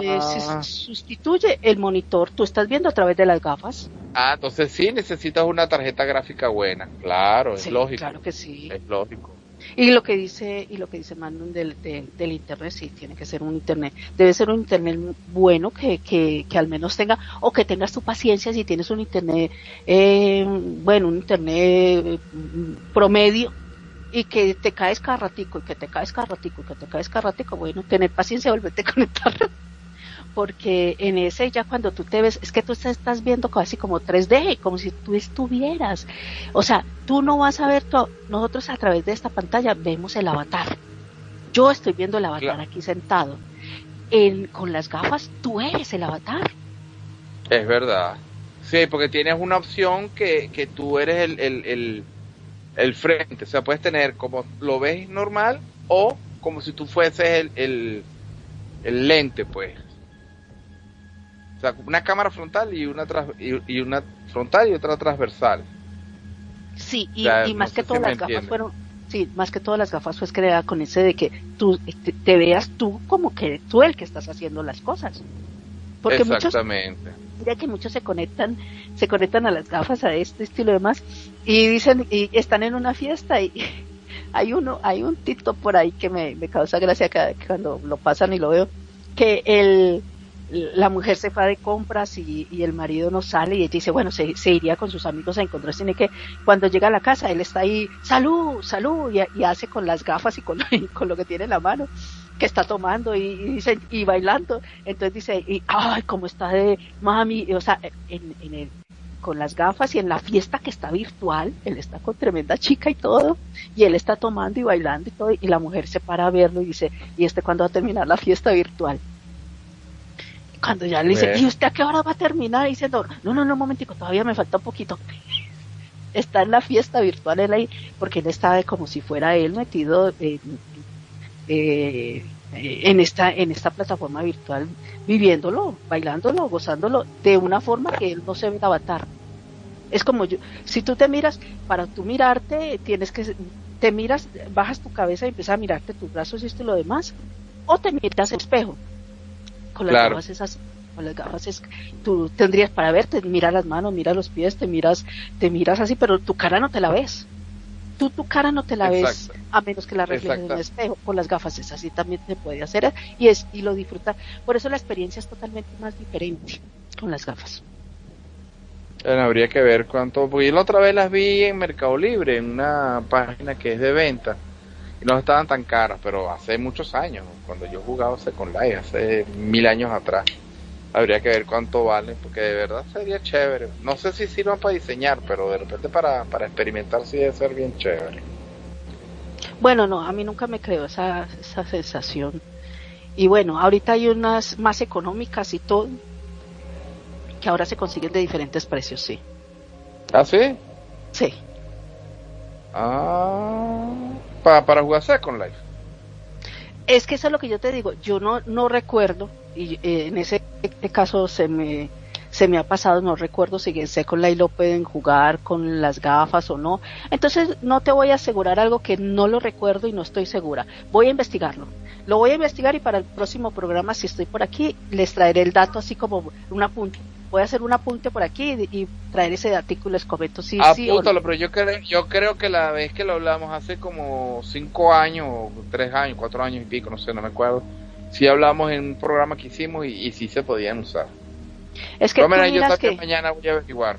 eh, sustituye el monitor, tú estás viendo a través de las gafas. Ah, entonces sí necesitas una tarjeta gráfica buena, claro, es lógico. Claro que sí. Es lógico. Y lo que dice y lo que dice Manuel del, del, internet sí tiene que ser un internet, debe ser un internet bueno que, que, que al menos tenga o que tengas tu paciencia si tienes un internet eh, bueno un internet mm, promedio y que te caes cada ratico y que te caes cada ratico y que te caes cada ratico bueno tener paciencia volverte a conectar porque en ese ya cuando tú te ves, es que tú estás viendo casi como 3D, como si tú estuvieras. O sea, tú no vas a ver todo, nosotros a través de esta pantalla vemos el avatar. Yo estoy viendo el avatar aquí sentado. En, con las gafas tú eres el avatar. Es verdad. Sí, porque tienes una opción que, que tú eres el, el, el, el frente. O sea, puedes tener como lo ves normal o como si tú fueses el, el, lente, pues. O sea, una cámara frontal y una, y, una frontal y otra transversal. Sí, y, más que todas las gafas fueron, sí, más que todas las gafas fue creada con ese de que tú te, veas tú como que tú el que estás haciendo las cosas. Porque Exactamente. mira que muchos se conectan, se conectan a las gafas a este estilo de más y dicen y están en una fiesta y hay uno, hay un tito por ahí que me, me causa gracia cada, cuando lo pasan y lo veo, que el, la mujer se fue de compras y, y, el marido no sale y ella dice, bueno, se, iría con sus amigos a encontrarse tiene que cuando llega a la casa él está ahí, salud, salud, y, hace con las gafas y con, con, lo que tiene en la mano que está tomando y, y, dice, y bailando. Entonces dice, y, ay, cómo está de mami, o sea, en el, con las gafas y en la fiesta que está virtual, él está con tremenda chica y todo, y él está tomando y bailando y todo, y la mujer se para a verlo y dice, ¿y este cuándo va a terminar la fiesta virtual? Cuando ya le dice, ¿y usted a qué hora va a terminar? Y diciendo, no, no, no, un momentico, todavía me falta un poquito. está en la fiesta virtual él ahí, porque él está como si fuera él metido en, eh, en esta en esta plataforma virtual viviéndolo, bailándolo, gozándolo de una forma que él no se ve avatar. Es como yo, si tú te miras, para tú mirarte, tienes que, te miras, bajas tu cabeza y empiezas a mirarte tus brazos y esto y lo demás, o te miras el espejo. Con las gafas esas, con las gafas es, tú tendrías para verte, mira las manos, mira los pies, te miras, te miras así, pero tu cara no te la ves tú tu cara no te la ves a menos que la reflejes en el espejo. Con las gafas es así también se puede hacer y es y lo disfrutar. Por eso la experiencia es totalmente más diferente con las gafas. Bueno, habría que ver cuánto. Porque yo la otra vez las vi en Mercado Libre, en una página que es de venta. No estaban tan caras, pero hace muchos años, cuando yo jugaba Second Life, hace mil años atrás. Habría que ver cuánto vale, porque de verdad sería chévere. No sé si sirvan para diseñar, pero de repente para, para experimentar sí debe ser bien chévere. Bueno, no, a mí nunca me creó esa, esa sensación. Y bueno, ahorita hay unas más económicas y todo, que ahora se consiguen de diferentes precios, sí. ¿Ah, sí? Sí. Ah, para, para jugar Second Life. Es que eso es lo que yo te digo, yo no, no recuerdo, y eh, en ese caso se me, se me ha pasado, no recuerdo si en Second Life lo pueden jugar con las gafas o no. Entonces no te voy a asegurar algo que no lo recuerdo y no estoy segura. Voy a investigarlo. Lo voy a investigar y para el próximo programa, si estoy por aquí, les traeré el dato así como un apunte voy a hacer un apunte por aquí y, traer ese artículo les comento si sí pero yo creo, yo creo que la vez que lo hablamos hace como cinco años, tres años, cuatro años y pico, no sé, no me acuerdo, sí hablamos en un programa que hicimos y, y sí se podían usar. Es que, tú miras que mañana voy a averiguar.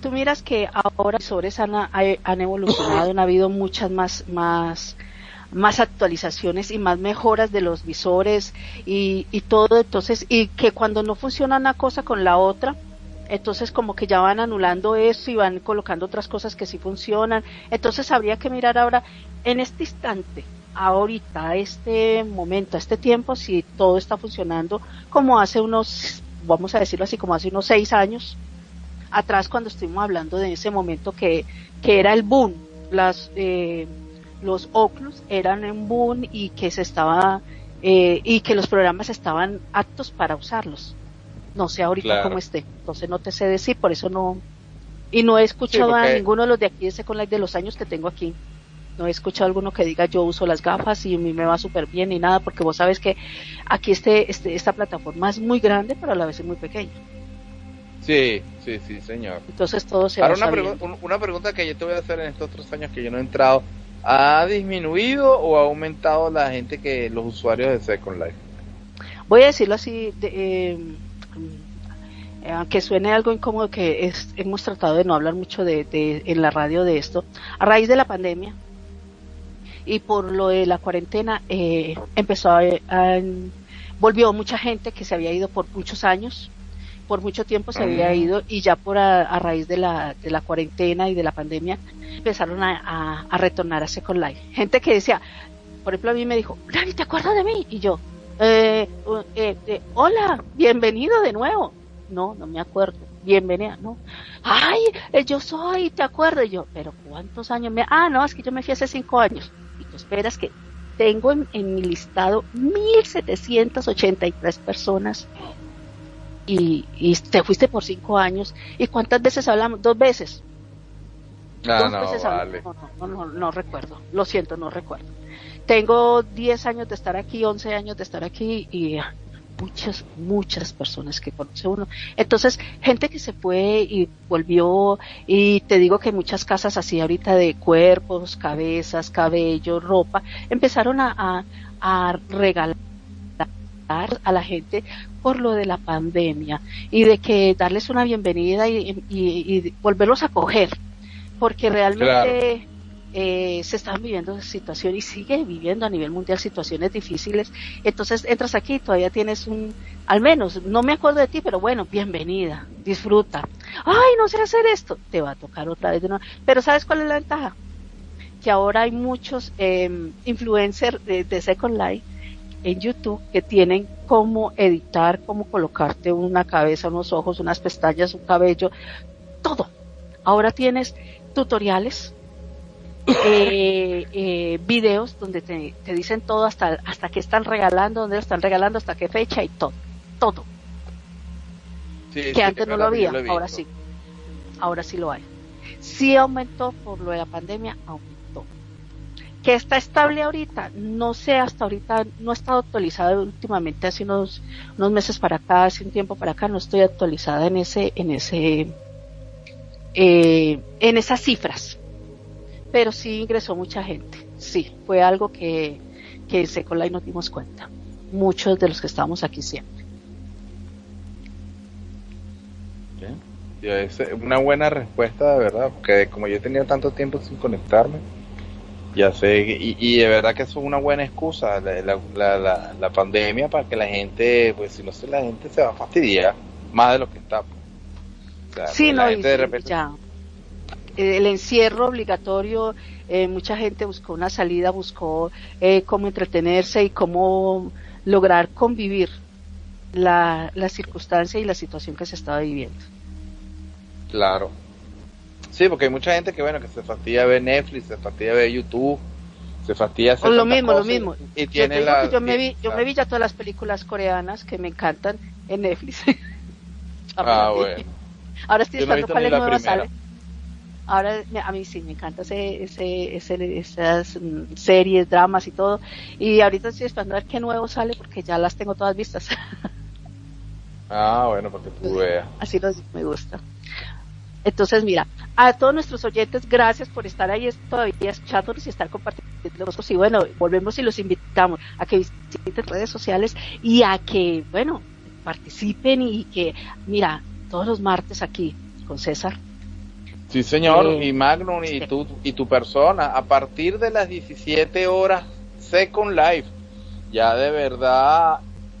Tú miras que ahora los visores han, han evolucionado, han habido muchas más, más más actualizaciones y más mejoras de los visores y, y todo, entonces, y que cuando no funciona una cosa con la otra, entonces como que ya van anulando eso y van colocando otras cosas que sí funcionan. Entonces habría que mirar ahora en este instante, ahorita, a este momento, a este tiempo, si todo está funcionando como hace unos, vamos a decirlo así, como hace unos seis años atrás cuando estuvimos hablando de ese momento que, que era el boom, las eh, los Oculus eran en boom y que se estaba eh, y que los programas estaban aptos para usarlos. No sé ahorita cómo esté, entonces no te sé decir, por eso no y no he escuchado a ninguno de los de aquí de Second Life de los años que tengo aquí. No he escuchado a alguno que diga yo uso las gafas y a mí me va súper bien ni nada, porque vos sabes que aquí este, este, esta plataforma es muy grande, pero a la vez es muy pequeña. Sí, sí, sí, señor. Entonces todo se Ahora una, una pregunta que yo te voy a hacer en estos otros años que yo no he entrado ¿Ha disminuido o ha aumentado la gente que los usuarios de Second Life? Voy a decirlo así, eh, aunque suene algo incómodo que hemos tratado de no hablar mucho de, en la radio de esto, a raíz de la pandemia y por lo de la cuarentena eh, empezó a, volvió mucha gente que se había ido por muchos años por mucho tiempo se había ido y ya por a, raíz de la, de la cuarentena y de la pandemia empezaron a, a, retornar a Second Life. Gente que decía, por ejemplo a mí me dijo, Dani, ¿te acuerdas de mí? Y yo, eh, eh, eh, hola, bienvenido de nuevo. No, no me acuerdo. Bienvenida, no. Ay, eh, yo soy, ¿te acuerdas? Y yo, pero ¿cuántos años me.? Ah, no, es que yo me fui hace cinco años. Y tú esperas que tengo en, mi listado 1.783 personas y, y, te fuiste por cinco años. ¿Y cuántas veces hablamos? Dos veces. Ah, no, vale. no, no, no, recuerdo. Lo siento, no recuerdo. Tengo 10 años de estar aquí, 11 años de estar aquí y muchas, muchas personas que conoce uno. Entonces, gente que se fue y volvió, y te digo que muchas casas así ahorita de cuerpos, cabezas, cabello, ropa, empezaron a, a, regalar a la gente por lo de la pandemia y de que darles una bienvenida y, y, volverlos a coger porque realmente eh, se están viviendo situaciones y sigue viviendo a nivel mundial situaciones difíciles. Entonces entras aquí y todavía tienes un, al menos, no me acuerdo de ti, pero bueno, bienvenida, disfruta. Ay, no sé hacer esto, te va a tocar otra vez de nuevo. Pero ¿sabes cuál es la ventaja? Que ahora hay muchos eh, influencers de, de Second Life en YouTube que tienen cómo editar, cómo colocarte una cabeza, unos ojos, unas pestañas, un cabello, todo. Ahora tienes tutoriales eh, eh, videos donde te, dicen todo hasta, hasta que están regalando, dónde lo están regalando, hasta qué fecha y todo, todo. que antes no lo había, ahora sí, ahora sí lo hay. Sí aumentó por lo de la pandemia, aumentó. Que está estable ahorita, no sé, hasta ahorita no ha estado actualizado últimamente, hace unos, unos meses para acá, hace un tiempo para acá, no estoy actualizada en ese, en ese, eh, en esas cifras pero sí ingresó mucha gente. Sí, fue algo que, que en Secolay nos dimos cuenta. Muchos de los que estábamos aquí siempre. Es una buena respuesta, de verdad, porque como yo he tenido tanto tiempo sin conectarme, ya sé, y, de verdad que eso es una buena excusa, la, la, la, pandemia, para que la gente, pues si no sé, la gente se va a fastidiar más de lo que está. sí, no, de repente... ya el encierro obligatorio, eh, mucha gente buscó una salida, buscó eh, cómo entretenerse y cómo lograr convivir la, la circunstancia y la situación que se estaba viviendo. Claro. Sí, porque hay mucha gente que, bueno, que se fastidia ver Netflix, se fastidia ver YouTube, se fastidia hacer lo mismo, lo mismo. Y, tiene la, yo, me vi, yo me vi ya todas las películas coreanas que me encantan en Netflix. ah, bueno. Ahora estoy esperando cuál es nueva sale ahora a mí sí me encanta ese, ese, esas mm, series, dramas y todo. Y ahorita estoy esperando a ver qué nuevo sale porque ya las tengo todas vistas. ah, bueno, porque tú veas. Así lo me gusta. Entonces, mira, a todos nuestros oyentes, gracias por estar ahí todavía escuchándonos y estar compartiendo nosotros. Y bueno, volvemos y los invitamos a que visiten redes sociales y a que, bueno, participen y que, mira, todos los martes aquí con César. Sí, señor, y Magnum y tu, y tu persona, a partir de las 17 horas, Second Life, ya de verdad,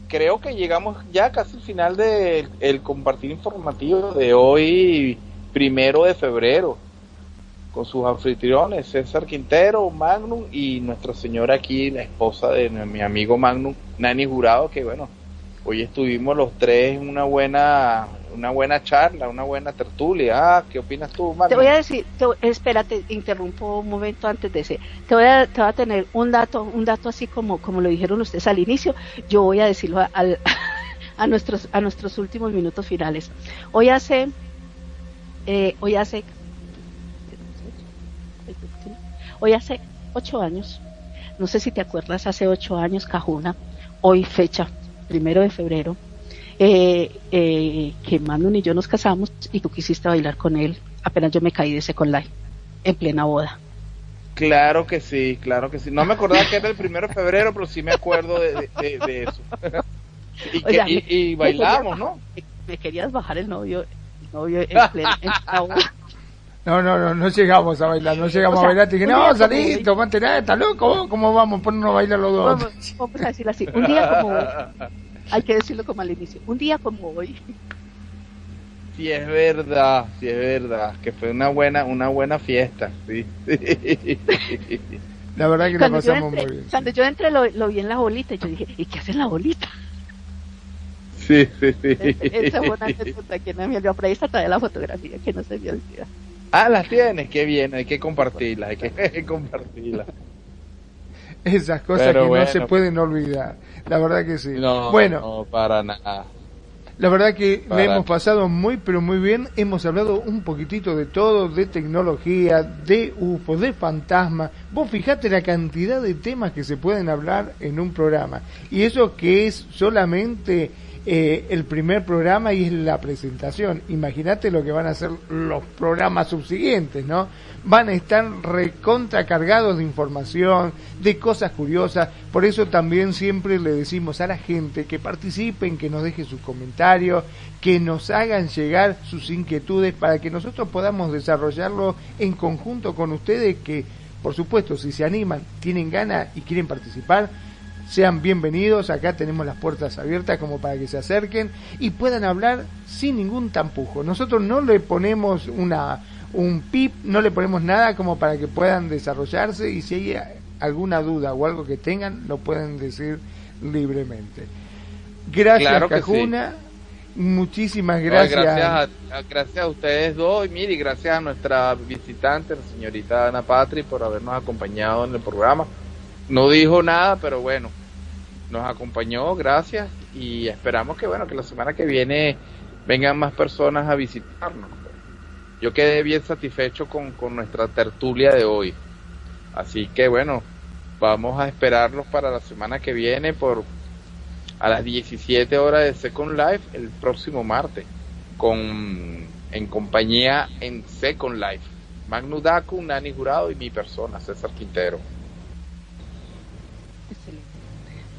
creo que llegamos ya casi al final del el compartir informativo de hoy, primero de febrero, con sus anfitriones, César Quintero, Magnum y Nuestra Señora aquí, la esposa de mi amigo Magnum, Nani Jurado, que bueno, hoy estuvimos los tres en una buena una buena charla, una buena tertulia. Ah, ¿qué opinas tú, Te voy a decir, espérate, interrumpo un momento antes de ese. Te voy a, te voy a tener un dato, un dato así como, como lo dijeron ustedes al inicio. Yo voy a decirlo al, a nuestros, a nuestros últimos minutos finales. Hoy hace, eh, hoy hace, hoy hace ocho años. No sé si te acuerdas, hace ocho años, Cajuna, hoy fecha, primero de febrero, eh, eh, que Manu y yo nos casamos y tú quisiste bailar con él apenas yo me caí de ese Live en plena boda. Claro que sí, claro que sí. No me acordaba que era el primero de febrero, pero sí me acuerdo de, eso. y, bailamos, ¿no? Me, querías bajar el novio, novio en plena, boda. No, no, no, no llegamos a bailar, no llegamos a bailar. Te dije, no, salí, tomate nada, está loco, ¿cómo vamos? Ponernos a bailar los dos. Vamos, vamos a decirlo así, un día como hay que decirlo como al inicio, un día como hoy. Sí es verdad, sí es verdad, que fue una buena, una buena fiesta, sí. La verdad que la pasamos muy bien. Cuando yo entré lo, vi en la bolita y yo dije, ¿y qué hace en la bolita? Sí, sí, sí. Esa fue una anécdota que no me olvidó, por ahí está todavía la fotografía que no se me olvida. Ah, las tienes, qué bien, hay que compartirlas, hay que compartirlas. Esas cosas que no se pueden olvidar. La verdad que sí. No, bueno, no, para nada. La verdad que le hemos pasado muy, pero muy bien. Hemos hablado un poquitito de todo, de tecnología, de UFO, de fantasma. Vos fijate la cantidad de temas que se pueden hablar en un programa. Y eso que es solamente eh, el primer programa y es la presentación. Imagínate lo que van a ser los programas subsiguientes, ¿no? Van a estar recontra cargados de información, de cosas curiosas. Por eso también siempre le decimos a la gente que participen, que nos dejen sus comentarios, que nos hagan llegar sus inquietudes para que nosotros podamos desarrollarlo en conjunto con ustedes que, por supuesto, si se animan, tienen ganas y quieren participar, sean bienvenidos, acá tenemos las puertas abiertas como para que se acerquen y puedan hablar sin ningún tampujo. Nosotros no le ponemos una un pip, no le ponemos nada como para que puedan desarrollarse y si hay alguna duda o algo que tengan, lo pueden decir libremente. Gracias, Cajuna. Muchísimas gracias. gracias, a, gracias a ustedes dos y mire, gracias a nuestra visitante, la señorita Ana Patri, por habernos acompañado en el programa. No dijo nada, pero bueno, nos acompañó, gracias, y esperamos que bueno, que la semana que viene vengan más personas a visitarnos. Yo quedé bien satisfecho con, con nuestra tertulia de hoy. Así que bueno, vamos a esperarlos para la semana que viene por a las 17 horas de Second Life el próximo martes con en compañía en Second Life. Magnu Daku, Nani Jurado y mi persona, César Quintero.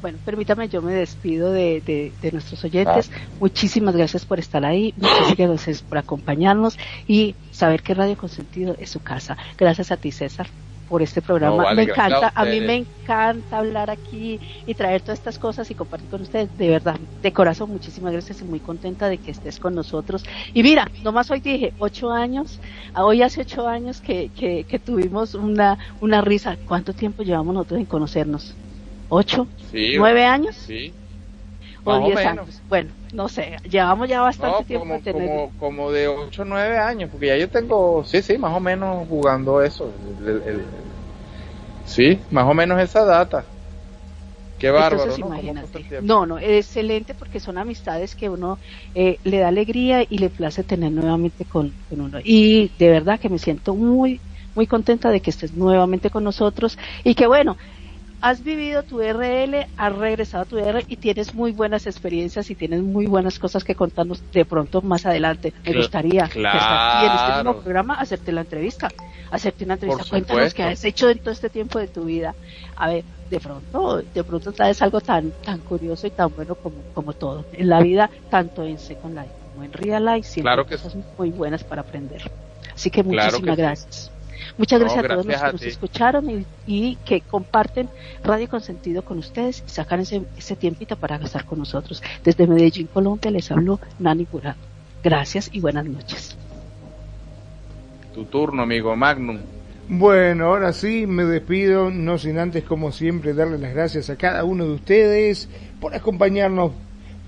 Bueno, permítame, yo me despido de, de, nuestros oyentes. Ah. Muchísimas gracias por estar ahí, muchísimas gracias por acompañarnos y saber que Radio Consentido es su casa. Gracias a ti, César, por este programa. me encanta, a, mí me encanta hablar aquí y traer todas estas cosas y compartir con ustedes. De verdad, de corazón, muchísimas gracias y muy contenta de que estés con nosotros. Y mira, nomás hoy dije, ocho años, hoy hace ocho años que, que, que tuvimos una, una risa. ¿Cuánto tiempo llevamos nosotros en conocernos? ¿Ocho? ¿Nueve años? Sí. ¿O diez años? Bueno, no sé, llevamos ya bastante tiempo como, como, como, de ocho nueve años, porque ya yo tengo, sí, sí, más o menos jugando eso. sí, más o menos esa data. Qué bárbaro, ¿no? No, excelente porque son amistades que uno eh, le da alegría y le place tener nuevamente con, con, uno. Y de verdad que me siento muy, muy contenta de que estés nuevamente con nosotros y que bueno, has vivido tu RL, has regresado a tu RL y tienes muy buenas experiencias y tienes muy buenas cosas que contarnos de pronto más adelante. Me gustaría claro. en este mismo programa hacerte la entrevista, hacerte una entrevista. Cuéntanos qué has hecho en todo este tiempo de tu vida. A ver, de pronto, de pronto traes algo tan, tan curioso y tan bueno como, como todo. En la vida, tanto en Second Life como en Real Life, siempre claro que cosas muy buenas para aprender. Así que muchísimas gracias. Muchas gracias, a todos los que nos escucharon y, que comparten Radio Consentido con ustedes y sacan ese, ese tiempito para estar con nosotros. Desde Medellín, Colombia, les habló Nani Curado. Gracias y buenas noches. Tu turno, amigo Magnum. Bueno, ahora sí me despido, no sin antes, como siempre, darle las gracias a cada uno de ustedes por acompañarnos,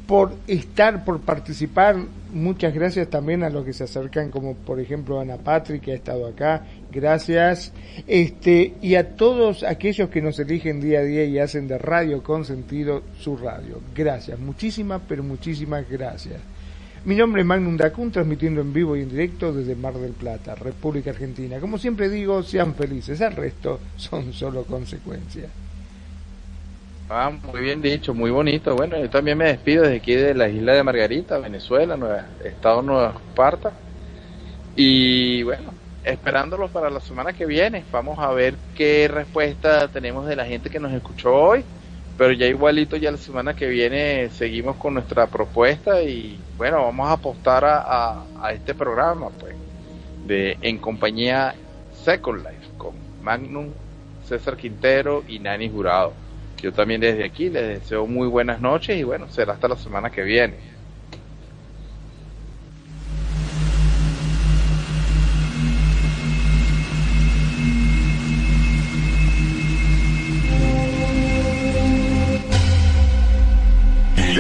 por estar, por participar. Muchas gracias también a los que se acercan, como por ejemplo Ana Patrick, que ha estado acá. Gracias. Este, y a todos aquellos que nos eligen día a día y hacen de Radio con sentido su radio. Gracias. Muchísimas, pero muchísimas gracias. Mi nombre es Magnum Dacun, transmitiendo en vivo y en directo desde Mar del Plata, República Argentina. Como siempre digo, sean felices. El resto son solo consecuencias. Ah, muy bien dicho, muy bonito. Bueno, yo también me despido desde aquí de la isla de Margarita, Venezuela, Nueva, Estado Nueva Esparta. Y bueno, esperándolos para la semana que viene. Vamos a ver qué respuesta tenemos de la gente que nos escuchó hoy. Pero ya igualito, ya la semana que viene seguimos con nuestra propuesta y bueno, vamos a apostar a, este programa, pues, de en compañía Second Life con Magnum, César Quintero y Nani Jurado. Yo también desde aquí les deseo muy buenas noches y bueno, será hasta la semana que viene.